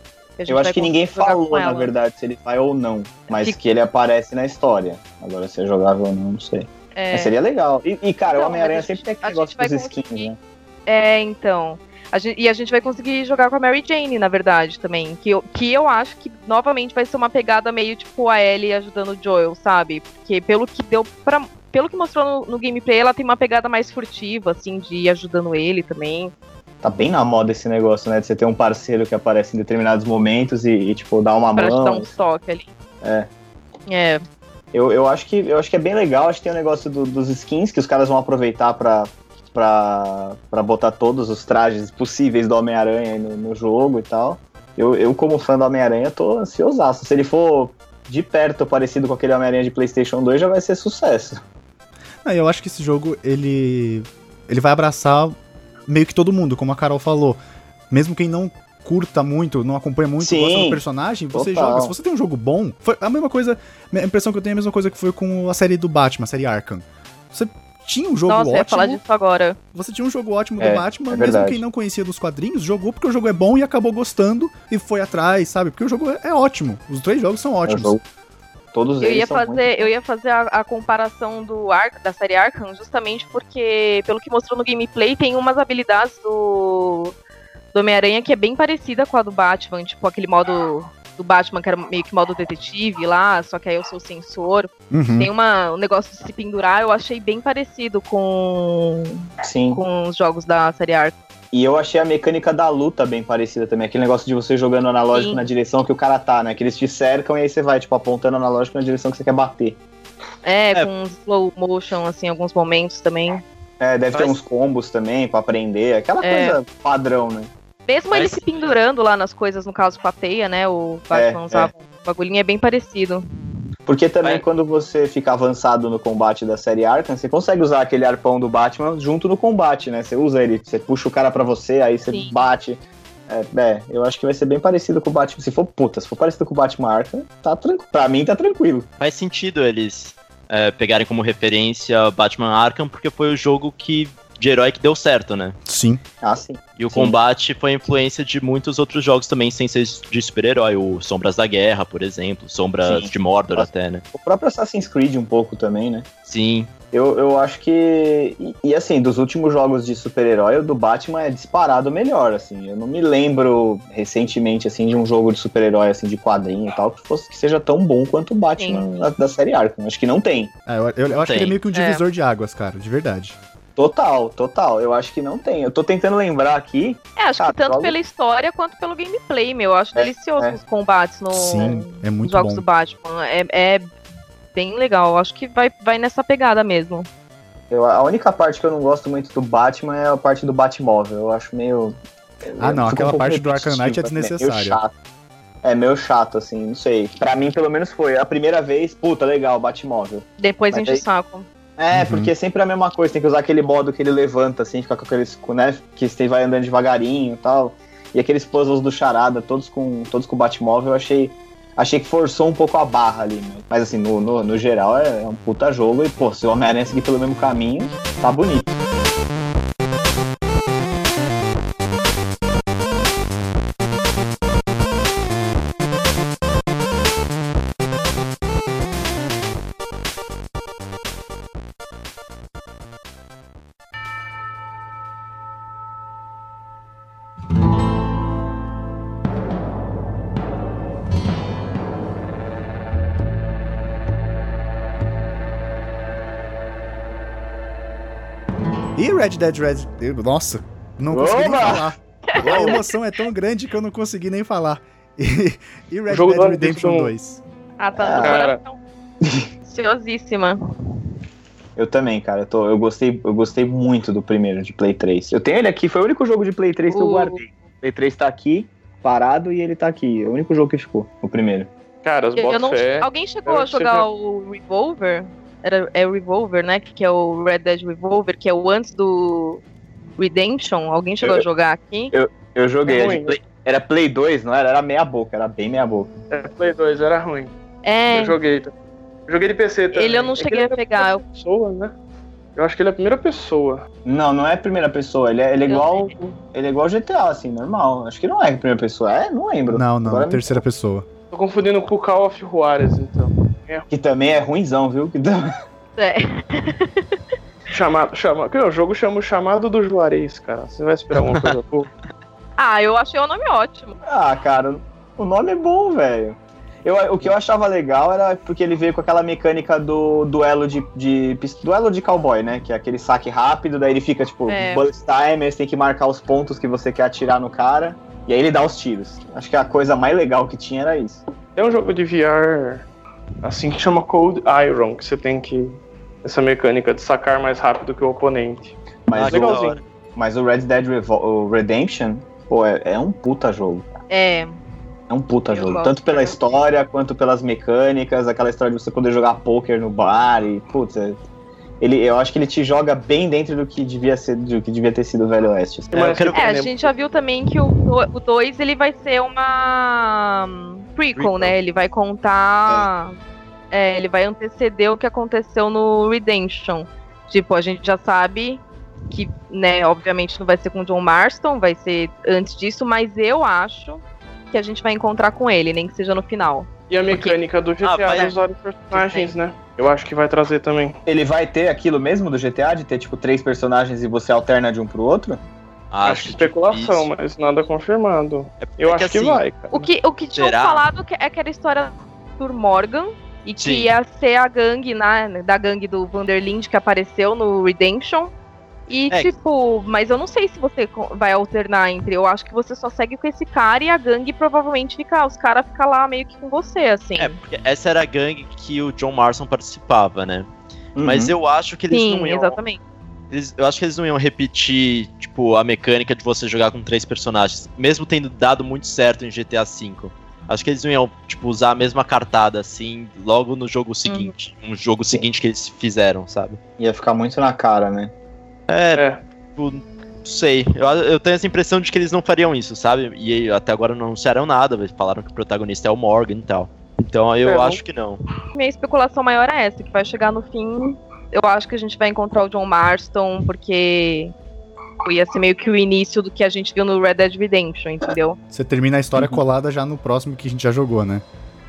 Eu acho que ninguém falou, na verdade, se ele vai ou não. Mas Fica- que ele aparece na história. Agora, se é jogável ou não, não sei. É, Mas seria legal. E, e, cara, o Não, Homem-Aranha sempre tem aquele negócio dos skins, conseguir- né? é, então. A gente- e a gente vai conseguir jogar com a Mary Jane, na verdade, também. Que eu, que eu acho que novamente vai ser uma pegada meio tipo a Ellie ajudando o Joel, sabe? Porque pelo que deu pra. Pelo que mostrou no, no gameplay, ela tem uma pegada mais furtiva, assim, de ir ajudando ele também. Tá bem na moda esse negócio, né? De você ter um parceiro que aparece em determinados momentos e, e, tipo, dar uma Pra te dar mão. um toque ali. É. É. Eu, eu, acho que, eu acho que é bem legal. Acho que tem o negócio do- dos skins que os caras vão aproveitar pra, pra, pra botar todos os trajes possíveis do Homem-Aranha aí no, no jogo e tal. Eu, eu, como fã do Homem-Aranha, tô ansiosaço. Se ele for de perto parecido com aquele Homem-Aranha de PlayStation 2, já vai ser sucesso. Ah, eu acho que esse jogo, ele. Ele vai abraçar meio que todo mundo, como a Carol falou. Mesmo quem não curta muito, não acompanha muito, Sim, gosta do personagem, você total. joga. Se você tem um jogo bom, foi a mesma coisa. A impressão que eu tenho é a mesma coisa que foi com a série do Batman, a série Arkham. Você tinha um jogo Nossa, eu ia falar ótimo. disso agora. Você tinha um jogo ótimo É, do Batman, é mesmo verdade. quem não conhecia dos quadrinhos, jogou porque o jogo é bom e acabou gostando e foi atrás, sabe? Porque o jogo é, é ótimo. Os três jogos são ótimos. É um jogo- Todos Eu eles ia são fazer, muito- eu ia fazer a, a comparação do Ar da série Arkham justamente porque, pelo que mostrou no gameplay, tem umas habilidades do, do Homem-Aranha que é bem parecida com a do Batman, tipo aquele modo do Batman que era meio que modo detetive lá, só que aí eu sou sensor. Uhum. Tem uma, um negócio de se pendurar, eu achei bem parecido com, Sim. com os jogos da série Arkham. E eu achei a mecânica da luta bem parecida também. Aquele negócio de você jogando analógico Sim. na direção que o cara tá, né? Que eles te cercam e aí você vai, tipo, apontando analógico na direção que você quer bater. É, É. com slow motion, assim, em alguns momentos também. É, deve ter Faz- uns combos também pra aprender. Aquela É. coisa padrão, né? Mesmo ele se pendurando lá nas coisas, no caso com a teia, né? O Batman É, usava um bagulhinho, é bem parecido. Porque também É. quando você fica avançado no combate da série Arkham, você consegue usar aquele arpão do Batman junto no combate, né? Você usa ele, você puxa o cara pra você, aí você Sim. bate. É, é, eu acho que vai ser bem parecido com o Batman. Se for, puta, se for parecido com o Batman Arkham, tá tranquilo. Pra mim tá tranquilo. Faz sentido eles é, pegarem como referência Batman Arkham, porque foi o jogo que de herói que deu certo, né? Sim. Ah, sim. E o Sim. combate foi influência de muitos outros jogos também, sem ser de super-herói. O Sombras da Guerra, por exemplo. Sombras Sim. de Mordor Nossa. até, né? O próprio Assassin's Creed um pouco também, né? Sim. Eu, eu acho que. E, e, assim, dos últimos jogos de super-herói, o do Batman é disparado melhor, assim. Eu não me lembro recentemente, assim, de um jogo de super-herói, assim, de quadrinho e tal, que, fosse, que seja tão bom quanto o Batman da, da série Arkham. Acho que não tem. É, eu, eu- eu acho que ele é meio que um divisor de águas, cara, de verdade. Total, total. Eu acho que não tem. Eu tô tentando lembrar aqui. É, acho Cara, que tanto jogo- pela história quanto pelo gameplay, meu. Eu acho É, delicioso é. os combates no, Sim, é nos jogos bom. do Batman. É, é bem legal. Acho que vai, vai nessa pegada mesmo. Eu, a única parte que eu não gosto muito do Batman é a parte do Batmóvel. Eu acho meio. Ah, não, aquela pouco parte do Arkham Knight é assim, desnecessária. Meio chato. É meio chato, assim, não sei. Pra mim, pelo menos, foi. A primeira vez, puta, legal, Batmóvel. Depois Mas enche aí- o saco. É, Uhum. porque é sempre a mesma coisa, tem que usar aquele modo que ele levanta, assim, fica com aqueles, né, que você vai andando devagarinho e tal. E aqueles puzzles do Charada, todos com, todos com Batmóvel, eu achei, achei que forçou um pouco a barra ali, né? Mas assim, no, no, no geral é, é um puta jogo e, pô, se o Homem-Aranha seguir pelo mesmo caminho, tá bonito. E Red Dead Red... Nossa, não consegui nem falar. A [LAUGHS] emoção é tão grande que eu não consegui nem falar. E, e Red jogo Dead Redemption desse 2. Ah, tá no Cara. Ansiosíssima. Eu também, cara. Eu, tô- eu gostei, eu gostei muito do primeiro de Play 3. Eu tenho ele aqui, foi o único jogo de Play 3 que eu O- guardei. Play 3 tá aqui, parado, e ele tá aqui. É o único jogo que ficou, o primeiro. Cara, os Eu bota não- fé. Alguém chegou Eu a jogar o Revolver? Era, é o Revolver, né? Que é o Red Dead Revolver, que é o antes do Redemption. Alguém chegou Eu- a jogar aqui? Eu joguei, É era, de ruim, Play, era Play 2, não era? Era meia boca, era bem meia boca. É, Play 2 era ruim. É, Eu joguei. Eu joguei de PC também. ele eu não É cheguei ele a era pegar. Eu- Pessoa, né? Eu acho que ele é a primeira pessoa. Não, não é primeira pessoa, ele é, ele é Eu igual. Ele é igual GTA, assim, normal. Acho que não é primeira pessoa. É, não lembro. Não, não, Agora me- terceira pessoa. Tô confundindo com o Call of Juarez, então. Que também é ruimzão, viu? Que [LAUGHS] É. Chamado, chama, que o jogo chama o chamado do Juarez, cara. Você vai esperar alguma coisa boa? [LAUGHS] Ah, eu achei o nome ótimo. Ah, cara, o nome é bom, velho. Eu, o que eu achava legal era porque ele veio com aquela mecânica do duelo de, de duelo de cowboy, né? Que é aquele saque rápido, daí ele fica tipo É. bullet time, aí você tem que marcar os pontos que você quer atirar no cara, e aí ele dá os tiros. Acho que a coisa mais legal que tinha era isso. Tem um jogo de VR assim que chama Cold Iron, que você tem que. Essa mecânica de sacar mais rápido que o oponente. Mas, Ah, o, legalzinho. hora. mas o Red Dead Revol- o Redemption, pô, é, é um puta jogo. É. É um puta Eu jogo. gosto. Tanto pela história quanto pelas mecânicas, aquela história de você poder jogar poker no bar e, putz, é- ele, eu acho que ele te joga bem dentro do que devia ser, do que devia ter sido o Velho Oeste. assim. Quero- É, a gente já viu também que o 2 ele vai ser uma prequel, Prequel. né? Ele vai contar. É, ele vai anteceder o que aconteceu no Redemption. Tipo, a gente já sabe que, né, obviamente não vai ser com o John Marston, vai ser antes disso, mas eu acho que a gente vai encontrar com ele, nem que seja no final. E a mecânica do GTA Ah, vai- de usar os personagens, né? Eu acho que vai trazer também. Ele vai ter aquilo mesmo do GTA, de ter, tipo, três personagens e você alterna de um pro outro? Acho que especulação, difícil. mas nada confirmado. É- Eu é acho que, assim, vai, cara. O que, o que tinham Será? falado que é aquela história do Morgan e que Sim. ia ser a gangue né, da gangue do Vanderlind que apareceu no Redemption. E, É. tipo, mas eu não sei se você vai alternar entre. Eu acho que você só segue com esse cara e a gangue provavelmente fica. Os caras ficam lá meio que com você, assim. É, porque essa era a gangue que o John Marston participava, né? Mas Uhum. eu acho que eles Sim, não iam. exatamente. Eles- eu acho que eles não iam repetir, tipo, a mecânica de você jogar com três personagens. Mesmo tendo dado muito certo em GTA V. Acho que eles não iam, tipo, usar a mesma cartada, assim, logo no jogo seguinte. Um jogo seguinte que eles fizeram, sabe? Ia ficar muito na cara, né? É, É. tipo, não sei. Eu, eu tenho essa impressão de que eles não fariam isso, sabe? E até agora não anunciaram nada, mas falaram que o protagonista é o Morgan e tal. Então eu É, acho que não. Minha especulação maior é essa, que vai chegar no fim. Eu acho que a gente vai encontrar o John Marston, porque ia ser meio que o início do que a gente viu no Red Dead Redemption, entendeu? [LAUGHS] Você termina a história Uhum. colada já no próximo que a gente já jogou, né?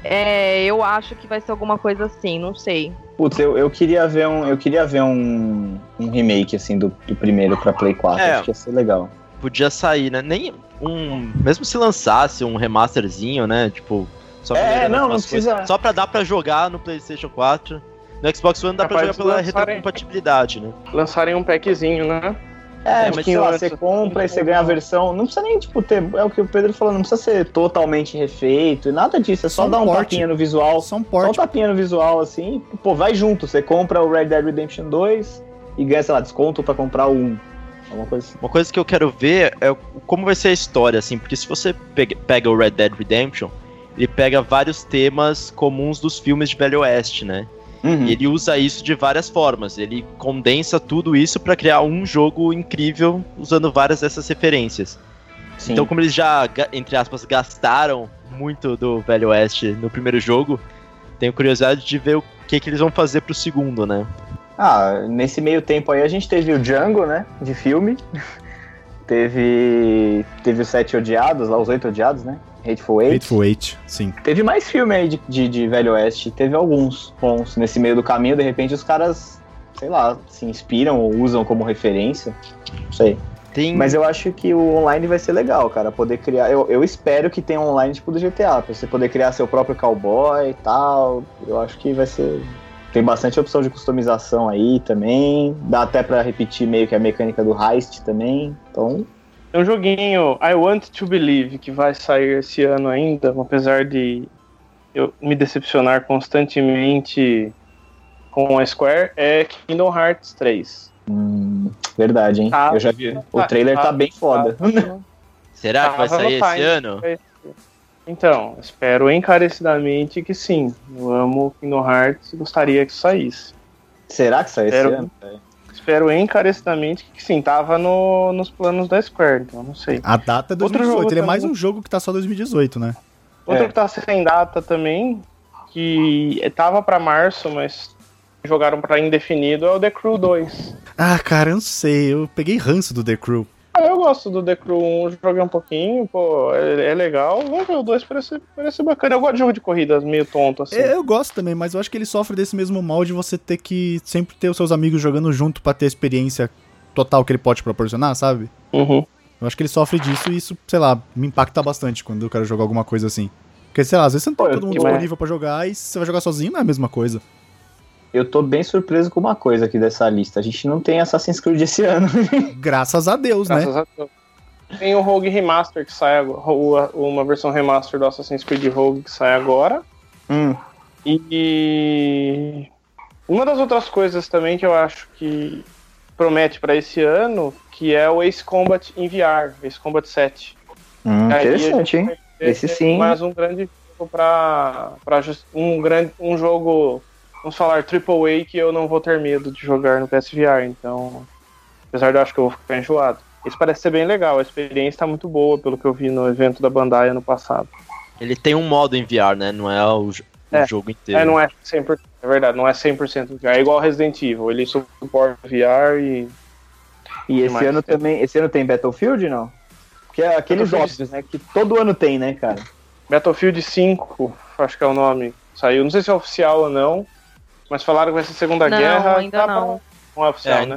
É, eu acho que vai ser alguma coisa assim, não sei. Putz, eu, eu queria ver um. Eu queria ver um, um remake, assim, do, do primeiro pra Play 4. É. Acho que ia ser legal. Podia sair, né? Nem um. Mesmo se lançasse um remasterzinho, né? Tipo. Só É, melhorando não, não precisa- coisas, Só pra dar pra jogar no PlayStation 4. No Xbox One dá pra Capaz jogar pela lançarem- retrocompatibilidade, né? Lançarem um packzinho, né? É, mas mas sei sei lá, você compra e você ganha a versão. Não precisa nem, tipo, ter. É o que o Pedro falou, não precisa ser totalmente refeito e nada disso. É só Só um dar um porte. tapinha no visual. Só um Só um porte. tapinha no visual, assim. Pô, vai junto. Você compra o Red Dead Redemption 2 e ganha, sei lá, desconto pra comprar o 1. Alguma coisa assim. Uma coisa que eu quero ver é como vai ser a história, assim, porque se você pega, pega o Red Dead Redemption, ele pega vários temas comuns dos filmes de Velho Oeste, né? Uhum. E ele usa isso de várias formas. Ele condensa tudo isso pra criar um jogo incrível usando várias dessas referências. Sim. Então, como eles já, entre aspas, gastaram muito do Velho Oeste no primeiro jogo, tenho curiosidade de ver o que, que eles vão fazer pro segundo, né? Ah, nesse meio tempo aí a gente teve o Django, né? De filme. [LAUGHS] teve. Teve os Sete Odiados, lá, os Oito Odiados, né? Hateful Eight. Hateful Eight, sim. Teve mais filme aí de, de, de Velho Oeste. Teve alguns bons. Nesse meio do caminho, de repente, os caras, sei lá, se inspiram ou usam como referência. Não sei. Tem. Mas eu acho que o online vai ser legal, cara. Poder criar. Eu, eu espero que tenha online tipo do GTA, pra você poder criar seu próprio cowboy e tal. Eu acho que vai ser. Tem bastante opção de customização aí também. Dá até pra repetir meio que a mecânica do heist também. Então, Tem um joguinho I Want to Believe que vai sair esse ano ainda, apesar de eu me decepcionar constantemente com a Square, é Kingdom Hearts 3. hum, verdade, hein? Tá. Eu já vi. O Tá, trailer tá, tá, bem foda. [LAUGHS] Será que vai Tava no sair esse Time. ano? Então, espero encarecidamente que sim. Eu amo Kingdom Hearts e gostaria que saísse. Será que sai esse Espero- ano? Espero encarecidamente que sim. Tava no- nos planos da Square, então não sei. A data é Outro 2018. jogo Ele é mais um jogo que tá só 2018, né? Outro É. que tá sem data também, que tava pra março, mas jogaram pra indefinido, é o The Crew 2. Ah, cara, eu não sei. Eu peguei ranço do The Crew. Ah, eu gosto do The Crew 1, joguei um pouquinho, pô, é, é legal. Vamos ver o 2, parece, parece bacana. Eu gosto de jogo de corridas meio tonto, assim. É, Eu gosto também, mas eu acho que ele sofre desse mesmo mal de você ter que sempre ter os seus amigos jogando junto pra ter a experiência total que ele pode proporcionar, sabe? Uhum. Eu acho que ele sofre disso e isso, sei lá, me impacta bastante quando eu quero jogar alguma coisa assim. Porque, sei lá, às vezes você não Pô, todo mundo disponível pra jogar e se você vai jogar sozinho não é a mesma coisa. Eu tô bem surpreso com uma coisa aqui dessa lista. A gente não tem Assassin's Creed esse [LAUGHS] ano. Graças a Deus, né? Graças a Deus. Tem o Rogue Remaster que sai agora, uma versão remaster do Assassin's Creed Rogue que sai agora. hum, E uma das outras coisas também que eu acho que promete pra esse ano, que é o Ace Combat em VR, Ace Combat 7. hum, interessante, hein? Esse sim. Mais um grande jogo pra, pra just- um grande um jogo, vamos falar AAA que eu não vou ter medo de jogar no PSVR, então apesar de eu acho que eu vou ficar enjoado. Isso parece ser bem legal, a experiência tá muito boa pelo que eu vi no evento da Bandai ano passado. Ele tem um modo em VR, né? Não é o, É. jogo inteiro. É, não é 100%, é verdade, não é 100% VR, é igual Resident Evil, ele suporta VR e E esse mais ano também. Esse ano tem Battlefield, não? Que é aqueles óbvios, né? Que todo ano tem, né, cara? Battlefield 5, acho que é o nome, saiu, não sei se é oficial ou não, mas falaram que vai ser Segunda Não, Guerra. ainda tá pra- não. Não é oficial, É, né?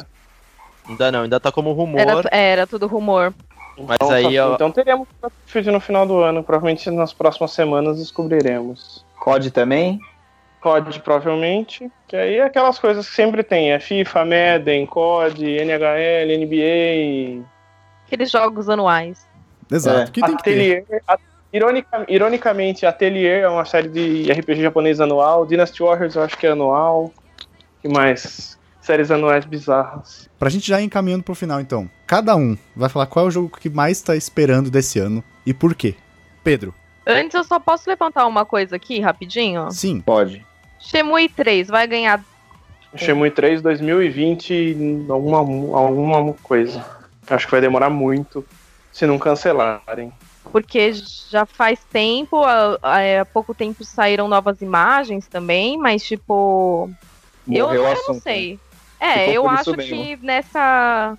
Ainda não, ainda tá como rumor. Era, é, era tudo rumor. Mas Então, aí, tá- ó- então teremos Battlefield no final do ano. Provavelmente nas próximas semanas descobriremos. COD também. COD, provavelmente. Que aí é aquelas coisas que sempre tem. É FIFA, Madden, COD, NHL, NBA. Aqueles jogos anuais. Exato. É. Que tem que ter. Ironica- ironicamente, Atelier é uma série de RPG japonês anual. Dynasty Warriors eu acho que é anual. que mais? Séries anuais bizarras. Pra gente já ir encaminhando pro final, então. Cada um vai falar qual é o jogo que mais tá esperando desse ano e por quê. Pedro. Antes eu só posso levantar uma coisa aqui, rapidinho. Sim. Pode. Shemui 3 vai ganhar. Shenmue 3 2020, alguma, alguma coisa. Acho que vai demorar muito se não cancelarem. Porque já faz tempo, há, há pouco tempo saíram novas imagens também, mas tipo. Eu, Morreu eu assunto. não sei. É, Ficou eu acho que nessa.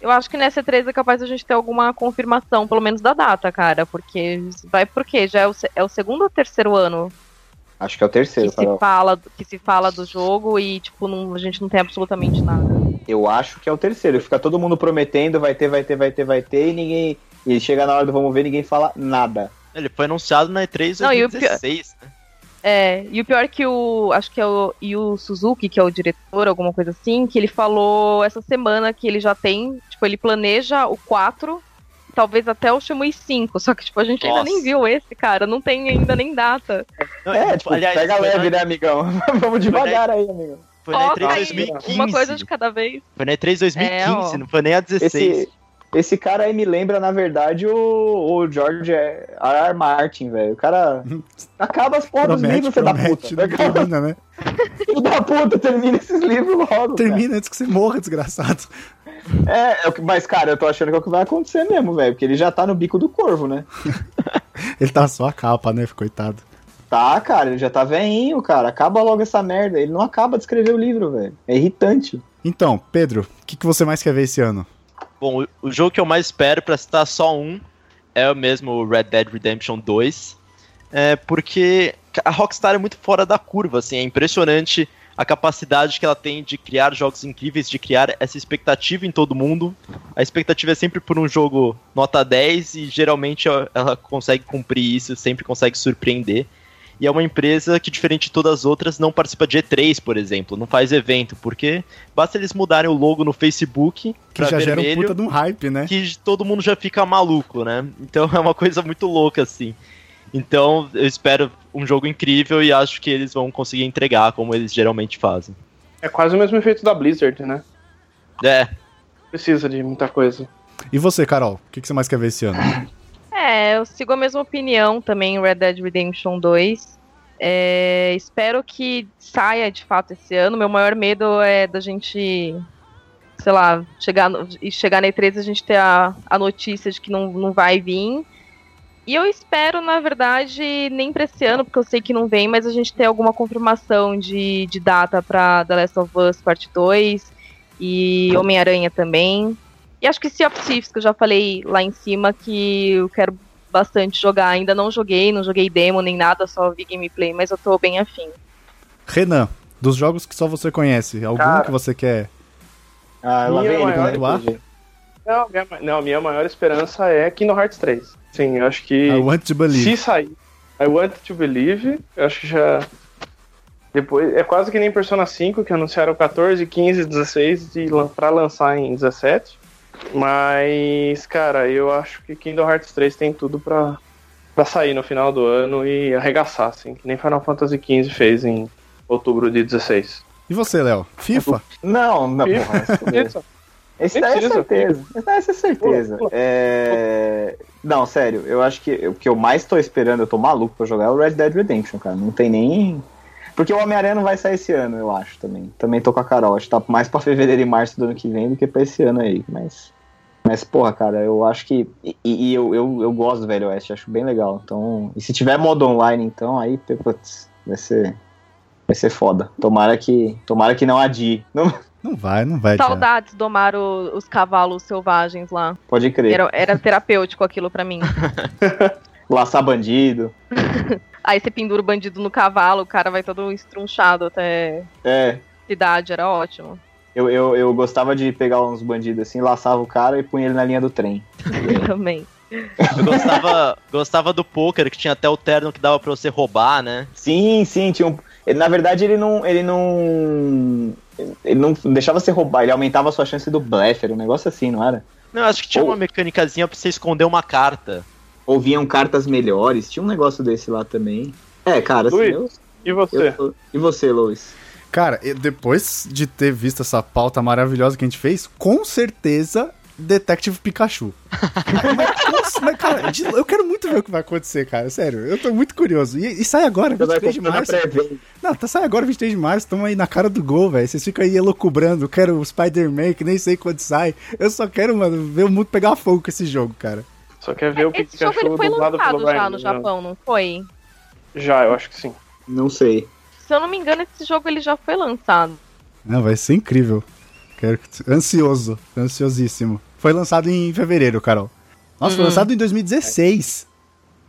Eu acho que nessa 3 é capaz a gente ter alguma confirmação, pelo menos da data, cara. Porque. Vai por quê? Já é o, se- é o segundo ou terceiro ano Acho que é o que terceiro, se, Carol. fala, que se fala do jogo e, tipo, não- a gente não tem absolutamente nada. Eu acho que é o terceiro. Fica todo mundo prometendo, vai ter, vai ter, vai ter, vai ter, e ninguém. E chega na hora do vamos ver, ninguém fala nada. Ele foi anunciado na E3 Não, e o 2016, né? É, e o pior é que o. Acho que é o Yu Suzuki, que é o diretor, alguma coisa assim, que ele falou essa semana que ele já tem. Tipo, ele planeja o 4, talvez até o Shimui 5. Só que, tipo, a gente ainda Nossa. nem viu esse, cara. Não tem ainda nem data. Não, É, tipo, pega foi leve, na, né, amigão? [LAUGHS] vamos devagar aí, amigão. Foi na Ó, E3 aí, 2015. Uma coisa de cada vez. Foi na E3 2015, É, não foi nem a 16. Esse, esse cara aí me lembra, na verdade, o, o George R. R. Martin, velho. O cara [LAUGHS] acaba as porras dos livros, filho da puta. não termina, né? [LAUGHS] Filho da puta, termina esses livros logo. Termina antes que você morra, desgraçado. cara. É, é mas, cara, eu tô achando que é o que vai acontecer mesmo, velho. Porque ele já tá no bico do corvo, né? [LAUGHS] Ele tá só a capa, né? Coitado. Tá, cara, ele já tá veinho, cara. Acaba logo essa merda. Ele não acaba de escrever o livro, velho. É irritante. Então, Pedro, o que, que você mais quer ver esse ano? Bom, o, jogo que eu mais espero, pra citar só um, é o mesmo Red Dead Redemption 2. É porque a Rockstar é muito fora da curva, assim, é impressionante a capacidade que ela tem de criar jogos incríveis, de criar essa expectativa em todo mundo. A expectativa é sempre por um jogo nota 10 e geralmente ela consegue cumprir isso, sempre consegue surpreender. E é uma empresa que, diferente de todas as outras, não participa de E3, por exemplo, não faz evento, porque basta eles mudarem o logo no Facebook Que já gera um vermelho, puta de um hype, né? que todo mundo já fica maluco, né? Então é uma coisa muito louca, assim. Então eu espero um jogo incrível e acho que eles vão conseguir entregar como eles geralmente fazem. É quase o mesmo efeito da Blizzard, né? É, Precisa de muita coisa. E você, Carol? O que, que você mais quer ver esse ano? [CLEARS THROAT] É, eu sigo a mesma opinião também em Red Dead Redemption 2. É, espero que saia de fato esse ano. Meu maior medo é da gente, sei lá, chegar, no, e chegar na E3 e a gente ter a, a notícia de que não, não vai vir. E eu espero, na verdade, nem pra esse ano, porque eu sei que não vem, mas a gente ter alguma confirmação de, de data pra The Last of Us Parte 2 e Homem-Aranha também. E acho que Sea of Thieves, que eu já falei lá em cima, que eu quero bastante jogar. Ainda não joguei, não joguei demo nem nada, só vi gameplay, mas eu tô bem afim. Renan, dos jogos que só você conhece, algum Cara. que você quer? Ah, lá Minha vem ele maior- RPG. Não, minha, não, minha maior esperança é Kingdom Hearts 3. Sim, eu acho que I want to believe. se sair, I want to believe, eu acho que já. Depois, é quase que nem Persona 5, que anunciaram 14, 15, 16 de, lan- pra lançar em 17. Mas, cara, eu acho que Kingdom Hearts 3 tem tudo pra, pra sair no final do ano e arregaçar, assim, que nem Final Fantasy XV fez em outubro de 16. E você, Léo? FIFA? Não, não, Ih, porra. Esse daí é precisa. certeza. Esse daí é certeza. É... Não, sério, eu acho que o que eu mais tô esperando, eu tô maluco pra jogar, é o Red Dead Redemption, cara. Não tem nem. Porque o Homem-Aranha não vai sair esse ano, eu acho também. Também tô com a Carol. Acho que tá mais pra fevereiro e março do ano que vem do que pra esse ano aí. Mas. Mas, porra, cara, eu acho que. E, e eu, eu, eu gosto do Velho Oeste, acho bem legal. Então. E se tiver modo online, então, aí, putz, vai ser. Vai ser foda. Tomara que. Tomara que não adie. [LAUGHS] Não, Não vai, não vai. Saudades domar o- os cavalos selvagens lá. pode crer. Era, era terapêutico aquilo pra mim. [LAUGHS] Laçar bandido. [LAUGHS] Aí você pendura o bandido no cavalo, o cara vai todo estrunchado até É. cidade, era ótimo. Eu, eu, eu gostava de pegar uns bandidos assim, laçava o cara e punha ele na linha do trem. [LAUGHS] Também. eu gostava, gostava do poker, que tinha até o terno que dava pra você roubar, né? Sim, sim, tinha um. Na verdade, ele não. Ele não. Ele não deixava você roubar, ele aumentava a sua chance do blefe, era um negócio assim, não era? Não, acho que tinha Ou- uma mecânicazinha pra você esconder uma carta. Ou vinham cartas melhores, tinha um negócio desse lá também. É, cara, assim, Luiz, eu, E você? eu E você, Lois? Cara, e depois de ter visto essa pauta maravilhosa que a gente fez, com certeza Detective Pikachu. mas, [LAUGHS] nossa, mas, cara, eu quero muito ver o que vai acontecer, cara. Sério, eu tô muito curioso. E, e sai agora, Você vai 23 de março. Não, tá sai agora, 23 de março. Tamo aí na cara do gol, velho. Vocês ficam aí elocubrando. Eu quero o Spider-Man, que nem sei quando sai. Eu só quero, mano, ver o mundo pegar fogo com esse jogo, cara. Só quer ver o Esse jogo Pikachu ele foi dublado lançado pelo já Ryan no. Japão, não foi? Já, eu acho que sim. Não sei. Se eu não me engano, esse jogo ele já foi lançado. Não, vai ser incrível. Quero... Ansioso, ansiosíssimo. Foi lançado em fevereiro, Carol. Nossa, foi Uhum. lançado em 2016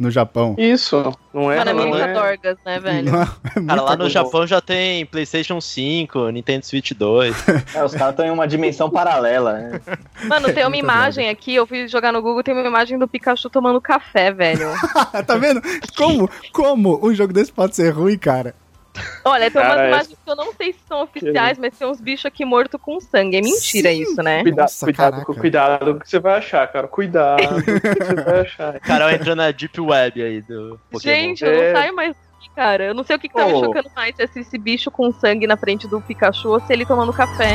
no Japão. Isso, não é? Não Ninja é. Dorgas, né, velho? Não, é [LAUGHS] Cara, lá no. Japão já tem PlayStation 5, Nintendo Switch 2. [LAUGHS] É, os caras estão em uma dimensão paralela, né? Mano, tem uma imagem aqui, eu fui jogar no Google, tem uma imagem do Pikachu tomando café, velho. [LAUGHS] tá vendo? Como, como um jogo desse pode ser ruim, cara? Olha, tem umas Cara, imagens que eu não sei se são oficiais, mas tem uns bichos aqui mortos com sangue. É mentira Sim. isso, né? Cuidado, Nossa, cuidado, cuidado com o que você vai achar, cara. Cuidado com o que você vai [LAUGHS] achar. Carol entrou na Deep Web aí do Pokémon. Gente, eu não É. saio mais cara. Eu não sei o que, que tá me Ô. chocando mais, se é esse bicho com sangue na frente do Pikachu ou se ele tomando café.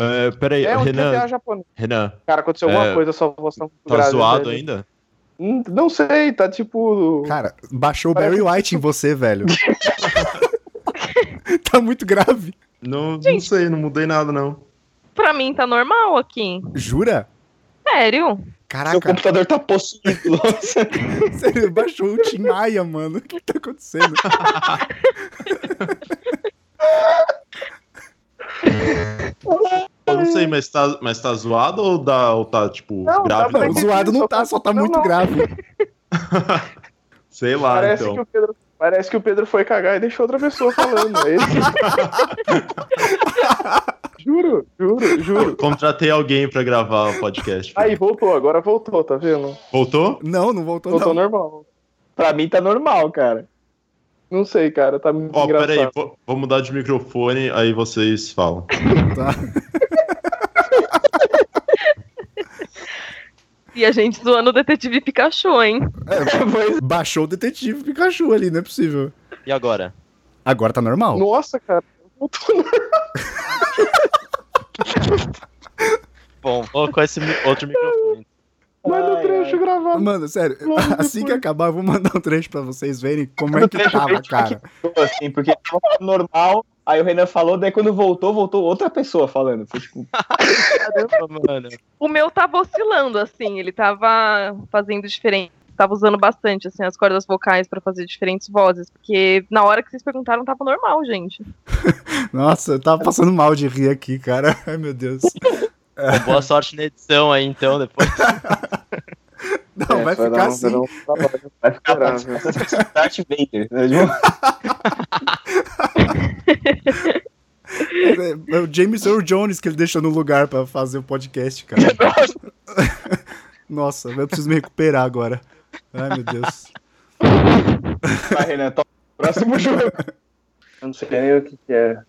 É, peraí, É Renan. Renan, Cara, aconteceu alguma É, coisa, sua voz tá grave, zoado velho. ainda? Hum, Não sei, tá tipo. Cara, baixou o Barry White em você, velho. [LAUGHS] tá muito grave. Não, não Gente. sei, não mudei nada, não. Pra mim tá normal aqui. Jura? Sério? Seu Caraca, computador tá possuído. você [LAUGHS] baixou o Tim Maia, mano. O que tá acontecendo? [LAUGHS] aí, mas tá, mas tá zoado ou, dá, ou tá, tipo, Não, grave? Não, zoado não tá, só tá não, muito não. grave. [LAUGHS] Sei lá, Parece, então. que o Pedro, parece que o Pedro foi cagar e deixou outra pessoa falando. É isso? [LAUGHS] juro, juro, juro. Contratei alguém pra gravar o podcast. Aí, voltou, agora voltou, tá vendo? Voltou? Não, não voltou, Voltou não. normal. Pra mim tá normal, cara. Não sei, cara, tá muito Ó, engraçado. peraí, vou, vou mudar de microfone, aí vocês falam. Tá. [LAUGHS] E a gente zoando o detetive Pikachu, hein? [LAUGHS] Baixou o detetive Pikachu ali, não é possível. E agora? Agora tá normal. Nossa, cara, voltou normal. [LAUGHS] Bom, vou com esse outro microfone. Manda o Ai, trecho gravado. Mano, sério, Logo [LAUGHS] assim que depois. acabar, eu vou mandar um trecho pra vocês verem como é que tava, cara. Assim, porque tava normal, aí o Renan falou, daí quando voltou, voltou outra pessoa falando. Foi tipo, Caramba, mano. O meu tava oscilando, assim, ele tava fazendo diferente. Tava usando bastante, assim, as cordas vocais pra fazer diferentes vozes. Porque na hora que vocês perguntaram, tava normal, gente. [LAUGHS] Nossa, eu tava passando mal de rir aqui, cara. [LAUGHS] Ai, meu Deus. Bom, boa [LAUGHS] sorte na edição aí, então, depois. Não, É, vai ficar um- assim. um. Vai ficar, viu? Darth Vader. né? [LAUGHS] É, é o James Earl Jones que ele deixou no lugar pra fazer o podcast, cara. [LAUGHS] Nossa, eu preciso me recuperar agora. Ai, meu Deus. Vai, Renan, próximo jogo. Eu não sei nem o que, que é.